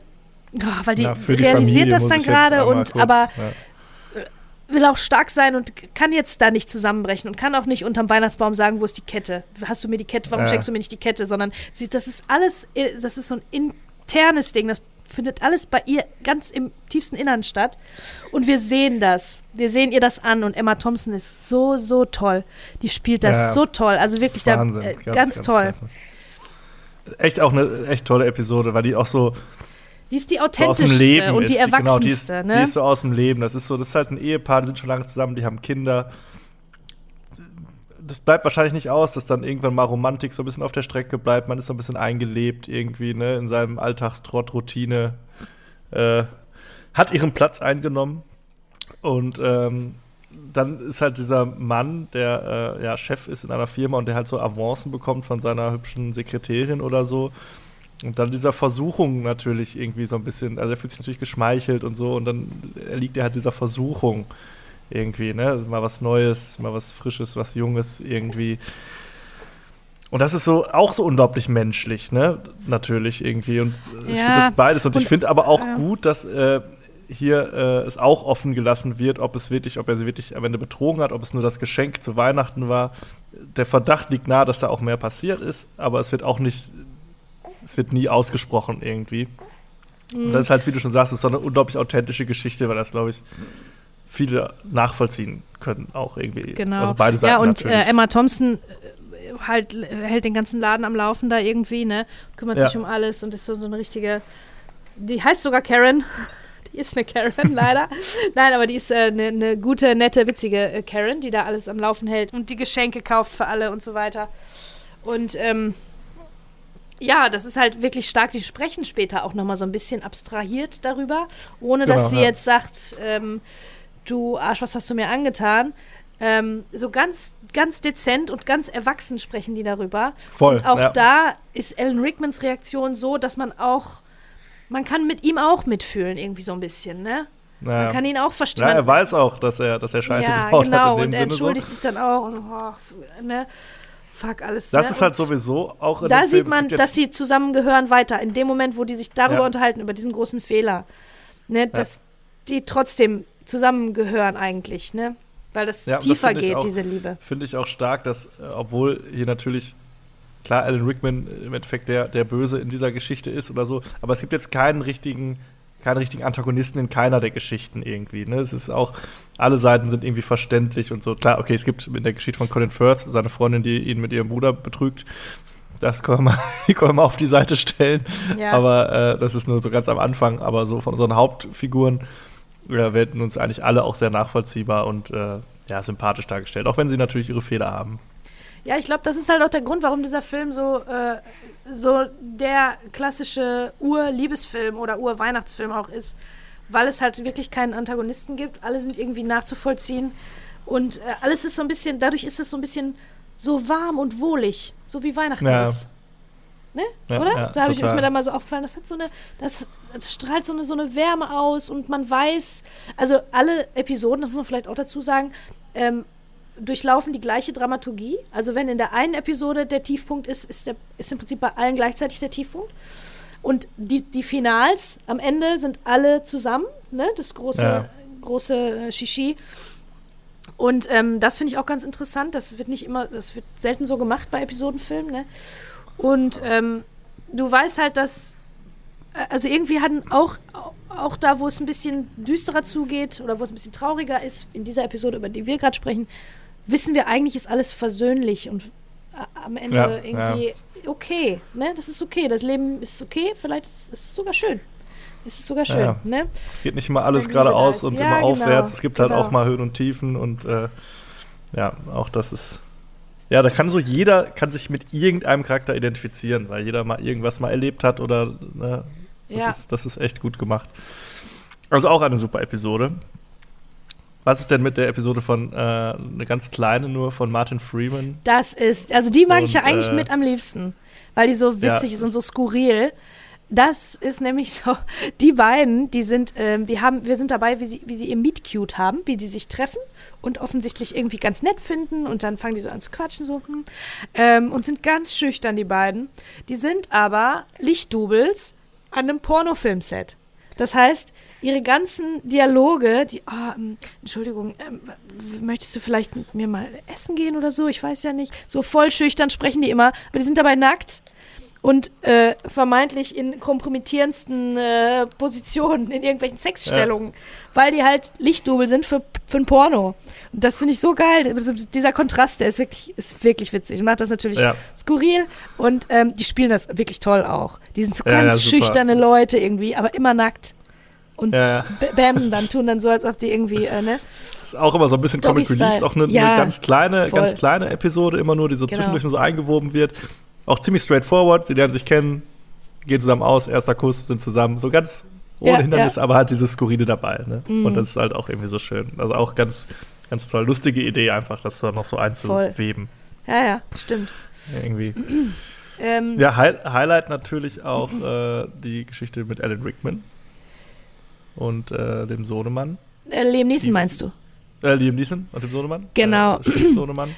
ah, weil die, Ja, die realisiert das dann gerade und kurz, aber ja. will auch stark sein und kann jetzt da nicht zusammenbrechen und kann auch nicht unterm Weihnachtsbaum sagen, wo ist die Kette? Hast du mir die Kette? Warum Ja. schenkst du mir nicht die Kette? Sondern sie, das ist alles, äh, das ist so ein internes Ding. Das findet alles bei ihr ganz im tiefsten Innern statt. Und wir sehen das. Wir sehen ihr das an und Emma Thompson ist so, so toll. Die spielt das Ja. so toll. Also wirklich Wahnsinn. da, äh, ganz, toll. klasse. Echt auch eine echt tolle Episode, weil die auch so, Die ist die so aus dem authentischste Leben und ist. die genau, die, ist, erwachsenste. ne? die ist so aus dem Leben. Das ist so, das ist halt ein Ehepaar, die sind schon lange zusammen, die haben Kinder. Das bleibt wahrscheinlich nicht aus, dass dann irgendwann mal Romantik so ein bisschen auf der Strecke bleibt. Man ist so ein bisschen eingelebt irgendwie, ne, in seinem Alltagstrott, Routine. Äh, hat ihren Platz eingenommen. Und ähm, dann ist halt dieser Mann, der äh, ja Chef ist in einer Firma und der halt so Avancen bekommt von seiner hübschen Sekretärin oder so. Und dann dieser Versuchung natürlich irgendwie so ein bisschen, also er fühlt sich natürlich geschmeichelt und so und dann erliegt er halt dieser Versuchung irgendwie, ne? Mal was Neues, mal was Frisches, was Junges irgendwie. Und das ist so auch so unglaublich menschlich, ne? Natürlich irgendwie. Und ich Ja. finde das beides. Und, Und- ich finde aber auch ja. gut, dass äh, hier äh, es auch offen gelassen wird, ob es wirklich, ob er sie wirklich am Ende betrogen hat, ob es nur das Geschenk zu Weihnachten war. Der Verdacht liegt nahe, dass da auch mehr passiert ist, aber es wird auch nicht, es wird nie ausgesprochen irgendwie. Und Mhm. das ist halt, wie du schon sagst, es ist so eine unglaublich authentische Geschichte, weil das, glaube ich, viele nachvollziehen können auch irgendwie. Genau. Also beide Seiten ja, und natürlich. äh, Emma Thompson äh, halt hält den ganzen Laden am Laufen da irgendwie, ne? Kümmert Ja. sich um alles und ist so, so eine richtige. Die heißt sogar Karen. Die ist eine Karen, leider. Nein, aber die ist äh, eine, eine gute, nette, witzige äh, Karen, die da alles am Laufen hält und die Geschenke kauft für alle und so weiter. Und ähm, ja, das ist halt wirklich stark. Die sprechen später auch nochmal so ein bisschen abstrahiert darüber, ohne dass Genau, sie ja. jetzt sagt, ähm, du Arsch, was hast du mir angetan? Ähm, so ganz, ganz dezent und ganz erwachsen sprechen die darüber. Voll. Und auch ja. da ist Alan Rickmans Reaktion so, dass man auch, man kann mit ihm auch mitfühlen, irgendwie so ein bisschen, ne? ja. Man kann ihn auch verstehen. ja, er weiß auch, dass er, dass er Scheiße ja, gebaut genau. hat in Und er Sinne so. entschuldigt sich dann auch und oh, ne? Fuck alles. Das ne? ist halt und sowieso auch in Da dem sieht man, dass sie zusammengehören weiter. In dem Moment, wo die sich darüber Ja. unterhalten, über diesen großen Fehler. Ne? Dass die trotzdem zusammengehören eigentlich, ne? Weil das Ja, das tiefer ich geht, auch- diese Liebe. finde ich auch stark, dass, äh, obwohl hier natürlich, klar, Alan Rickman im Endeffekt der, der Böse in dieser Geschichte ist oder so, aber es gibt jetzt keinen richtigen, keinen richtigen Antagonisten in keiner der Geschichten irgendwie. Ne? Es ist auch, alle Seiten sind irgendwie verständlich und so. Klar, okay, es gibt in der Geschichte von Colin Firth, seine Freundin, die ihn mit ihrem Bruder betrügt, das können wir mal, können wir auf die Seite stellen. Ja. Aber äh, das ist nur so ganz am Anfang. Aber so von unseren Hauptfiguren äh, werden uns eigentlich alle auch sehr nachvollziehbar und äh, ja, sympathisch dargestellt. Auch wenn sie natürlich ihre Fehler haben. Ja, ich glaube, das ist halt auch der Grund, warum dieser Film so, äh, so der klassische Ur-Liebesfilm oder Ur-Weihnachtsfilm auch ist. Weil es halt wirklich keinen Antagonisten gibt. Alle sind irgendwie nachzuvollziehen. Und äh, alles ist so ein bisschen, dadurch ist es so ein bisschen so warm und wohlig. So wie Weihnachten Ja. ist. Ne? Ja, Oder? ja, so habe ich ist mir da mal so aufgefallen. Das hat so eine, das, das strahlt so eine, so eine Wärme aus und man weiß, also alle Episoden, das muss man vielleicht auch dazu sagen, ähm, durchlaufen die gleiche Dramaturgie. Also wenn in der einen Episode der Tiefpunkt ist, ist, der, ist im Prinzip bei allen gleichzeitig der Tiefpunkt. Und die, die Finals am Ende sind alle zusammen, ne? Das große, Ja. große äh, Shishi. Und ähm, das finde ich auch ganz interessant. Das wird nicht immer, das wird selten so gemacht bei Episodenfilmen, ne? Und ähm, du weißt halt, dass äh, also irgendwie hatten auch, auch da, wo es ein bisschen düsterer zugeht oder wo es ein bisschen trauriger ist, in dieser Episode, über die wir gerade sprechen, wissen wir eigentlich, ist alles versöhnlich und a- am Ende Ja, irgendwie okay. Ne? Das ist okay. Das Leben ist okay. Vielleicht ist es sogar schön. Es ist sogar schön. Ja. Ne? Es geht nicht immer alles geradeaus und Ja, immer genau, aufwärts. Es gibt halt genau. auch mal Höhen und Tiefen und äh, ja, auch das ist. Ja, da kann so jeder kann sich mit irgendeinem Charakter identifizieren, weil jeder mal irgendwas mal erlebt hat oder ne, das, Ja. ist, das ist echt gut gemacht. Also auch eine super Episode. Was ist denn mit der Episode von äh, eine ganz kleine nur von Martin Freeman? Das ist, also die mag ich ja Und, eigentlich äh, mit am liebsten, weil die so witzig Ja. ist und so skurril. Das ist nämlich so, die beiden, die sind, ähm, die haben, wir sind dabei, wie sie, wie sie ihr Meet Cute haben, wie die sich treffen und offensichtlich irgendwie ganz nett finden und dann fangen die so an zu quatschen so hm, ähm, und sind ganz schüchtern, die beiden. Die sind aber Lichtdoubles an einem Pornofilmset. Das heißt, ihre ganzen Dialoge, die, ah, ähm, Entschuldigung, ähm, möchtest du vielleicht mit mir mal essen gehen oder so? Ich weiß ja nicht. So voll schüchtern sprechen die immer, aber die sind dabei nackt und äh, vermeintlich in kompromittierendsten äh, Positionen, in irgendwelchen Sexstellungen, weil die halt Lichtdubel sind für, für ein Porno. Und das finde ich so geil. Also Dieser Kontrast, der ist wirklich, ist wirklich witzig. Macht das natürlich Ja. skurril und ähm, die spielen das wirklich toll auch. Die sind so Ja, ganz ja, schüchterne Leute irgendwie, aber immer nackt. Und Ja, ja. b- bämsen dann, tun dann so, als ob die irgendwie, äh, ne? Ist auch immer so ein bisschen Doggy Comic Relief. Ist auch eine, Ja, eine ganz kleine, voll. ganz kleine Episode, immer nur, die so Genau. zwischendurch nur so eingewoben wird. Auch ziemlich straightforward. Sie lernen sich kennen, gehen zusammen aus, erster Kuss, sind zusammen. So ganz ohne Ja, Hindernis, ja. aber halt dieses Skurrile dabei. Ne? Mhm. Und das ist halt auch irgendwie so schön. Also auch ganz, ganz toll. Lustige Idee einfach, das da noch so einzuweben. Ja, ja, stimmt. Irgendwie. Ähm, Ja, Hi Highlight natürlich auch äh, die Geschichte mit Alan Rickman und äh, dem Sohnemann. äh, Liam Neeson meinst du? Äh, Liam Neeson und dem Sohnemann. Genau. Äh, Stiefsohnemann.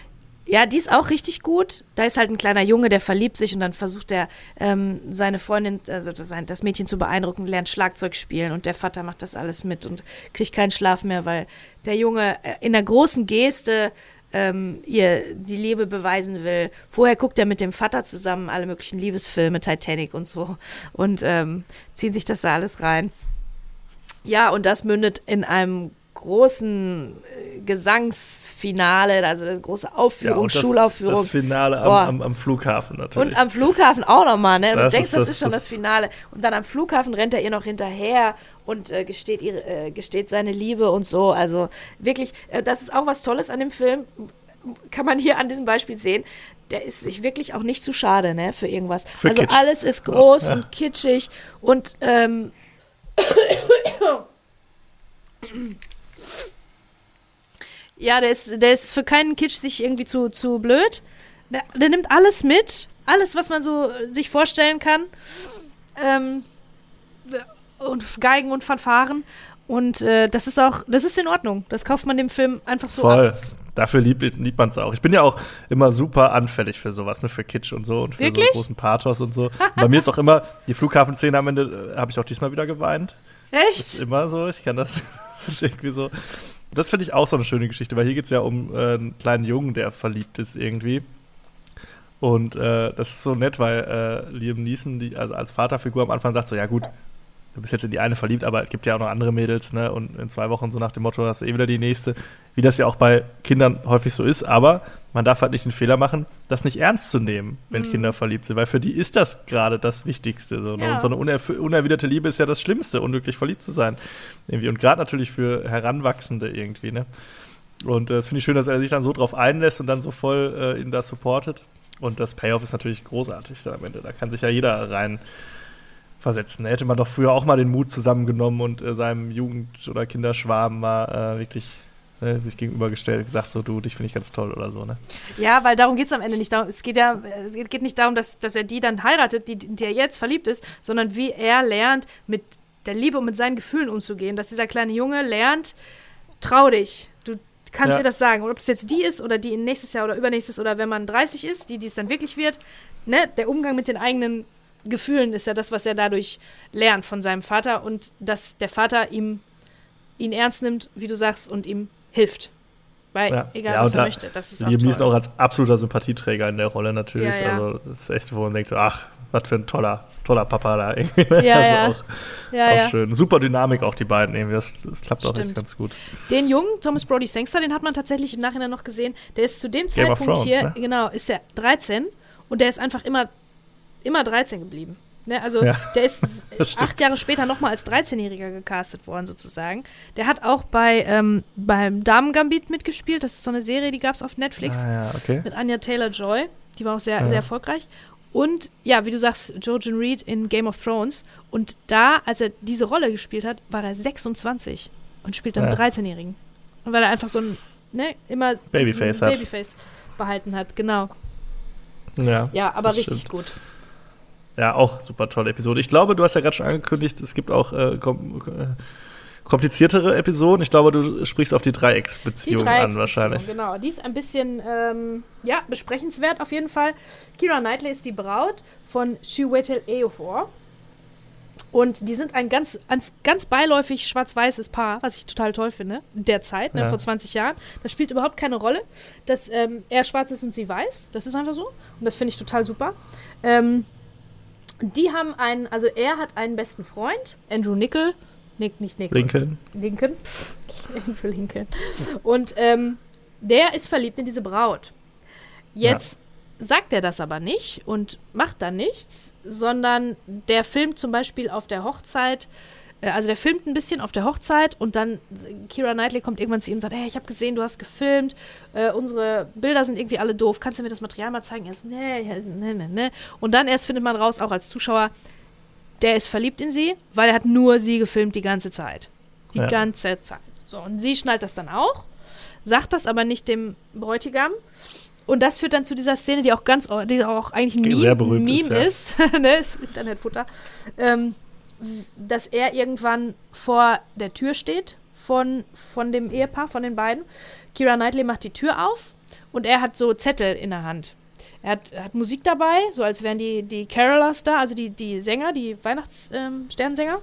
Ja, die ist auch richtig gut. Da ist halt ein kleiner Junge, der verliebt sich und dann versucht er, ähm, seine Freundin, also das, Mädchen zu beeindrucken, lernt Schlagzeug spielen und der Vater macht das alles mit und kriegt keinen Schlaf mehr, weil der Junge äh, in der großen Geste ähm, ihr die Liebe beweisen will. Vorher guckt er mit dem Vater zusammen alle möglichen Liebesfilme, Titanic und so und ähm, ziehen sich das da alles rein. Ja, und das mündet in einem großen äh, Gesangsfinale, also eine große Aufführung, und das, Schulaufführung. Das Finale am, am, am Flughafen natürlich. Und am Flughafen auch nochmal, ne? Du Das denkst, ist das, das- ist schon das- das Finale. Und dann am Flughafen rennt er ihr noch hinterher und äh, gesteht, ihre, äh, gesteht seine Liebe und so. Also wirklich, äh, das ist auch was Tolles an dem Film. Kann man hier an diesem Beispiel sehen. Der ist sich wirklich auch nicht zu schade, ne, für irgendwas. Für also Kitsch. alles ist groß Ja. und kitschig und ähm, ja, der ist, der ist für keinen Kitsch sich irgendwie zu, zu blöd. Der, der nimmt alles mit, alles, was man so äh, sich vorstellen kann. Ähm, und Geigen und Fanfaren. Und äh, das ist auch, das ist in Ordnung. Das kauft man dem Film einfach so ab. Voll. Dafür liebt, liebt man es auch. Ich bin ja auch immer super anfällig für sowas, ne? für Kitsch und so und für Wirklich? so großen Pathos und so. Und bei mir ist auch immer, die Flughafenszene am Ende äh, habe ich auch diesmal wieder geweint. Das ist Echt? immer so, ich kann das, das ist irgendwie so. Das finde ich auch so eine schöne Geschichte, weil hier geht es ja um äh, einen kleinen Jungen, der verliebt ist irgendwie. Und äh, das ist so nett, weil äh, Liam Neeson, die, also als Vaterfigur am Anfang sagt so, ja gut, du bist jetzt in die eine verliebt, aber es gibt ja auch noch andere Mädels, ne? Und in zwei Wochen so nach dem Motto hast du eh wieder die nächste, wie das ja auch bei Kindern häufig so ist, aber man darf halt nicht den Fehler machen, das nicht ernst zu nehmen, wenn Mhm. Kinder verliebt sind, weil für die ist das gerade das Wichtigste. So, ne? Ja. Und so eine unerwiderte Liebe ist ja das Schlimmste, unglücklich verliebt zu sein. Irgendwie. Und gerade natürlich für Heranwachsende irgendwie, ne? Und äh, das finde ich schön, dass er sich dann so drauf einlässt und dann so voll äh, ihn da supportet. Und das Payoff ist natürlich großartig da am Ende. Da kann sich ja jeder rein versetzen. Da hätte man doch früher auch mal den Mut zusammengenommen und äh, seinem Jugend- oder Kinderschwarm mal äh, wirklich äh, sich gegenübergestellt, gesagt, so du, dich finde ich ganz toll oder so, ne? Ja, weil darum geht es am Ende nicht. Darum, es geht ja es geht nicht darum, dass, dass er die dann heiratet, die, die er jetzt verliebt ist, sondern wie er lernt, mit der Liebe und mit seinen Gefühlen umzugehen. Dass dieser kleine Junge lernt, trau dich. Du kannst Ja. dir das sagen. Und ob es jetzt die ist oder die in nächstes Jahr oder übernächstes oder wenn man 30 ist, die, die es dann wirklich wird, ne, der Umgang mit den eigenen Gefühlen ist ja das, was er dadurch lernt von seinem Vater und dass der Vater ihm ihn ernst nimmt, wie du sagst, und ihm hilft. Weil, Ja. egal Ja, was er da möchte, das ist auch Liam. Neeson auch als absoluter Sympathieträger in der Rolle natürlich. Ja. Also das ist echt, wo man denkt, ach, was für ein toller, toller Papa da irgendwie. Ja, also ja. auch, ja, auch schön. Super Dynamik auch die beiden irgendwie. Das, das klappt auch echt Stimmt. ganz gut. Den jungen Thomas Brody Sangster, den hat man tatsächlich im Nachhinein noch gesehen. Der ist zu dem Zeitpunkt Thrones, hier, ne? genau, ist er 13 und der ist einfach immer, immer 13 geblieben. Ne? Also Ja, der ist acht Jahre später nochmal als 13-Jähriger gecastet worden, sozusagen. Der hat auch bei ähm, beim Damen Gambit mitgespielt. Das ist so eine Serie, die gab es auf Netflix Ah, ja, okay. mit Anya Taylor-Joy. Die war auch sehr, Ja. sehr erfolgreich. Und ja, wie du sagst, Jojen Reed in Game of Thrones. Und da, als er diese Rolle gespielt hat, war er 26 und spielt dann Ja. einen 13-Jährigen. Und weil er einfach so ein, ne, immer Babyface hat. Babyface behalten hat, genau. Ja, Ja, aber richtig stimmt. gut. Ja, auch super tolle Episode. Ich glaube, du hast ja gerade schon angekündigt, es gibt auch äh, kom äh, kompliziertere Episoden. Ich glaube, du sprichst auf die Die Dreiecksbeziehung an Dreiecksbeziehung, wahrscheinlich. genau. Die ist ein bisschen, ähm, ja, besprechenswert auf jeden Fall. Kira Knightley ist die Braut von Chiwetel Ejiofor. Und die sind ein ganz, ganz, ganz beiläufig schwarz-weißes Paar, was ich total toll finde, in der Zeit, ne, Ja. vor 20 Jahren. Das spielt überhaupt keine Rolle, dass ähm, er schwarz ist und sie weiß. Das ist einfach so. Und das finde ich total super. Ähm, die haben einen, also er hat einen besten Freund, Andrew Nickel. Nick, nicht Nickel. Lincoln. Lincoln. Andrew Lincoln. Und ähm, der ist verliebt in diese Braut. Jetzt sagt er das aber nicht und macht dann nichts, sondern der filmt zum Beispiel auf der Hochzeit, also der filmt ein bisschen auf der Hochzeit und dann Kira Knightley kommt irgendwann zu ihm und sagt, hey, ich habe gesehen, du hast gefilmt, äh, unsere Bilder sind irgendwie alle doof, kannst du mir das Material mal zeigen? Er so, nee, ja, nee, nee, nee. Und dann erst findet man raus, auch als Zuschauer, der ist verliebt in sie, weil er hat nur sie gefilmt die ganze Zeit. Die Ja. ganze Zeit. So, und sie schnallt das dann auch, sagt das aber nicht dem Bräutigam. Und das führt dann zu dieser Szene, die auch ganz, die auch eigentlich ein Meme, Meme ist, ist, ne, ist Internetfutter, ähm, dass er irgendwann vor der Tür steht von, von dem Ehepaar, von den beiden. Kira Knightley macht die Tür auf und er hat so Zettel in der Hand. Er hat, hat Musik dabei, so als wären die, die Carolers da, also die, die Sänger, die Weihnachtssternsänger.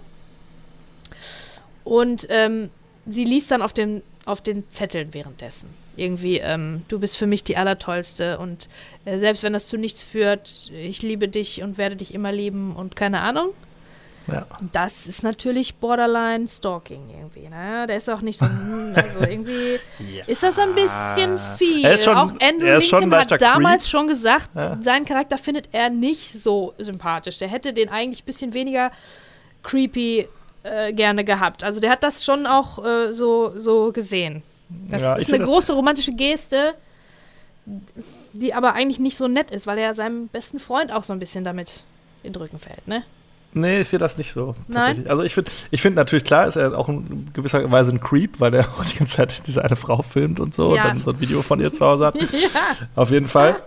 und ähm, sie liest dann auf, dem, auf den Zetteln währenddessen. Irgendwie, ähm, du bist für mich die Allertollste und äh, selbst wenn das zu nichts führt, ich liebe dich und werde dich immer lieben und keine Ahnung. Ja. Das ist natürlich Borderline Stalking irgendwie. Ne? Der ist auch nicht so, hm, also irgendwie ist das ein bisschen viel. Er ist schon- auch Andrew er Lincoln hat damals Creep. schon gesagt, Ja. seinen Charakter findet er nicht so sympathisch. Der hätte den eigentlich ein bisschen weniger creepy äh, gerne gehabt. Also der hat das schon auch äh, so, so gesehen. Das Ja, ist eine große romantische Geste, die aber eigentlich nicht so nett ist, weil er seinem besten Freund auch so ein bisschen damit in den Rücken fällt, ne? Nee, ich sehe das nicht so. Nein? Also ich finde ich find natürlich klar, ist er auch in gewisser Weise ein Creep, weil er auch die ganze Zeit diese eine Frau filmt und so Ja. und dann so ein Video von ihr zu Hause hat. ja. Auf jeden Fall.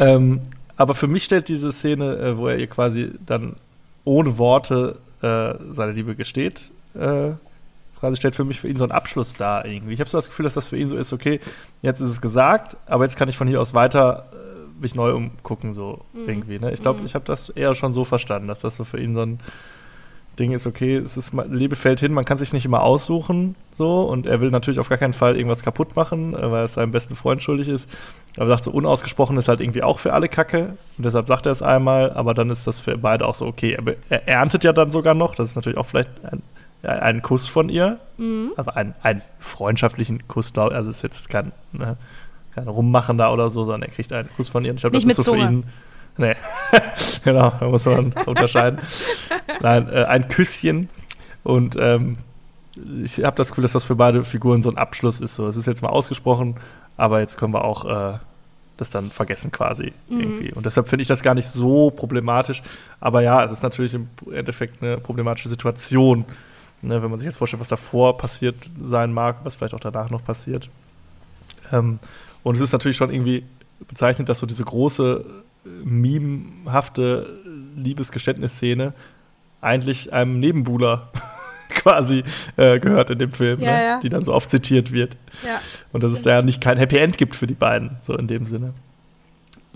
ähm, aber für mich stellt diese Szene, äh, wo er ihr quasi dann ohne Worte äh, seine Liebe gesteht, äh, quasi stellt für mich für ihn so einen Abschluss dar irgendwie. Ich habe so das Gefühl, dass das für ihn so ist, okay, jetzt ist es gesagt, aber jetzt kann ich von hier aus weiter äh, mich neu umgucken, so irgendwie. Ne? Ich glaube, Mhm. ich habe das eher schon so verstanden, dass das so für ihn so ein Ding ist, okay, es ist fällt hin, man kann sich nicht immer aussuchen, so, und er will natürlich auf gar keinen Fall irgendwas kaputt machen, äh, weil es seinem besten Freund schuldig ist. Aber er sagt so, unausgesprochen ist halt irgendwie auch für alle Kacke. Und deshalb sagt er es einmal, aber dann ist das für beide auch so, okay. Aber er erntet ja dann sogar noch, das ist natürlich auch vielleicht ein, ein Kuss von ihr, Mhm. aber ein, einen freundschaftlichen Kuss, glaube also es ist jetzt kein, ne, kein Rummachen da oder so, sondern er kriegt einen Kuss von ihr. Ich glaube, das ist so mit für Zunge. ihn. Nee, genau, da muss man unterscheiden. Nein, äh, ein Küsschen. Und ähm, ich habe das Gefühl, dass das für beide Figuren so ein Abschluss ist. So, es ist jetzt mal ausgesprochen, aber jetzt können wir auch äh, das dann vergessen quasi Mhm. irgendwie. Und deshalb finde ich das gar nicht so problematisch. Aber ja, es ist natürlich im Endeffekt eine problematische Situation. Ne, wenn man sich jetzt vorstellt, was davor passiert sein mag, was vielleicht auch danach noch passiert. Ähm, und es ist natürlich schon irgendwie bezeichnend, dass so diese große, memehafte Liebesgeständnisszene eigentlich einem Nebenbuhler quasi äh, gehört in dem Film, Ja, ne? ja. die dann so oft zitiert wird. Ja. Und dass es da ja nicht kein Happy End gibt für die beiden, so in dem Sinne.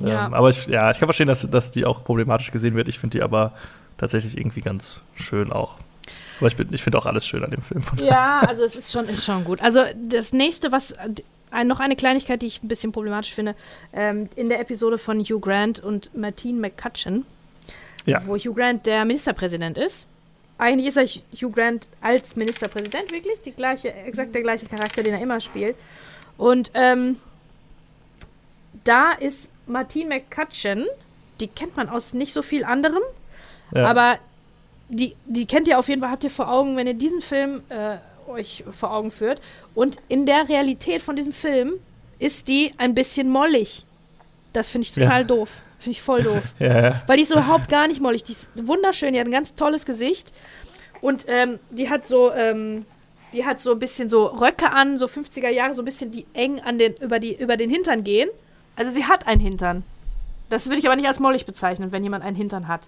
Ähm, aber ich, ja, ich kann verstehen, dass, dass die auch problematisch gesehen wird. Ich finde die aber tatsächlich irgendwie ganz schön auch. Aber ich, bin- ich finde auch alles schön an dem Film. Von Ja, also es ist schon, ist schon gut. Also das nächste, was ein, noch eine Kleinigkeit, die ich ein bisschen problematisch finde, ähm, in der Episode von Hugh Grant und Martine McCutcheon, Ja. wo Hugh Grant der Ministerpräsident ist. Eigentlich ist er Hugh Grant als Ministerpräsident wirklich die gleiche, exakt der gleiche Charakter, den er immer spielt. Und ähm, da ist Martine McCutcheon, die kennt man aus nicht so viel anderem, Ja. aber die, die kennt ihr auf jeden Fall, habt ihr vor Augen, wenn ihr diesen Film äh, euch vor Augen führt. Und in der Realität von diesem Film ist die ein bisschen mollig. Das finde ich total Ja. doof. Finde ich voll doof. ja. Weil die ist überhaupt gar nicht mollig. Die ist wunderschön, die hat ein ganz tolles Gesicht. Und ähm, die hat so, ähm, die hat so ein bisschen so Röcke an, so 50er Jahre, so ein bisschen die eng an den, über, die, über den Hintern gehen. Also sie hat einen Hintern. Das würde ich aber nicht als mollig bezeichnen, wenn jemand einen Hintern hat.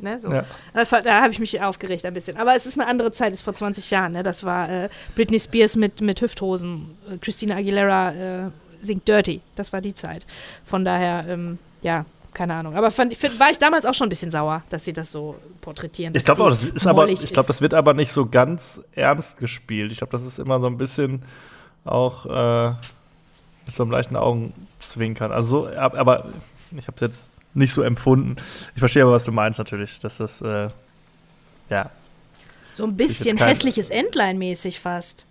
Ne, so. Ja. Da, da habe ich mich aufgeregt ein bisschen. Aber es ist eine andere Zeit, es ist vor 20 Jahren. Ne? Das war äh, Britney Spears mit, mit Hüfthosen. Äh, Christina Aguilera äh, singt Dirty. Das war die Zeit. Von daher, ähm, ja, keine Ahnung. Aber fand, find, war ich damals auch schon ein bisschen sauer, dass sie das so porträtieren. Ich glaube auch, das ist aber, ich glaube, das wird aber nicht so ganz ernst gespielt. Ich glaube, das ist immer so ein bisschen auch äh, mit so einem leichten Augenzwinkern. Also, so, ab- aber ich habe es jetzt nicht so empfunden. Ich verstehe aber, was du meinst natürlich, dass das äh, ja So ein bisschen kein- hässliches Entlein-mäßig fast.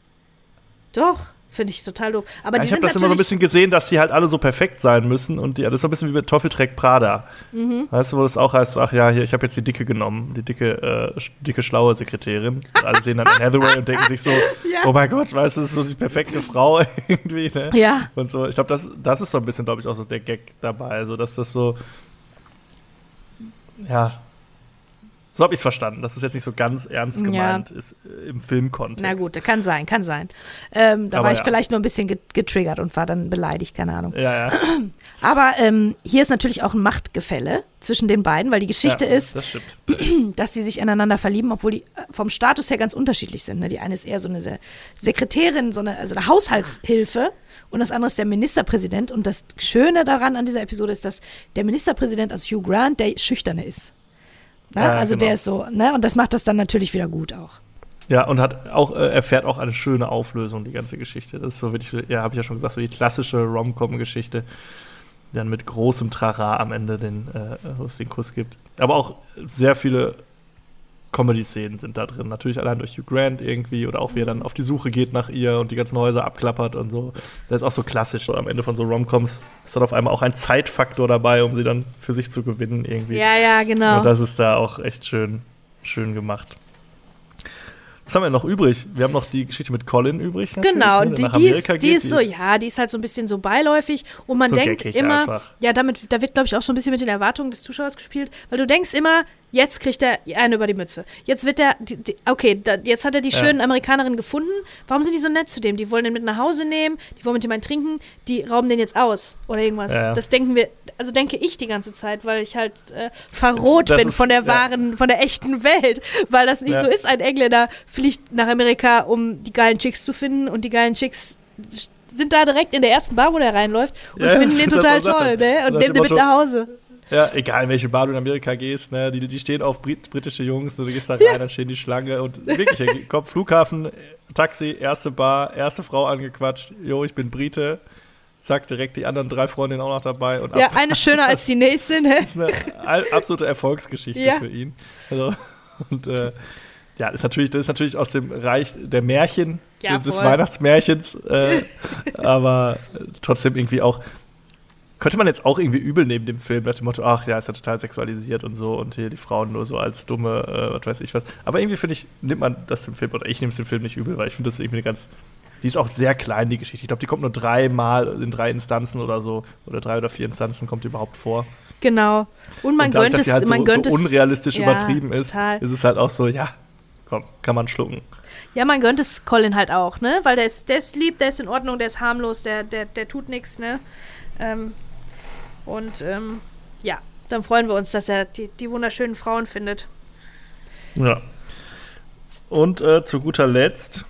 Doch, finde ich total doof. Aber Ja, ich habe das immer so ein bisschen gesehen, dass die halt alle so perfekt sein müssen und die, das ist so ein bisschen wie mit Teufel trägt Prada. Mhm. Weißt du, wo das auch heißt, ach ja, hier, ich habe jetzt die dicke genommen, die dicke, äh, dicke, schlaue Sekretärin. Und alle sehen dann Hathaway und denken sich so, Ja. oh mein Gott, weißt du, das ist so die perfekte Frau irgendwie, ne? Ja. Und so, ich glaube, das, das ist so ein bisschen, glaube ich, auch so der Gag dabei, so dass das so, ja, So habe ich es verstanden, dass es jetzt nicht so ganz ernst gemeint ja. ist äh, im Filmkontext. Na gut, kann sein, kann sein. Ähm, da Aber war ich ja. vielleicht nur ein bisschen getriggert und war dann beleidigt, keine Ahnung. Ja. Aber ähm, hier ist natürlich auch ein Machtgefälle zwischen den beiden, weil die Geschichte ist, das dass sie sich aneinander verlieben, obwohl die äh, vom Status her ganz unterschiedlich sind. Ne? Die eine ist eher so eine Sekretärin, so eine, also eine Haushaltshilfe und das andere ist der Ministerpräsident. Und das Schöne daran an dieser Episode ist, dass der Ministerpräsident, also Hugh Grant, der Schüchterne ist. Ne? Ja, also genau. der ist so, ne? Und das macht das dann natürlich wieder gut auch. Ja, und hat auch, äh, erfährt auch eine schöne Auflösung, die ganze Geschichte. Das ist so wirklich, ja, habe ich ja schon gesagt, so die klassische Rom-Com-Geschichte, die dann mit großem Trara am Ende den, äh, den Kuss gibt. Aber auch sehr viele Comedy-Szenen sind da drin. Natürlich allein durch Hugh Grant irgendwie oder auch wie er dann auf die Suche geht nach ihr und die ganzen Häuser abklappert und so. Das ist auch so klassisch. So am Ende von so Romcoms ist dann auf einmal auch ein Zeitfaktor dabei, um sie dann für sich zu gewinnen irgendwie. Ja, ja, genau. Und das ist da auch echt schön, schön gemacht. Was haben wir noch übrig? Wir haben noch die Geschichte mit Colin übrig. Genau, ne, die, die, ist, geht, die, ist, so, ja, die ist halt so ein bisschen so beiläufig und man so denkt immer, einfach. ja, damit, da wird, glaube ich, auch so ein bisschen mit den Erwartungen des Zuschauers gespielt, weil du denkst immer, Jetzt kriegt er einen über die Mütze. Jetzt wird er, die, die, okay, da, jetzt hat er die ja. schönen Amerikanerinnen gefunden. Warum sind die so nett zu dem? Die wollen den mit nach Hause nehmen, die wollen mit ihm einen trinken, die rauben den jetzt aus oder irgendwas. Ja. Das denken wir, also denke ich die ganze Zeit, weil ich halt äh, verroht das bin ist, von der wahren, ja. von der echten Welt, weil das nicht so ist. Ein Engländer fliegt nach Amerika, um die geilen Chicks zu finden und die geilen Chicks sind da direkt in der ersten Bar, wo der reinläuft und finden den total toll, ne? Und nehmen den mit nach Hause. Ja, egal in welche Bar du in Amerika gehst, ne, die, die stehen auf Brit britische Jungs, du gehst da rein, ja. dann stehen die Schlange und wirklich, kommt Flughafen, Taxi, erste Bar, erste Frau angequatscht, jo, ich bin Brite, zack, direkt die anderen drei Freundinnen auch noch dabei. Und ja, eine schöner als die nächste, ne? Das ist eine absolute Erfolgsgeschichte ja. für ihn. Also, und äh, ja, das ist, natürlich, das ist natürlich aus dem Reich der Märchen, ja, des Weihnachtsmärchens, äh, aber trotzdem irgendwie auch könnte man jetzt auch irgendwie übel neben dem Film, nach dem Motto, ach ja, ist ja total sexualisiert und so und hier die Frauen nur so als dumme, äh, was weiß ich was. Aber irgendwie finde ich, nimmt man das dem Film, oder ich nehme es dem Film nicht übel, weil ich finde das irgendwie eine ganz, die ist auch sehr klein, die Geschichte. Ich glaube, die kommt nur dreimal in drei Instanzen oder so, oder drei oder vier Instanzen kommt die überhaupt vor. Genau. Und man und dadurch, gönnt es, halt man so, gönnt so unrealistisch ja, übertrieben ist, total. ist es halt auch so, ja, komm, kann man schlucken. Ja, man gönnt es Colin halt auch, ne? Weil der ist, der ist lieb, der ist in Ordnung, der ist harmlos, der, der, der tut nichts, ne? Ähm, und ähm, ja, dann freuen wir uns, dass er die, die wunderschönen Frauen findet. Ja. Und äh, zu guter Letzt,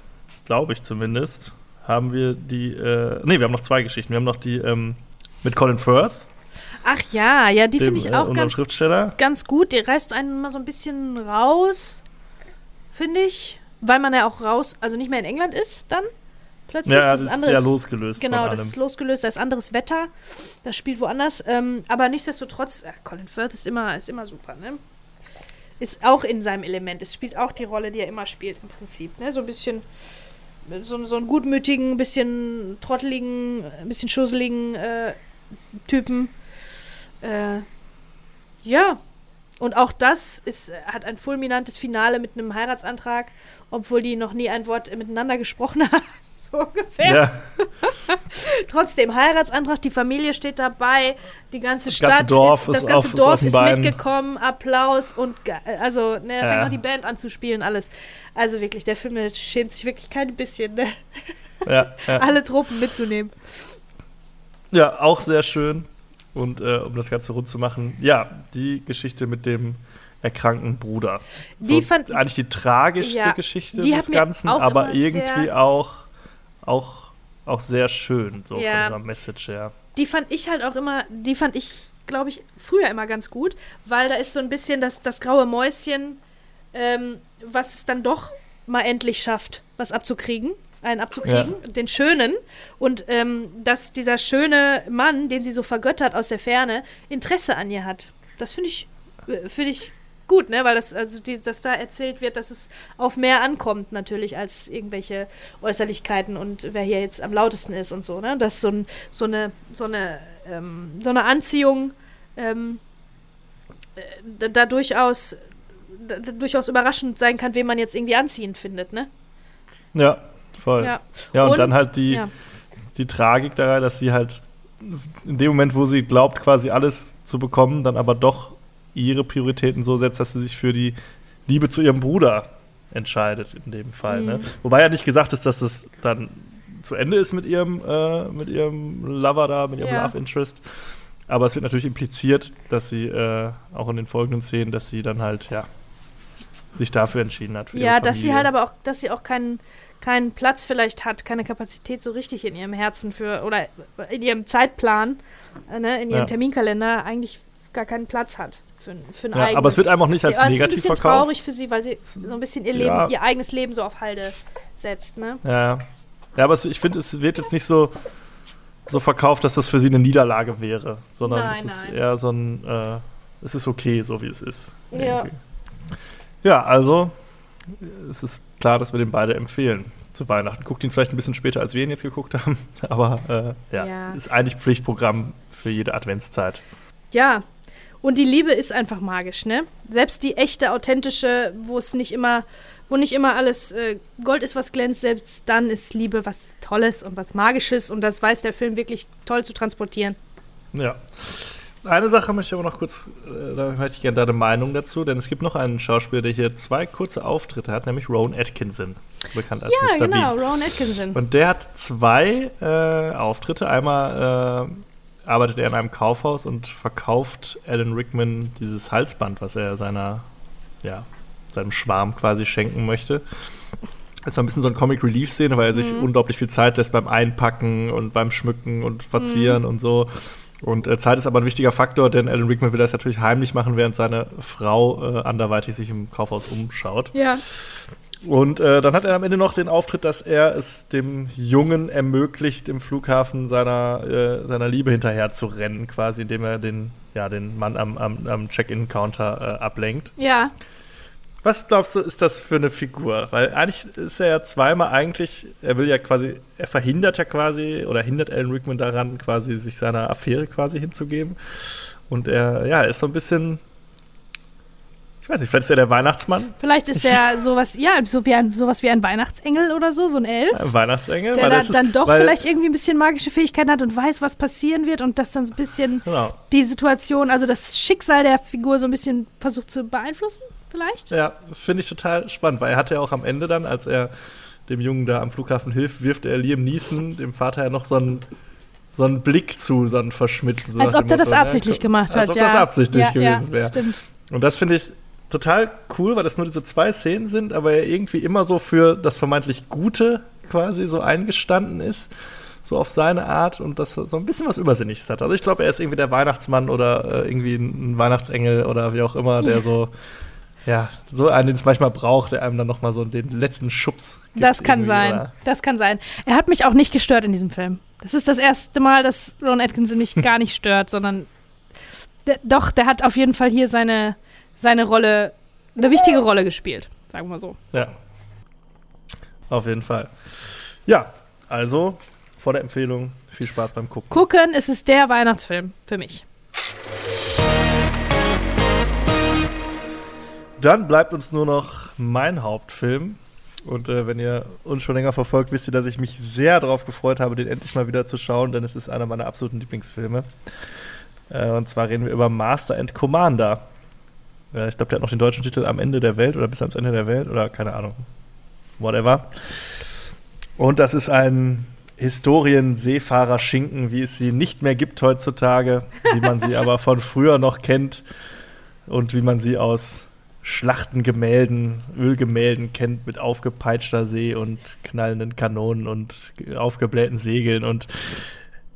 glaube ich zumindest, haben wir die, äh, nee, wir haben noch zwei Geschichten. Wir haben noch die ähm, mit Colin Firth. Ach ja, ja, die finde ich äh, auch äh, ganz, ganz gut. Die reißt einen mal so ein bisschen raus, finde ich, weil man ja auch raus, also nicht mehr in England ist dann plötzlich. Ja, das, das ist anderes, sehr losgelöst. Genau, das ist losgelöst, da ist anderes Wetter, das spielt woanders. Ähm, aber nichtsdestotrotz, ach, Colin Firth ist immer, ist immer super, ne? Ist auch in seinem Element. Es spielt auch die Rolle, die er immer spielt, im Prinzip. Ne? So ein bisschen, so, so einen gutmütigen, bisschen trotteligen, ein bisschen schusseligen äh, Typen. Äh, ja. Und auch das ist, hat ein fulminantes Finale mit einem Heiratsantrag, obwohl die noch nie ein Wort miteinander gesprochen haben. So ungefähr. Ja. Trotzdem, Heiratsantrag, die Familie steht dabei, die ganze das Stadt, ganze Dorf ist, das ganze auf, Dorf ist, ist mitgekommen, Applaus und also, ne, ja. fängt noch die Band an zu spielen, alles. Also wirklich, der Film der schämt sich wirklich kein bisschen, ne? Ja, ja. Alle Truppen mitzunehmen. Ja, auch sehr schön. Und äh, um das Ganze rund zu machen, ja, die Geschichte mit dem erkrankten Bruder. Die so, fand eigentlich die tragischste ja, Geschichte des Ganzen, aber irgendwie auch auch, auch sehr schön, so ja. von ihrer Message her. Die fand ich halt auch immer, die fand ich, glaube ich, früher immer ganz gut, weil da ist so ein bisschen das, das graue Mäuschen, ähm, was es dann doch mal endlich schafft, was abzukriegen einen abzukriegen, ja. den Schönen. Und ähm, dass dieser schöne Mann, den sie so vergöttert aus der Ferne, Interesse an ihr hat. Das finde ich, äh, finde ich gut, ne? Weil das, also die, dass da erzählt wird, dass es auf mehr ankommt, natürlich, als irgendwelche Äußerlichkeiten und wer hier jetzt am lautesten ist und so, ne? Dass so, ein, so eine, so eine, ähm, so eine Anziehung ähm, da, da durchaus da, durchaus überraschend sein kann, wen man jetzt irgendwie anziehend findet, ne? Ja, voll. Ja, ja und, und, dann halt die, ja. die Tragik daran, dass sie halt in dem Moment, wo sie glaubt, quasi alles zu bekommen, dann aber doch ihre Prioritäten so setzt, dass sie sich für die Liebe zu ihrem Bruder entscheidet in dem Fall. Ne? Mhm. Wobei ja nicht gesagt ist, dass es dann zu Ende ist mit ihrem, äh, mit ihrem Lover da, mit ihrem Ja. Love Interest. Aber es wird natürlich impliziert, dass sie äh, auch in den folgenden Szenen, dass sie dann halt, ja, sich dafür entschieden hat. Ja, dass sie halt aber auch, dass sie auch keinen keinen Platz vielleicht hat, keine Kapazität so richtig in ihrem Herzen für oder in ihrem Zeitplan, äh, ne, in ihrem Ja. Terminkalender eigentlich gar keinen Platz hat für, für ein Ja, eigenes. aber es wird einem auch nicht als ja, es ist negativ ein bisschen verkauft. traurig für sie, weil sie so ein bisschen ihr Leben, Ja. ihr eigenes Leben so auf Halde setzt, ne? Ja, ja aber es, ich finde, es wird jetzt nicht so, so verkauft, dass das für sie eine Niederlage wäre, sondern Nein, es ist nein. eher so ein, äh, es ist okay, so wie es ist. Ja. irgendwie. Ja, also es ist klar, dass wir den beide empfehlen zu Weihnachten. Guckt ihn vielleicht ein bisschen später, als wir ihn jetzt geguckt haben, aber äh, ja, Ja. ist eigentlich Pflichtprogramm für jede Adventszeit. Ja. Und die Liebe ist einfach magisch, ne? Selbst die echte, authentische, wo es nicht immer, wo nicht immer alles äh, Gold ist, was glänzt, selbst dann ist Liebe was Tolles und was Magisches und das weiß der Film wirklich toll zu transportieren. Ja. Eine Sache möchte ich aber noch kurz, äh, da hätte ich gerne deine Meinung dazu, denn es gibt noch einen Schauspieler, der hier zwei kurze Auftritte hat, nämlich Rowan Atkinson, bekannt als Ja, Mr. genau, Bean. Rowan Atkinson. Und der hat zwei äh, Auftritte. Einmal äh, arbeitet er in einem Kaufhaus und verkauft Alan Rickman dieses Halsband, was er seiner, ja, seinem Schwarm quasi schenken möchte. Es war ein bisschen so eine Comic Relief Szene, weil er sich Mhm. unglaublich viel Zeit lässt beim Einpacken und beim Schmücken und Verzieren Mhm. und so. Und äh, Zeit ist aber ein wichtiger Faktor, denn Alan Rickman will das natürlich heimlich machen, während seine Frau äh, anderweitig sich im Kaufhaus umschaut. ja, Und äh, dann hat er am Ende noch den Auftritt, dass er es dem Jungen ermöglicht, im Flughafen seiner, äh, seiner Liebe hinterher zu rennen, quasi, indem er den, ja, den Mann am, am, am Check-in-Counter äh, ablenkt. ja. Was glaubst du, ist das für eine Figur? Weil eigentlich ist er ja zweimal eigentlich, er will ja quasi, er verhindert ja quasi oder hindert Alan Rickman daran, quasi sich seiner Affäre quasi hinzugeben. Und er, ja, ist so ein bisschen, ich weiß nicht, vielleicht ist er der Weihnachtsmann, Vielleicht ist er sowas, ja, so wie ein, sowas wie ein Weihnachtsengel oder so, so ein Elf. ein Weihnachtsengel. Der weil da, ist- dann doch vielleicht irgendwie ein bisschen magische Fähigkeiten hat und weiß, was passieren wird und das dann so ein bisschen Genau. die Situation, also das Schicksal der Figur so ein bisschen versucht zu beeinflussen, vielleicht? Ja, finde ich total spannend, weil er hat ja auch am Ende dann, als er dem Jungen da am Flughafen hilft, wirft er Liam Neeson, dem Vater, ja noch so einen, so einen Blick zu, so einen verschmitzten. So Als ob der das Motto, ne, absichtlich guck- gemacht hat, Als ob ja. das absichtlich ja, gewesen ja, wäre. Stimmt. Und das finde ich total cool, weil das nur diese zwei Szenen sind, aber er irgendwie immer so für das vermeintlich Gute quasi so eingestanden ist. So auf seine Art und das so ein bisschen was Übersinnliches hat. Also ich glaube, er ist irgendwie der Weihnachtsmann oder äh, irgendwie ein Weihnachtsengel oder wie auch immer, der so, ja, so einen, den es manchmal braucht, der einem dann nochmal so den letzten Schubs gibt. Das kann sein. oder? Das kann sein. Er hat mich auch nicht gestört in diesem Film. Das ist das erste Mal, dass Ron Atkinson mich gar nicht stört, sondern der, doch, der hat auf jeden Fall hier seine, seine Rolle, eine wichtige Rolle gespielt, sagen wir mal so. Ja. Auf jeden Fall. Ja, also vor der Empfehlung viel Spaß beim Gucken. Gucken, es ist der Weihnachtsfilm für mich. Dann bleibt uns nur noch mein Hauptfilm. Und äh, wenn ihr uns schon länger verfolgt, wisst ihr, dass ich mich sehr darauf gefreut habe, den endlich mal wieder zu schauen, denn es ist einer meiner absoluten Lieblingsfilme. Äh, und zwar reden wir über Master and Commander. Ich glaube, der hat noch den deutschen Titel Am Ende der Welt oder bis ans Ende der Welt oder keine Ahnung. Whatever. Und das ist ein Historien-Seefahrer-Schinken, wie es sie nicht mehr gibt heutzutage, wie man sie aber von früher noch kennt und wie man sie aus Schlachtengemälden, Ölgemälden kennt mit aufgepeitschter See und knallenden Kanonen und aufgeblähten Segeln und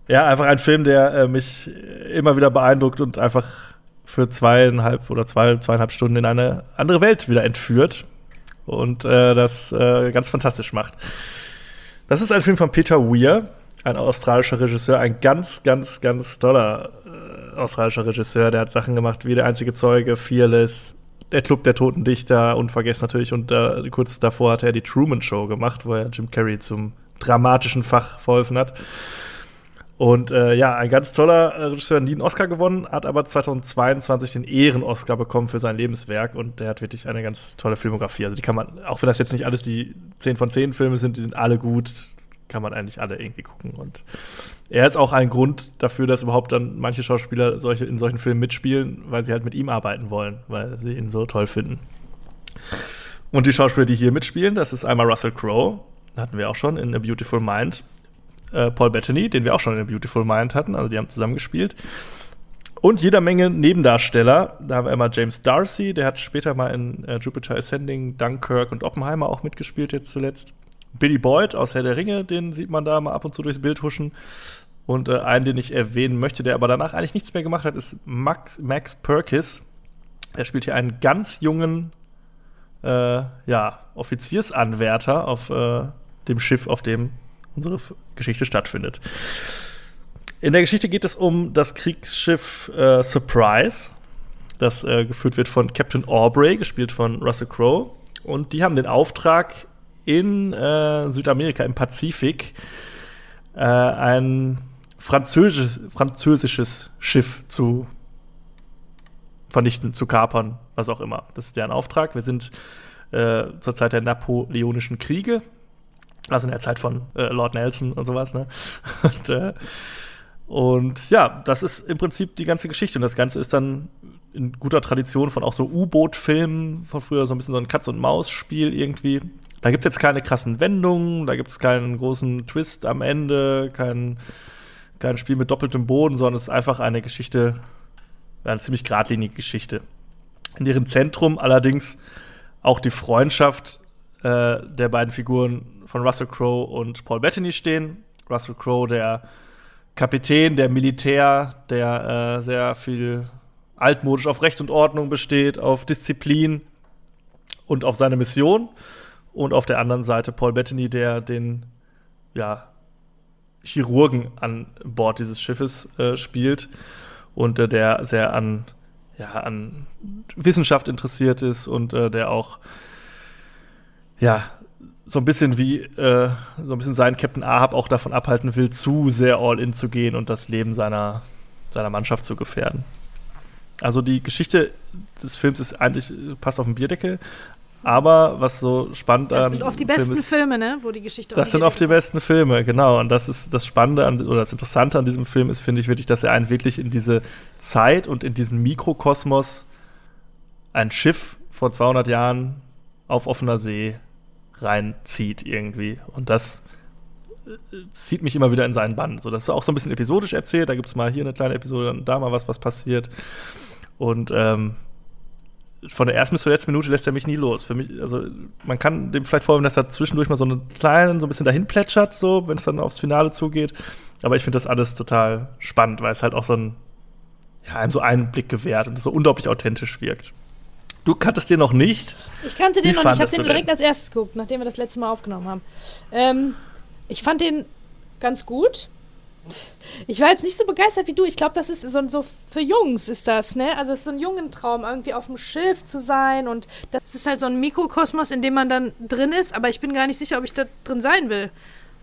ja, einfach ein Film, der äh, mich immer wieder beeindruckt und einfach für zweieinhalb oder zwei, zweieinhalb Stunden in eine andere Welt wieder entführt und äh, das äh, ganz fantastisch macht. Das ist ein Film von Peter Weir, ein australischer Regisseur, ein ganz, ganz, ganz toller äh, australischer Regisseur. Der hat Sachen gemacht wie Der einzige Zeuge, Fearless, Der Club der Toten Dichter, unvergessen natürlich. Und äh, kurz davor hat er die Truman Show gemacht, wo er Jim Carrey zum dramatischen Fach verholfen hat. Und äh, ja, ein ganz toller äh, Regisseur, nie einen Oscar gewonnen, hat aber 2022 den Ehren-Oscar bekommen für sein Lebenswerk und der hat wirklich eine ganz tolle Filmografie. Also die kann man, auch wenn das jetzt nicht alles die 10 von 10 Filme sind, die sind alle gut, kann man eigentlich alle irgendwie gucken. Und er ist auch ein Grund dafür, dass überhaupt dann manche Schauspieler solche, in solchen Filmen mitspielen, weil sie halt mit ihm arbeiten wollen, weil sie ihn so toll finden. Und die Schauspieler, die hier mitspielen, das ist einmal Russell Crowe, hatten wir auch schon in A Beautiful Mind. Äh, Paul Bettany, den wir auch schon in Beautiful Mind hatten, also die haben zusammen gespielt. Und jeder Menge Nebendarsteller. Da haben wir einmal James Darcy, der hat später mal in äh, Jupiter Ascending, Dunkirk und Oppenheimer auch mitgespielt, jetzt zuletzt. Billy Boyd aus Herr der Ringe, den sieht man da mal ab und zu durchs Bild huschen. Und äh, einen, den ich erwähnen möchte, der aber danach eigentlich nichts mehr gemacht hat, ist Max, Max Perkis. Er spielt hier einen ganz jungen äh, ja, Offiziersanwärter auf äh, dem Schiff, auf dem unsere Geschichte stattfindet. In der Geschichte geht es um das Kriegsschiff äh, Surprise, das äh, geführt wird von Captain Aubrey, gespielt von Russell Crowe. Und die haben den Auftrag, in äh, Südamerika, im Pazifik, äh, ein französisch, französisches Schiff zu vernichten, zu kapern, was auch immer. Das ist deren Auftrag. Wir sind äh, zur Zeit der Napoleonischen Kriege, also in der Zeit von äh, Lord Nelson und sowas. Ne? Und, äh, und, ja, das ist im Prinzip die ganze Geschichte. Und das Ganze ist dann in guter Tradition von auch so U-Boot-Filmen von früher, so ein bisschen so ein Katz-und-Maus-Spiel irgendwie. Da gibt es jetzt keine krassen Wendungen, da gibt es keinen großen Twist am Ende, kein, kein Spiel mit doppeltem Boden, sondern es ist einfach eine Geschichte, eine ziemlich geradlinige Geschichte. In deren Zentrum allerdings auch die Freundschaft äh, der beiden Figuren von Russell Crowe und Paul Bettany stehen. Russell Crowe, der Kapitän, der Militär, der äh, sehr viel altmodisch auf Recht und Ordnung besteht, auf Disziplin und auf seine Mission. Und auf der anderen Seite Paul Bettany, der den ja, Chirurgen an Bord dieses Schiffes äh, spielt und äh, der sehr an, ja, an Wissenschaft interessiert ist und äh, der auch ja, so ein bisschen wie äh, so ein bisschen seinen Captain Ahab auch davon abhalten will, zu sehr all in zu gehen und das Leben seiner, seiner Mannschaft zu gefährden. Also die Geschichte des Films ist eigentlich passt auf den Bierdeckel, aber was so spannend an. Das sind oft die besten ist, Filme, ne? Wo die Geschichte Das sind oft die besten Filme, genau. Und das ist das Spannende an, oder das Interessante an diesem Film ist, finde ich, wirklich, dass er einen wirklich in diese Zeit und in diesen Mikrokosmos ein Schiff vor 200 Jahren auf offener See reinzieht irgendwie. Und das äh, zieht mich immer wieder in seinen Bann. So, das ist auch so ein bisschen episodisch erzählt. Da gibt es mal hier eine kleine Episode, dann da mal was, was passiert. Und ähm, von der ersten bis zur letzten Minute lässt er mich nie los. Für mich, also man kann dem vielleicht vorwerfen, dass er zwischendurch mal so einen kleinen, so ein bisschen dahin plätschert, so, wenn es dann aufs Finale zugeht. Aber ich finde das alles total spannend, weil es halt auch so ein, ja, einem so einen Blick gewährt und so unglaublich authentisch wirkt. Du kanntest den noch nicht? Ich kannte den Wie noch nicht. Ich habe den direkt als erstes geguckt, nachdem wir das letzte Mal aufgenommen haben. Ähm, ich fand den ganz gut. Ich war jetzt nicht so begeistert wie du. Ich glaube, das ist so, so für Jungs ist das, ne? Also es ist so ein Jungentraum, irgendwie auf dem Schiff zu sein und das ist halt so ein Mikrokosmos, in dem man dann drin ist, aber ich bin gar nicht sicher, ob ich da drin sein will.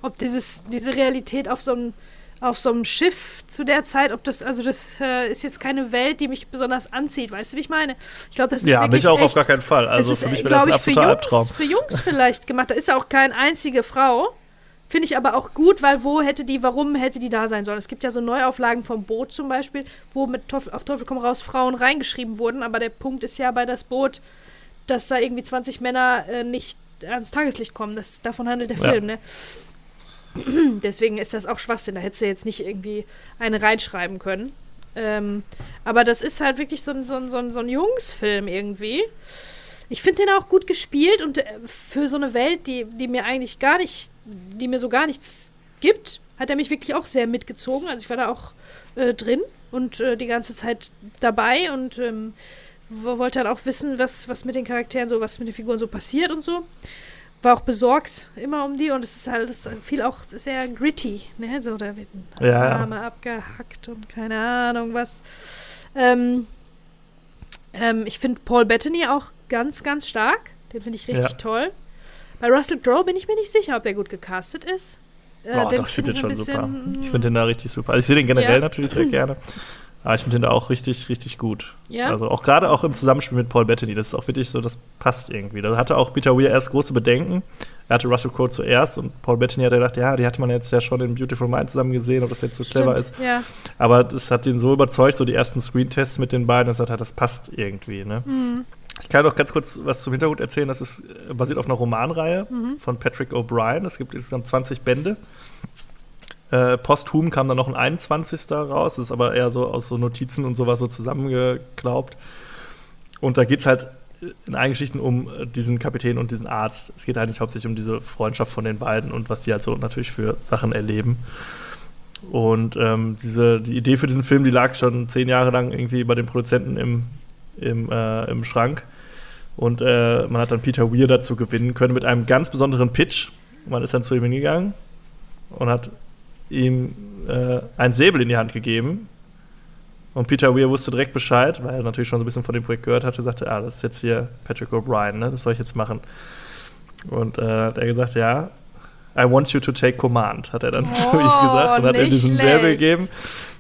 Ob dieses, diese Realität auf so einem auf so einem Schiff zu der Zeit, ob das, also das äh, ist jetzt keine Welt, die mich besonders anzieht, weißt du, wie ich meine? Ich glaube, das ist Ja, mich auch echt, auf gar keinen Fall. Also für mich wäre das ein absoluter für Jungs, Albtraum. Für Jungs vielleicht gemacht. Da ist ja auch keine einzige Frau. Finde ich aber auch gut, weil wo hätte die, warum hätte die da sein sollen? Es gibt ja so Neuauflagen vom Boot zum Beispiel, wo mit Teufel, auf Teufel komm raus Frauen reingeschrieben wurden, aber der Punkt ist ja bei das Boot, dass da irgendwie 20 Männer äh, nicht ans Tageslicht kommen. Das, davon handelt der ja. Film, ne? Deswegen ist das auch Schwachsinn. Da hättest du jetzt nicht irgendwie eine reinschreiben können. Ähm, aber das ist halt wirklich so ein, so ein, so ein, so ein Jungsfilm irgendwie. Ich finde den auch gut gespielt und äh, für so eine Welt, die, die mir eigentlich gar nicht, die mir so gar nichts gibt, hat er mich wirklich auch sehr mitgezogen. Also ich war da auch äh, drin und äh, die ganze Zeit dabei und ähm, wollte dann auch wissen, was, was mit den Charakteren so, was mit den Figuren so passiert und so. War auch besorgt immer um die und es ist halt es viel auch sehr gritty, ne? So, da wird ein ja. Arme abgehackt und keine Ahnung was. Ähm, ähm, ich finde Paul Bettany auch ganz, ganz stark. Den finde ich richtig ja. toll. Bei Russell Crowe bin ich mir nicht sicher, ob der gut gecastet ist. Äh, oh, doch, ich finde den schon super. Ich finde den da richtig super. Also ich sehe den generell ja. natürlich sehr gerne. Aber ich finde den da auch richtig, richtig gut. Ja. Also auch gerade auch im Zusammenspiel mit Paul Bettany, das ist auch wirklich so, das passt irgendwie. Da hatte auch Peter Weir erst große Bedenken. Er hatte Russell Crowe zuerst und Paul Bettany hat gedacht, ja, die hatte man jetzt ja schon in Beautiful Mind zusammen gesehen, ob das jetzt so Stimmt, clever ist. Ja. Aber das hat ihn so überzeugt, so die ersten Screen-Tests mit den beiden, dass er hat, das passt irgendwie, ne? Mhm. Ich kann noch ganz kurz was zum Hintergrund erzählen. Das ist äh, basiert auf einer Romanreihe mhm. von Patrick O'Brien. Es gibt insgesamt 20 Bände. Äh, posthum kam dann noch ein 21. raus. Ist aber eher so aus so Notizen und sowas so zusammengeklaubt. Und da geht es halt in allen Geschichten um äh, diesen Kapitän und diesen Arzt. Es geht eigentlich hauptsächlich um diese Freundschaft von den beiden und was die halt so natürlich für Sachen erleben. Und ähm, diese, die Idee für diesen Film, die lag schon zehn Jahre lang irgendwie bei den Produzenten im, im, äh, im Schrank. Und äh, man hat dann Peter Weir dazu gewinnen können mit einem ganz besonderen Pitch. Man ist dann zu ihm hingegangen und hat ihm äh, ein Säbel in die Hand gegeben und Peter Weir wusste direkt Bescheid, weil er natürlich schon so ein bisschen von dem Projekt gehört hatte, sagte, ah, das ist jetzt hier Patrick O'Brien, ne? das soll ich jetzt machen. Und äh, hat er gesagt, ja, I want you to take command, hat er dann oh, zu ihm gesagt und hat ihm diesen Säbel gegeben.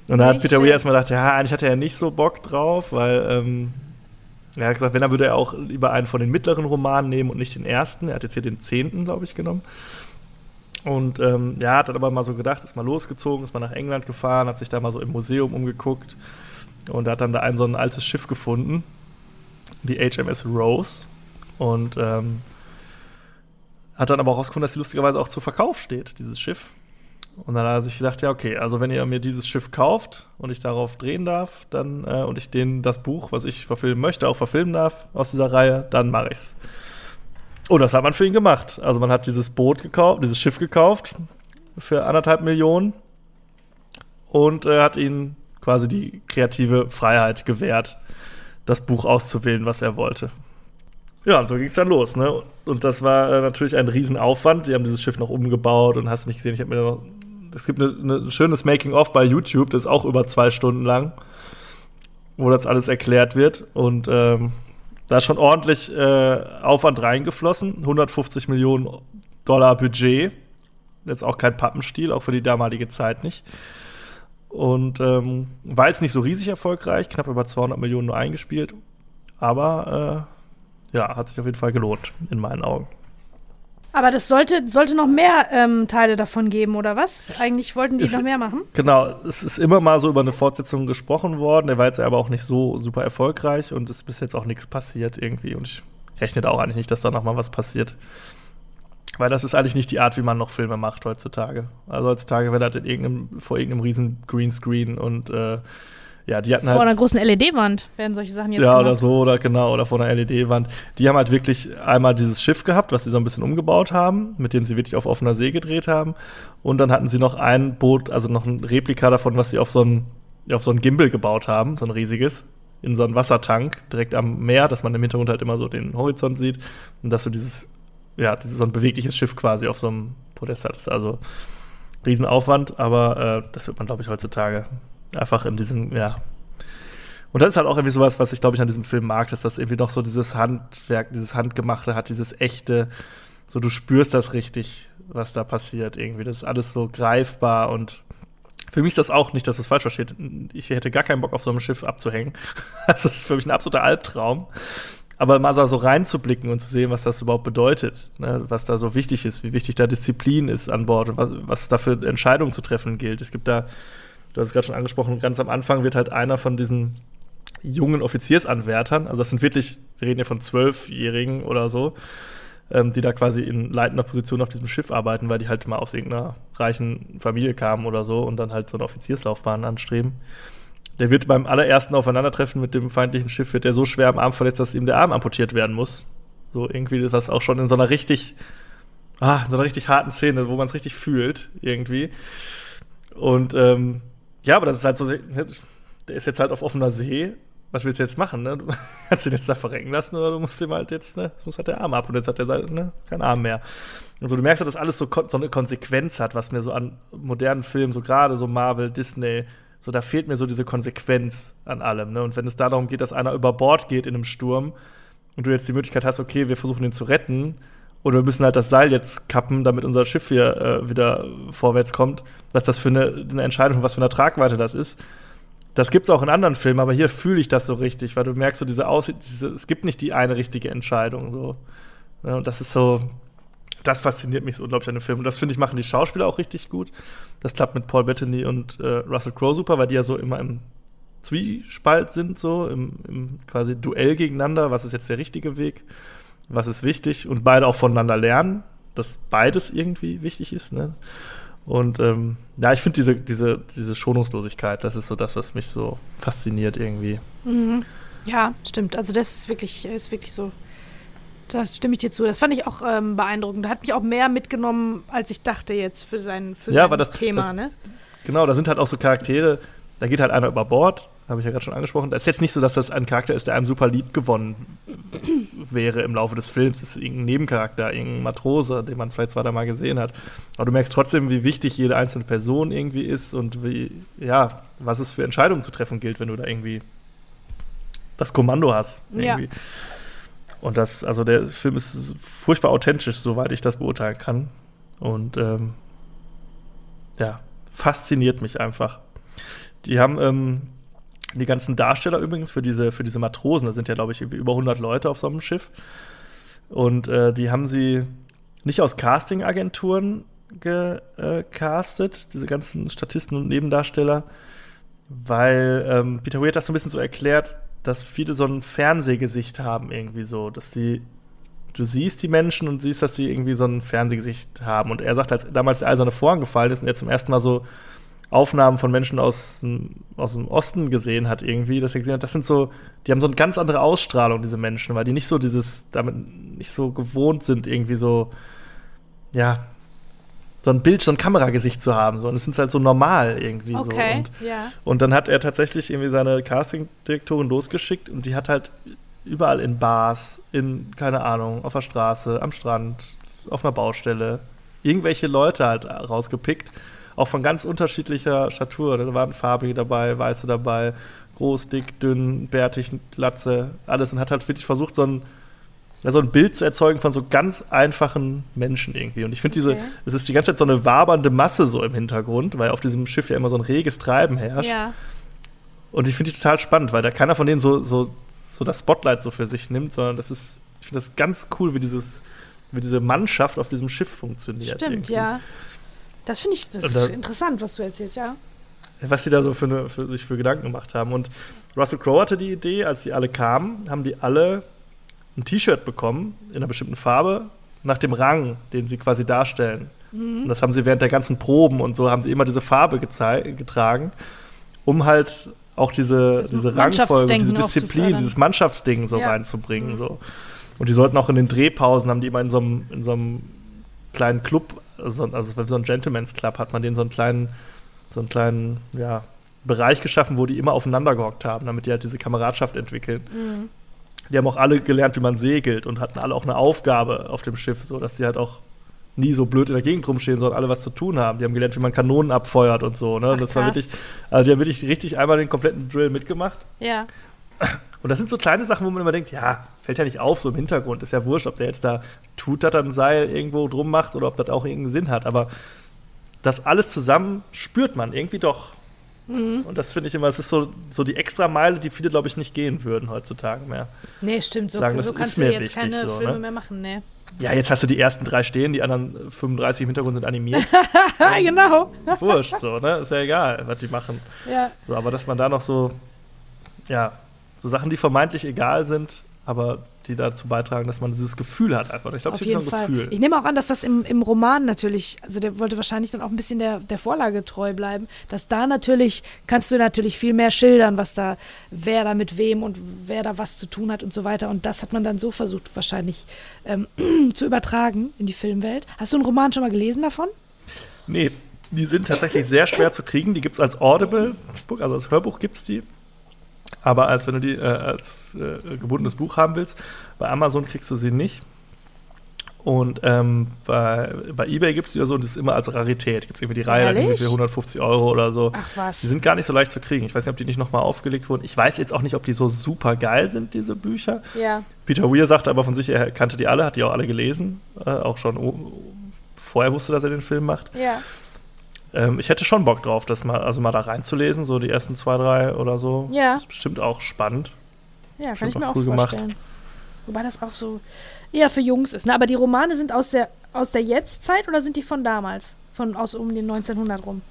Und da hat Peter Weir erstmal gedacht, ja, eigentlich hatte er nicht so Bock drauf, weil ähm, er hat gesagt, wenn, dann würde er auch lieber einen von den mittleren Romanen nehmen und nicht den ersten. Er hat jetzt hier den zehnten, glaube ich, genommen. Und ähm, ja, hat dann aber mal so gedacht, ist mal losgezogen, ist mal nach England gefahren, hat sich da mal so im Museum umgeguckt und hat dann da ein so ein altes Schiff gefunden, die HMS Rose. Und ähm, hat dann aber auch rausgefunden, dass sie lustigerweise auch zu Verkauf steht, dieses Schiff. Und dann hat er sich gedacht, ja, okay, also wenn ihr mir dieses Schiff kauft und ich darauf drehen darf, dann äh, und ich den das Buch, was ich verfilmen möchte, auch verfilmen darf aus dieser Reihe, dann mache ich's. Und das hat man für ihn gemacht. Also man hat dieses Boot gekauft, dieses Schiff gekauft für anderthalb Millionen und äh, hat ihnen quasi die kreative Freiheit gewährt, das Buch auszuwählen, was er wollte. Ja, und so ging es dann los, ne? Und das war äh, natürlich ein Riesenaufwand. Die haben dieses Schiff noch umgebaut und hast nicht gesehen, ich habe mir noch. Es gibt ein ne schönes Making-of bei YouTube, das ist auch über zwei Stunden lang, wo das alles erklärt wird. Und ähm, da ist schon ordentlich äh, Aufwand reingeflossen. 150 Millionen Dollar Budget. Jetzt auch kein Pappenstiel, auch für die damalige Zeit nicht. Und ähm, war jetzt nicht so riesig erfolgreich, knapp über 200 Millionen nur eingespielt. Aber äh, ja, hat sich auf jeden Fall gelohnt, in meinen Augen. Aber das sollte, sollte noch mehr ähm, Teile davon geben, oder was? Eigentlich wollten die es, noch mehr machen? Genau, es ist immer mal so über eine Fortsetzung gesprochen worden. Der war jetzt aber auch nicht so super erfolgreich und es ist bis jetzt auch nichts passiert irgendwie. Und ich rechne auch eigentlich nicht, dass da noch mal was passiert. Weil das ist eigentlich nicht die Art, wie man noch Filme macht heutzutage. Also heutzutage wird das in irgendeinem, vor irgendeinem riesen Greenscreen und äh, ja, die hatten vor halt. Einer großen LED-Wand werden solche Sachen jetzt Ja, gemacht. oder so, oder genau, oder vor einer LED-Wand. Die haben halt wirklich einmal dieses Schiff gehabt, was sie so ein bisschen umgebaut haben, mit dem sie wirklich auf offener See gedreht haben. Und dann hatten sie noch ein Boot, also noch ein Replika davon, was sie auf so ein, auf so ein Gimbal gebaut haben, so ein riesiges, in so einen Wassertank direkt am Meer, dass man im Hintergrund halt immer so den Horizont sieht. Und dass du dieses, ja, dieses, so ein bewegliches Schiff quasi auf so einem Podest hattest. Also Riesenaufwand, aber äh, das wird man, glaube ich, heutzutage Einfach in diesem, ja. Und das ist halt auch irgendwie sowas, was ich glaube ich an diesem Film mag, dass das irgendwie noch so dieses Handwerk, dieses Handgemachte hat, dieses echte, so du spürst das richtig, was da passiert irgendwie. Das ist alles so greifbar und für mich ist das auch nicht, dass es das falsch versteht. Ich hätte gar keinen Bock auf so einem Schiff abzuhängen. Das ist für mich ein absoluter Albtraum. Aber mal da so reinzublicken und zu sehen, was das überhaupt bedeutet, ne? was da so wichtig ist, wie wichtig da Disziplin ist an Bord und was, was da Entscheidungen zu treffen gilt. Es gibt da du hast es gerade schon angesprochen, ganz am Anfang wird halt einer von diesen jungen Offiziersanwärtern, also das sind wirklich, wir reden ja von Zwölfjährigen oder so, ähm, die da quasi in leitender Position auf diesem Schiff arbeiten, weil die halt mal aus irgendeiner reichen Familie kamen oder so und dann halt so eine Offizierslaufbahn anstreben. Der wird beim allerersten Aufeinandertreffen mit dem feindlichen Schiff, wird er so schwer am Arm verletzt, dass ihm der Arm amputiert werden muss. So irgendwie, was auch schon in so einer richtig, ah, in so einer richtig harten Szene, wo man es richtig fühlt, irgendwie. Und ähm, ja, aber das ist halt so, der ist jetzt halt auf offener See. Was willst du jetzt machen, ne? Du kannst ihn jetzt da verrecken lassen oder du musst ihm halt jetzt, ne? Jetzt muss halt der Arm ab und jetzt hat der ne, keinen Arm mehr. Also du merkst halt, dass alles so, so eine Konsequenz hat, was mir so an modernen Filmen, so gerade so Marvel, Disney, so da fehlt mir so diese Konsequenz an allem, ne? Und wenn es da darum geht, dass einer über Bord geht in einem Sturm und du jetzt die Möglichkeit hast, okay, wir versuchen ihn zu retten, oder wir müssen halt das Seil jetzt kappen, damit unser Schiff hier äh, wieder vorwärts kommt. Was das für eine, eine Entscheidung, was für eine Tragweite das ist. Das gibt es auch in anderen Filmen, aber hier fühle ich das so richtig, weil du merkst so diese Aus diese, es gibt nicht die eine richtige Entscheidung so. Ja, und das ist so, das fasziniert mich so unglaublich an dem Film. Und das finde ich machen die Schauspieler auch richtig gut. Das klappt mit Paul Bettany und äh, Russell Crowe super, weil die ja so immer im Zwiespalt sind, so im, im quasi Duell gegeneinander, was ist jetzt der richtige Weg, was ist wichtig und beide auch voneinander lernen, dass beides irgendwie wichtig ist. Ne? Und ähm, ja, ich finde diese, diese, diese Schonungslosigkeit, das ist so das, was mich so fasziniert irgendwie. Mhm. Ja, stimmt. Also das ist wirklich, ist wirklich so. Das stimme ich dir zu. Das fand ich auch ähm, beeindruckend. Da hat mich auch mehr mitgenommen, als ich dachte jetzt für sein, für Ja, sein das- Thema. das- ne? Genau, da sind halt auch so Charaktere, da geht halt einer über Bord, habe ich ja gerade schon angesprochen. Das ist jetzt nicht so, dass das ein Charakter ist, der einem super lieb gewonnen wäre im Laufe des Films. Das ist irgendein Nebencharakter, irgendein Matrose, den man vielleicht zwei, drei Mal gesehen hat. Aber du merkst trotzdem, wie wichtig jede einzelne Person irgendwie ist und wie, ja, was es für Entscheidungen zu treffen gilt, wenn du da irgendwie das Kommando hast. Ja. Irgendwie. Und das, also der Film ist furchtbar authentisch, soweit ich das beurteilen kann. Und ähm, ja, fasziniert mich einfach. Die haben ähm, die ganzen Darsteller übrigens für diese, für diese Matrosen, da sind ja, glaube ich, über 100 Leute auf so einem Schiff. Und äh, die haben sie nicht aus Casting-Agenturen gecastet, diese ganzen Statisten und Nebendarsteller, weil ähm, Peter Weir hat das so ein bisschen so erklärt, dass viele so ein Fernsehgesicht haben, irgendwie so, dass die du siehst die Menschen und siehst, dass sie irgendwie so ein Fernsehgesicht haben. Und er sagt, als damals der eiserne Vorhang gefallen ist und er zum ersten Mal so Aufnahmen von Menschen aus, dem- aus dem Osten gesehen hat, irgendwie, dass er gesehen hat, das sind so, die haben so eine ganz andere Ausstrahlung, diese Menschen, weil die nicht so dieses, damit nicht so gewohnt sind, irgendwie so, ja, so ein Bild, so ein Kameragesicht zu haben, sondern es sind halt so normal irgendwie so. Okay, Und ja. und dann hat er tatsächlich irgendwie seine Castingdirektorin losgeschickt und die hat halt überall in Bars, in, keine Ahnung, auf der Straße, am Strand, auf einer Baustelle, irgendwelche Leute halt rausgepickt. Auch von ganz unterschiedlicher Statur. Da waren farbige dabei, weiße dabei, groß, dick, dünn, bärtig, Glatze, alles. Und hat halt wirklich versucht, so ein, so ein Bild zu erzeugen von so ganz einfachen Menschen irgendwie. Und ich finde diese, Okay. es ist die ganze Zeit so eine wabernde Masse so im Hintergrund, weil auf diesem Schiff ja immer so ein reges Treiben herrscht. Ja. Und ich finde die total spannend, weil da keiner von denen so, so, so das Spotlight so für sich nimmt, sondern das ist, ich finde das ganz cool, wie dieses, wie diese Mannschaft auf diesem Schiff funktioniert. Stimmt, irgendwie. ja. Das finde ich das da- interessant, was du erzählst, ja. Was die da so für, eine, für sich für Gedanken gemacht haben. Und Russell Crowe hatte die Idee, als die alle kamen, haben die alle ein T-Shirt bekommen in einer bestimmten Farbe nach dem Rang, den sie quasi darstellen. Mhm. Und das haben sie während der ganzen Proben und so haben sie immer diese Farbe getragen, um halt auch diese, Das diese Rangfolge, diese Disziplin, dieses Mannschaftsding so Ja. reinzubringen. Mhm. So. Und die sollten auch in den Drehpausen, haben die immer in so einem, in so einem kleinen Club, also, also so ein Gentleman's Club, hat man den so einen kleinen, so einen kleinen, ja, Bereich geschaffen, wo die immer aufeinander gehockt haben, damit die halt diese Kameradschaft entwickeln. Mhm. Die haben auch alle gelernt, wie man segelt und hatten alle auch eine Aufgabe auf dem Schiff, so dass die halt auch nie so blöd in der Gegend rumstehen, sondern alle was zu tun haben. Die haben gelernt, wie man Kanonen abfeuert und so. Ne? Ach, das war wirklich, also die haben wirklich richtig einmal den kompletten Drill mitgemacht. Ja. Und das sind so kleine Sachen, wo man immer denkt, ja, fällt ja nicht auf, so im Hintergrund. Ist ja wurscht, ob der jetzt da tut, dass er ein Seil irgendwo drum macht oder ob das auch irgendeinen Sinn hat. Aber das alles zusammen spürt man irgendwie doch. Mhm. Und das finde ich immer, es ist so, so die extra Meile, die viele, glaube ich, nicht gehen würden heutzutage mehr. Nee, stimmt. So, Sagen, so kannst du mir jetzt wichtig, keine so, Filme ne? mehr machen, ne? Ja, jetzt hast du die ersten drei stehen, die anderen 35 im Hintergrund sind animiert. Ah, genau. Wurscht, so, ne? Ist ja egal, was die machen. Ja. So, aber dass man da noch so, ja, so Sachen, die vermeintlich egal sind, aber die dazu beitragen, dass man dieses Gefühl hat einfach. Ich glaube, es ist so ein Fall. Gefühl. Ich nehme auch an, dass das im, im Roman natürlich, also der wollte wahrscheinlich dann auch ein bisschen der, der Vorlage treu bleiben, dass da natürlich, kannst du natürlich viel mehr schildern, was da, wer da mit wem und wer da was zu tun hat und so weiter. Und das hat man dann so versucht, wahrscheinlich ähm, zu übertragen in die Filmwelt. Hast du einen Roman schon mal gelesen davon? Nee, die sind tatsächlich sehr schwer zu kriegen. Die gibt es als Audible-Book, also als Hörbuch gibt es die. Aber als wenn du die äh, als äh, gebundenes Buch haben willst, bei Amazon kriegst du sie nicht. Und ähm, bei, bei Ebay gibt es die ja so und das ist immer als Rarität. Gibt es irgendwie die Reihe dann irgendwie Ehrlich? für 150 Euro oder so. Ach was. Die sind gar nicht so leicht zu kriegen. Ich weiß nicht, ob die nicht nochmal aufgelegt wurden. Ich weiß jetzt auch nicht, ob die so super geil sind, diese Bücher. ja. Peter Weir sagte aber von sich, er kannte die alle, hat die auch alle gelesen. Äh, auch schon vorher wusste, dass er den Film macht. Ja. Ähm, ich hätte schon Bock drauf, das mal, also mal da reinzulesen, so die ersten zwei, drei oder so. Ja. Ist bestimmt auch spannend. Ja, kann Schon ich mir auch auch cool gemacht. vorstellen. Wobei das auch so eher für Jungs ist. Ne? Aber die Romane sind aus der, aus der Jetztzeit oder sind die von damals? Von aus um den 1900 rum?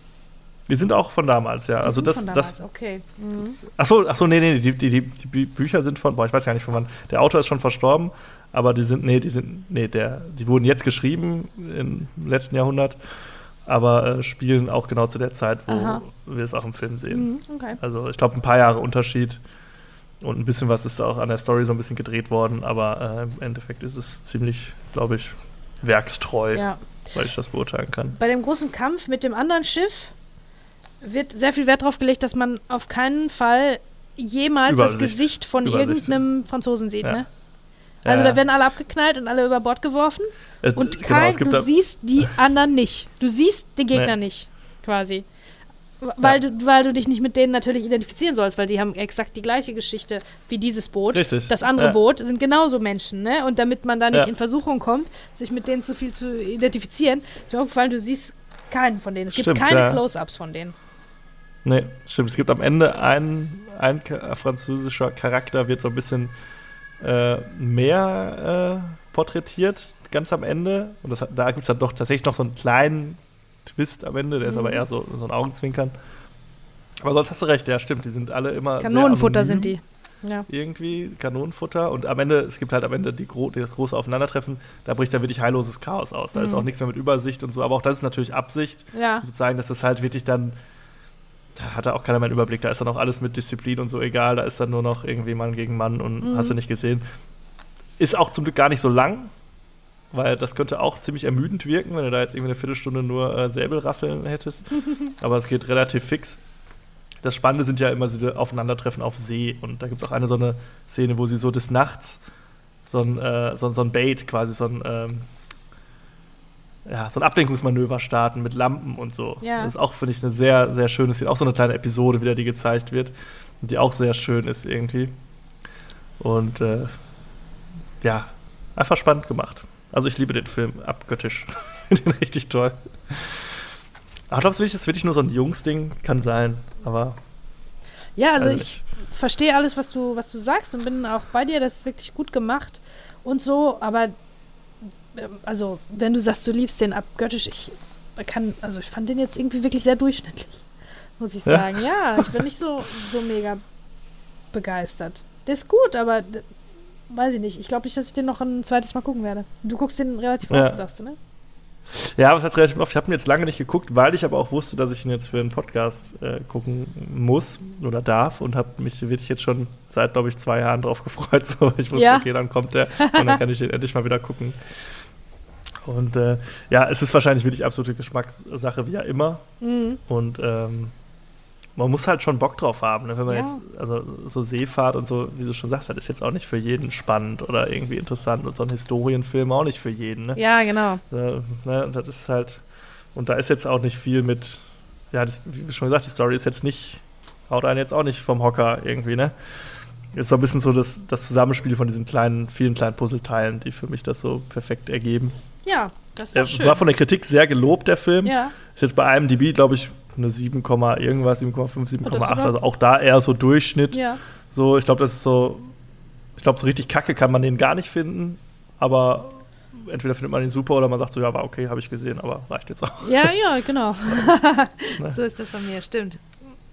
Die sind auch von damals, ja. Die also sind das, von das damals, okay. Mhm. Achso, achso, nee, nee, die, die, die, die Bü- Bücher sind von, boah, ich weiß gar nicht von wann. Der Autor ist schon verstorben, aber die sind, nee, die sind, nee, der, die wurden jetzt geschrieben im letzten Jahrhundert, aber äh, spielen auch genau zu der Zeit, wo Aha. wir es auch im Film sehen. Mhm. Okay. Also ich glaube, ein paar Jahre Unterschied und ein bisschen was ist da auch an der Story so ein bisschen gedreht worden, aber äh, im Endeffekt ist es ziemlich, glaube ich, werkstreu, Ja. weil ich das beurteilen kann. Bei dem großen Kampf mit dem anderen Schiff wird sehr viel Wert darauf gelegt, dass man auf keinen Fall jemals das Übersicht. Gesicht von Übersicht, irgendeinem Franzosen sieht, Ja. ne? Also Ja, da werden alle abgeknallt und alle über Bord geworfen. äh, Und genau, kein, gibt du siehst die anderen nicht. Du siehst den Gegner Nee. nicht, quasi. Weil, Ja. du, weil du dich nicht mit denen natürlich identifizieren sollst, weil die haben exakt die gleiche Geschichte wie dieses Boot. Richtig, Das andere ja. Boot sind genauso Menschen, ne? Und damit man da nicht in Versuchung kommt, sich mit denen zu viel zu identifizieren, ist mir aufgefallen, du siehst keinen von denen. Es gibt Stimmt, keine ja. Close-Ups von denen. Nee, stimmt. Es gibt am Ende einen, ein französischer Charakter, wird so ein bisschen äh, mehr äh, porträtiert, ganz am Ende. Und das, da gibt es dann doch tatsächlich noch so einen kleinen Twist am Ende, der ist Mhm. aber eher so, so ein Augenzwinkern. Aber sonst hast du recht, ja, stimmt. Die sind alle immer. Kanonenfutter sind die. Ja. Irgendwie Kanonenfutter und am Ende, es gibt halt am Ende die gro das große Aufeinandertreffen, da bricht dann wirklich heilloses Chaos aus. Da ist Mhm. auch nichts mehr mit Übersicht und so, aber auch das ist natürlich Absicht Ja. zu zeigen, dass das halt wirklich dann, da hat da auch keiner mehr einen Überblick, da ist dann auch alles mit Disziplin und so egal, da ist dann nur noch irgendwie Mann gegen Mann und Mhm. hast du nicht gesehen. Ist auch zum Glück gar nicht so lang, weil das könnte auch ziemlich ermüdend wirken, wenn du da jetzt irgendwie eine Viertelstunde nur äh, Säbelrasseln hättest. Aber es geht relativ fix. Das Spannende sind ja immer diese Aufeinandertreffen auf See. Und da gibt es auch eine so eine Szene, wo sie so des Nachts so ein, äh, so, so ein Bait, quasi so ein, ähm, ja, so ein Ablenkungsmanöver starten mit Lampen und so. Ja. Das ist auch, finde ich, eine sehr, sehr schöne Szene. Auch so eine kleine Episode wieder, die gezeigt wird. Die auch sehr schön ist irgendwie. Und äh, ja, einfach spannend gemacht. Also ich liebe den Film abgöttisch. Den richtig toll. Aber ich glaube, es ist wirklich nur so ein Jungsding. Kann sein, aber Ja, also ich verstehe alles, was du, was du sagst und bin auch bei dir, das ist wirklich gut gemacht und so, aber also, wenn du sagst, du liebst den abgöttisch, ich kann, also ich fand den jetzt irgendwie wirklich sehr durchschnittlich, muss ich Ja? sagen. Ja, ich bin nicht so, so mega begeistert. Der ist gut, aber weiß ich nicht. Ich glaube nicht, dass ich den noch ein zweites Mal gucken werde. Du guckst den relativ Ja. oft, sagst du, ne? Ja, was heißt relativ oft? Ich habe ihn jetzt lange nicht geguckt, weil ich aber auch wusste, dass ich ihn jetzt für einen Podcast äh, gucken muss oder darf und habe mich wirklich jetzt schon seit, glaube ich, zwei Jahren drauf gefreut. So, ich wusste, Ja. okay, dann kommt der und dann kann ich ihn endlich mal wieder gucken. Und äh, ja, es ist wahrscheinlich wirklich absolute Geschmackssache, wie ja immer. Mhm. Und ähm, man muss halt schon Bock drauf haben, ne? wenn man Ja. jetzt, also so Seefahrt und so, wie du schon sagst, das ist jetzt auch nicht für jeden spannend oder irgendwie interessant und so ein Historienfilm auch nicht für jeden. Ne? Ja, genau. Äh, ne, und das ist halt, und da ist jetzt auch nicht viel mit, ja, das, wie schon gesagt, die Story ist jetzt nicht, haut einen jetzt auch nicht vom Hocker irgendwie, ne? Ist so ein bisschen so das, das Zusammenspiel von diesen kleinen, vielen kleinen Puzzleteilen, die für mich das so perfekt ergeben. Ja, das ist Er doch schön. war von der Kritik sehr gelobt, der Film. ja. Ist jetzt bei IMDb, glaube ich, eine 7, irgendwas, 7,5, Oh, das ist 7,8. sogar- Also auch da eher so Durchschnitt. Ja. So, ich glaube, das ist so, ich glaube, so richtig kacke kann man den gar nicht finden, aber entweder findet man ihn super oder man sagt so, ja, war okay, habe ich gesehen, aber reicht jetzt auch. Ja, ja, genau. Ne? so ist das bei mir, stimmt.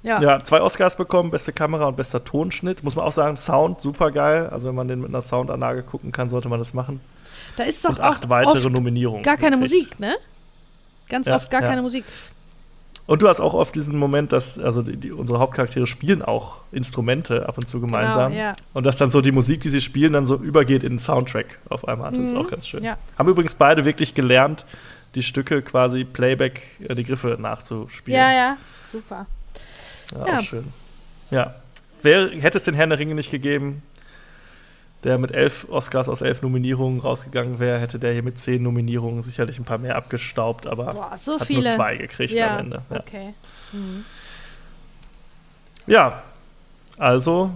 Ja. Ja, zwei Oscars bekommen, beste Kamera und bester Tonschnitt. Muss man auch sagen, Sound super geil. Also wenn man den mit einer Soundanlage gucken kann, sollte man das machen. Da ist doch und acht auch weitere Nominierungen. gar keine gekriegt. Musik, ne? Ganz Ja, oft gar ja. keine Musik. Und du hast auch oft diesen Moment, dass also die, die, unsere Hauptcharaktere spielen auch Instrumente ab und zu gemeinsam. Genau, ja. Und dass dann so die Musik, die sie spielen, dann so übergeht in den Soundtrack auf einmal. Das ist Mhm. auch ganz schön. Ja. Haben übrigens beide wirklich gelernt, die Stücke quasi Playback, äh, die Griffe nachzuspielen. Ja, ja, super. Ja, Ja. Auch schön. Ja. Wer, hätte es den Herrn der Ringe nicht gegeben, der mit elf Oscars aus elf Nominierungen rausgegangen wäre, hätte der hier mit zehn Nominierungen sicherlich ein paar mehr abgestaubt, aber Boah, so hat nur zwei gekriegt ja, am Ende. Ja. okay. Mhm. ja, also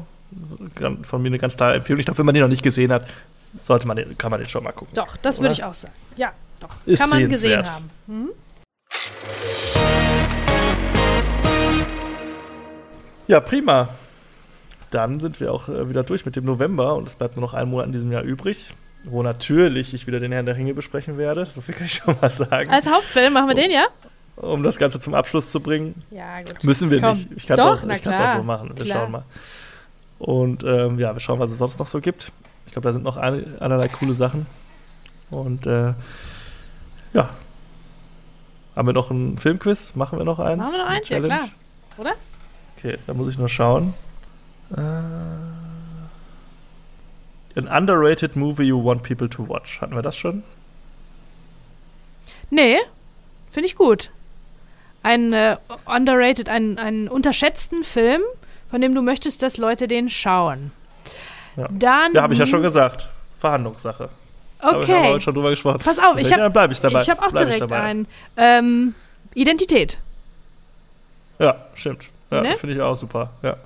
von mir eine ganz klare Empfehlung. Ich glaube, wenn man den noch nicht gesehen hat, sollte man den, kann man den schon mal gucken. Doch, das würde ich auch sagen. Ja, doch. Ist Kann man gesehen haben. Mhm. Ja, prima. Dann sind wir auch äh, wieder durch mit dem November und es bleibt nur noch ein Monat in diesem Jahr übrig, wo natürlich ich wieder den Herrn der Ringe besprechen werde. So viel kann ich schon mal sagen. Als Hauptfilm machen wir den, ja? um das Ganze zum Abschluss zu bringen. Ja, gut. Müssen wir Komm. nicht. Ich kann es Doch, auch, ich auch so machen. Wir Klar. schauen mal. Und ähm, ja, wir schauen, was es sonst noch so gibt. Ich glaube, da sind noch ein, allerlei coole Sachen. Und äh, ja. Haben wir noch ein Filmquiz? Machen wir noch eins? Machen wir noch eins, ja klar. Oder? Okay, da muss ich nur schauen. Äh, an underrated movie you want people to watch. Hatten wir das schon? Nee, finde ich gut. Ein äh, underrated, einen, einen unterschätzten Film, von dem du möchtest, dass Leute den schauen. Ja. Dann. Ja, habe ich ja schon gesagt. Verhandlungssache. Wir haben Okay. heute schon drüber gesprochen. Pass auf, ich Ja, habe bleib ich dabei. ich hab auch Bleib ich direkt dabei. einen. Ähm, Identität. Ja, stimmt. Ja, Ne? finde ich auch super. Ja,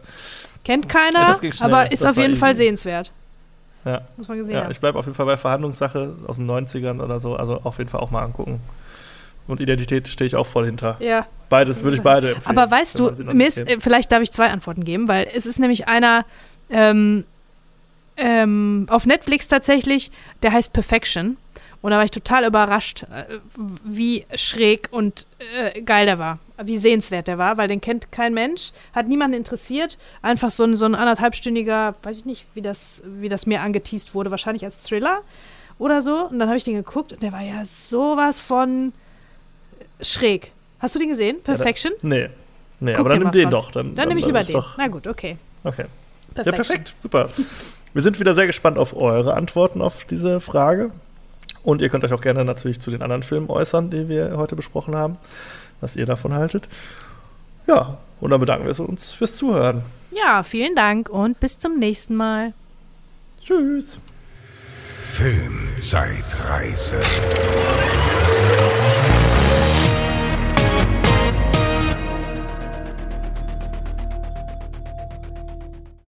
Kennt Ja, keiner, ging schnell. aber ist auf jeden Fall easy. sehenswert. ja. Muss man gesehen ja haben. ich bleibe auf jeden Fall bei Verhandlungssache aus den 90ern oder so. Also auf jeden Fall auch mal angucken. Und Identität stehe ich auch voll hinter. Ja. Beides würde ich beide empfehlen. Aber weißt du, ist, vielleicht darf ich zwei Antworten geben, weil es ist nämlich einer ähm, ähm, auf Netflix tatsächlich, der heißt Perfection. Und da war ich total überrascht, äh, wie schräg und äh, geil der war, wie sehenswert der war, weil den kennt kein Mensch, hat niemanden interessiert. Einfach so ein, so ein anderthalbstündiger, weiß ich nicht, wie das, wie das mir angeteased wurde, wahrscheinlich als Thriller oder so. Und dann habe ich den geguckt und der war ja sowas von schräg. Hast du den gesehen? Perfection? Nee. Nee, Guck aber dann nimm den doch. Dann, Dann nehme ich lieber den. Na gut, okay. okay. Ja, Perfection. perfekt. Super. Wir sind wieder sehr gespannt auf eure Antworten auf diese Frage. Und ihr könnt euch auch gerne natürlich zu den anderen Filmen äußern, die wir heute besprochen haben, was ihr davon haltet. Ja, und dann bedanken wir uns fürs Zuhören. Ja, vielen Dank und bis zum nächsten Mal. Tschüss. Filmzeitreise.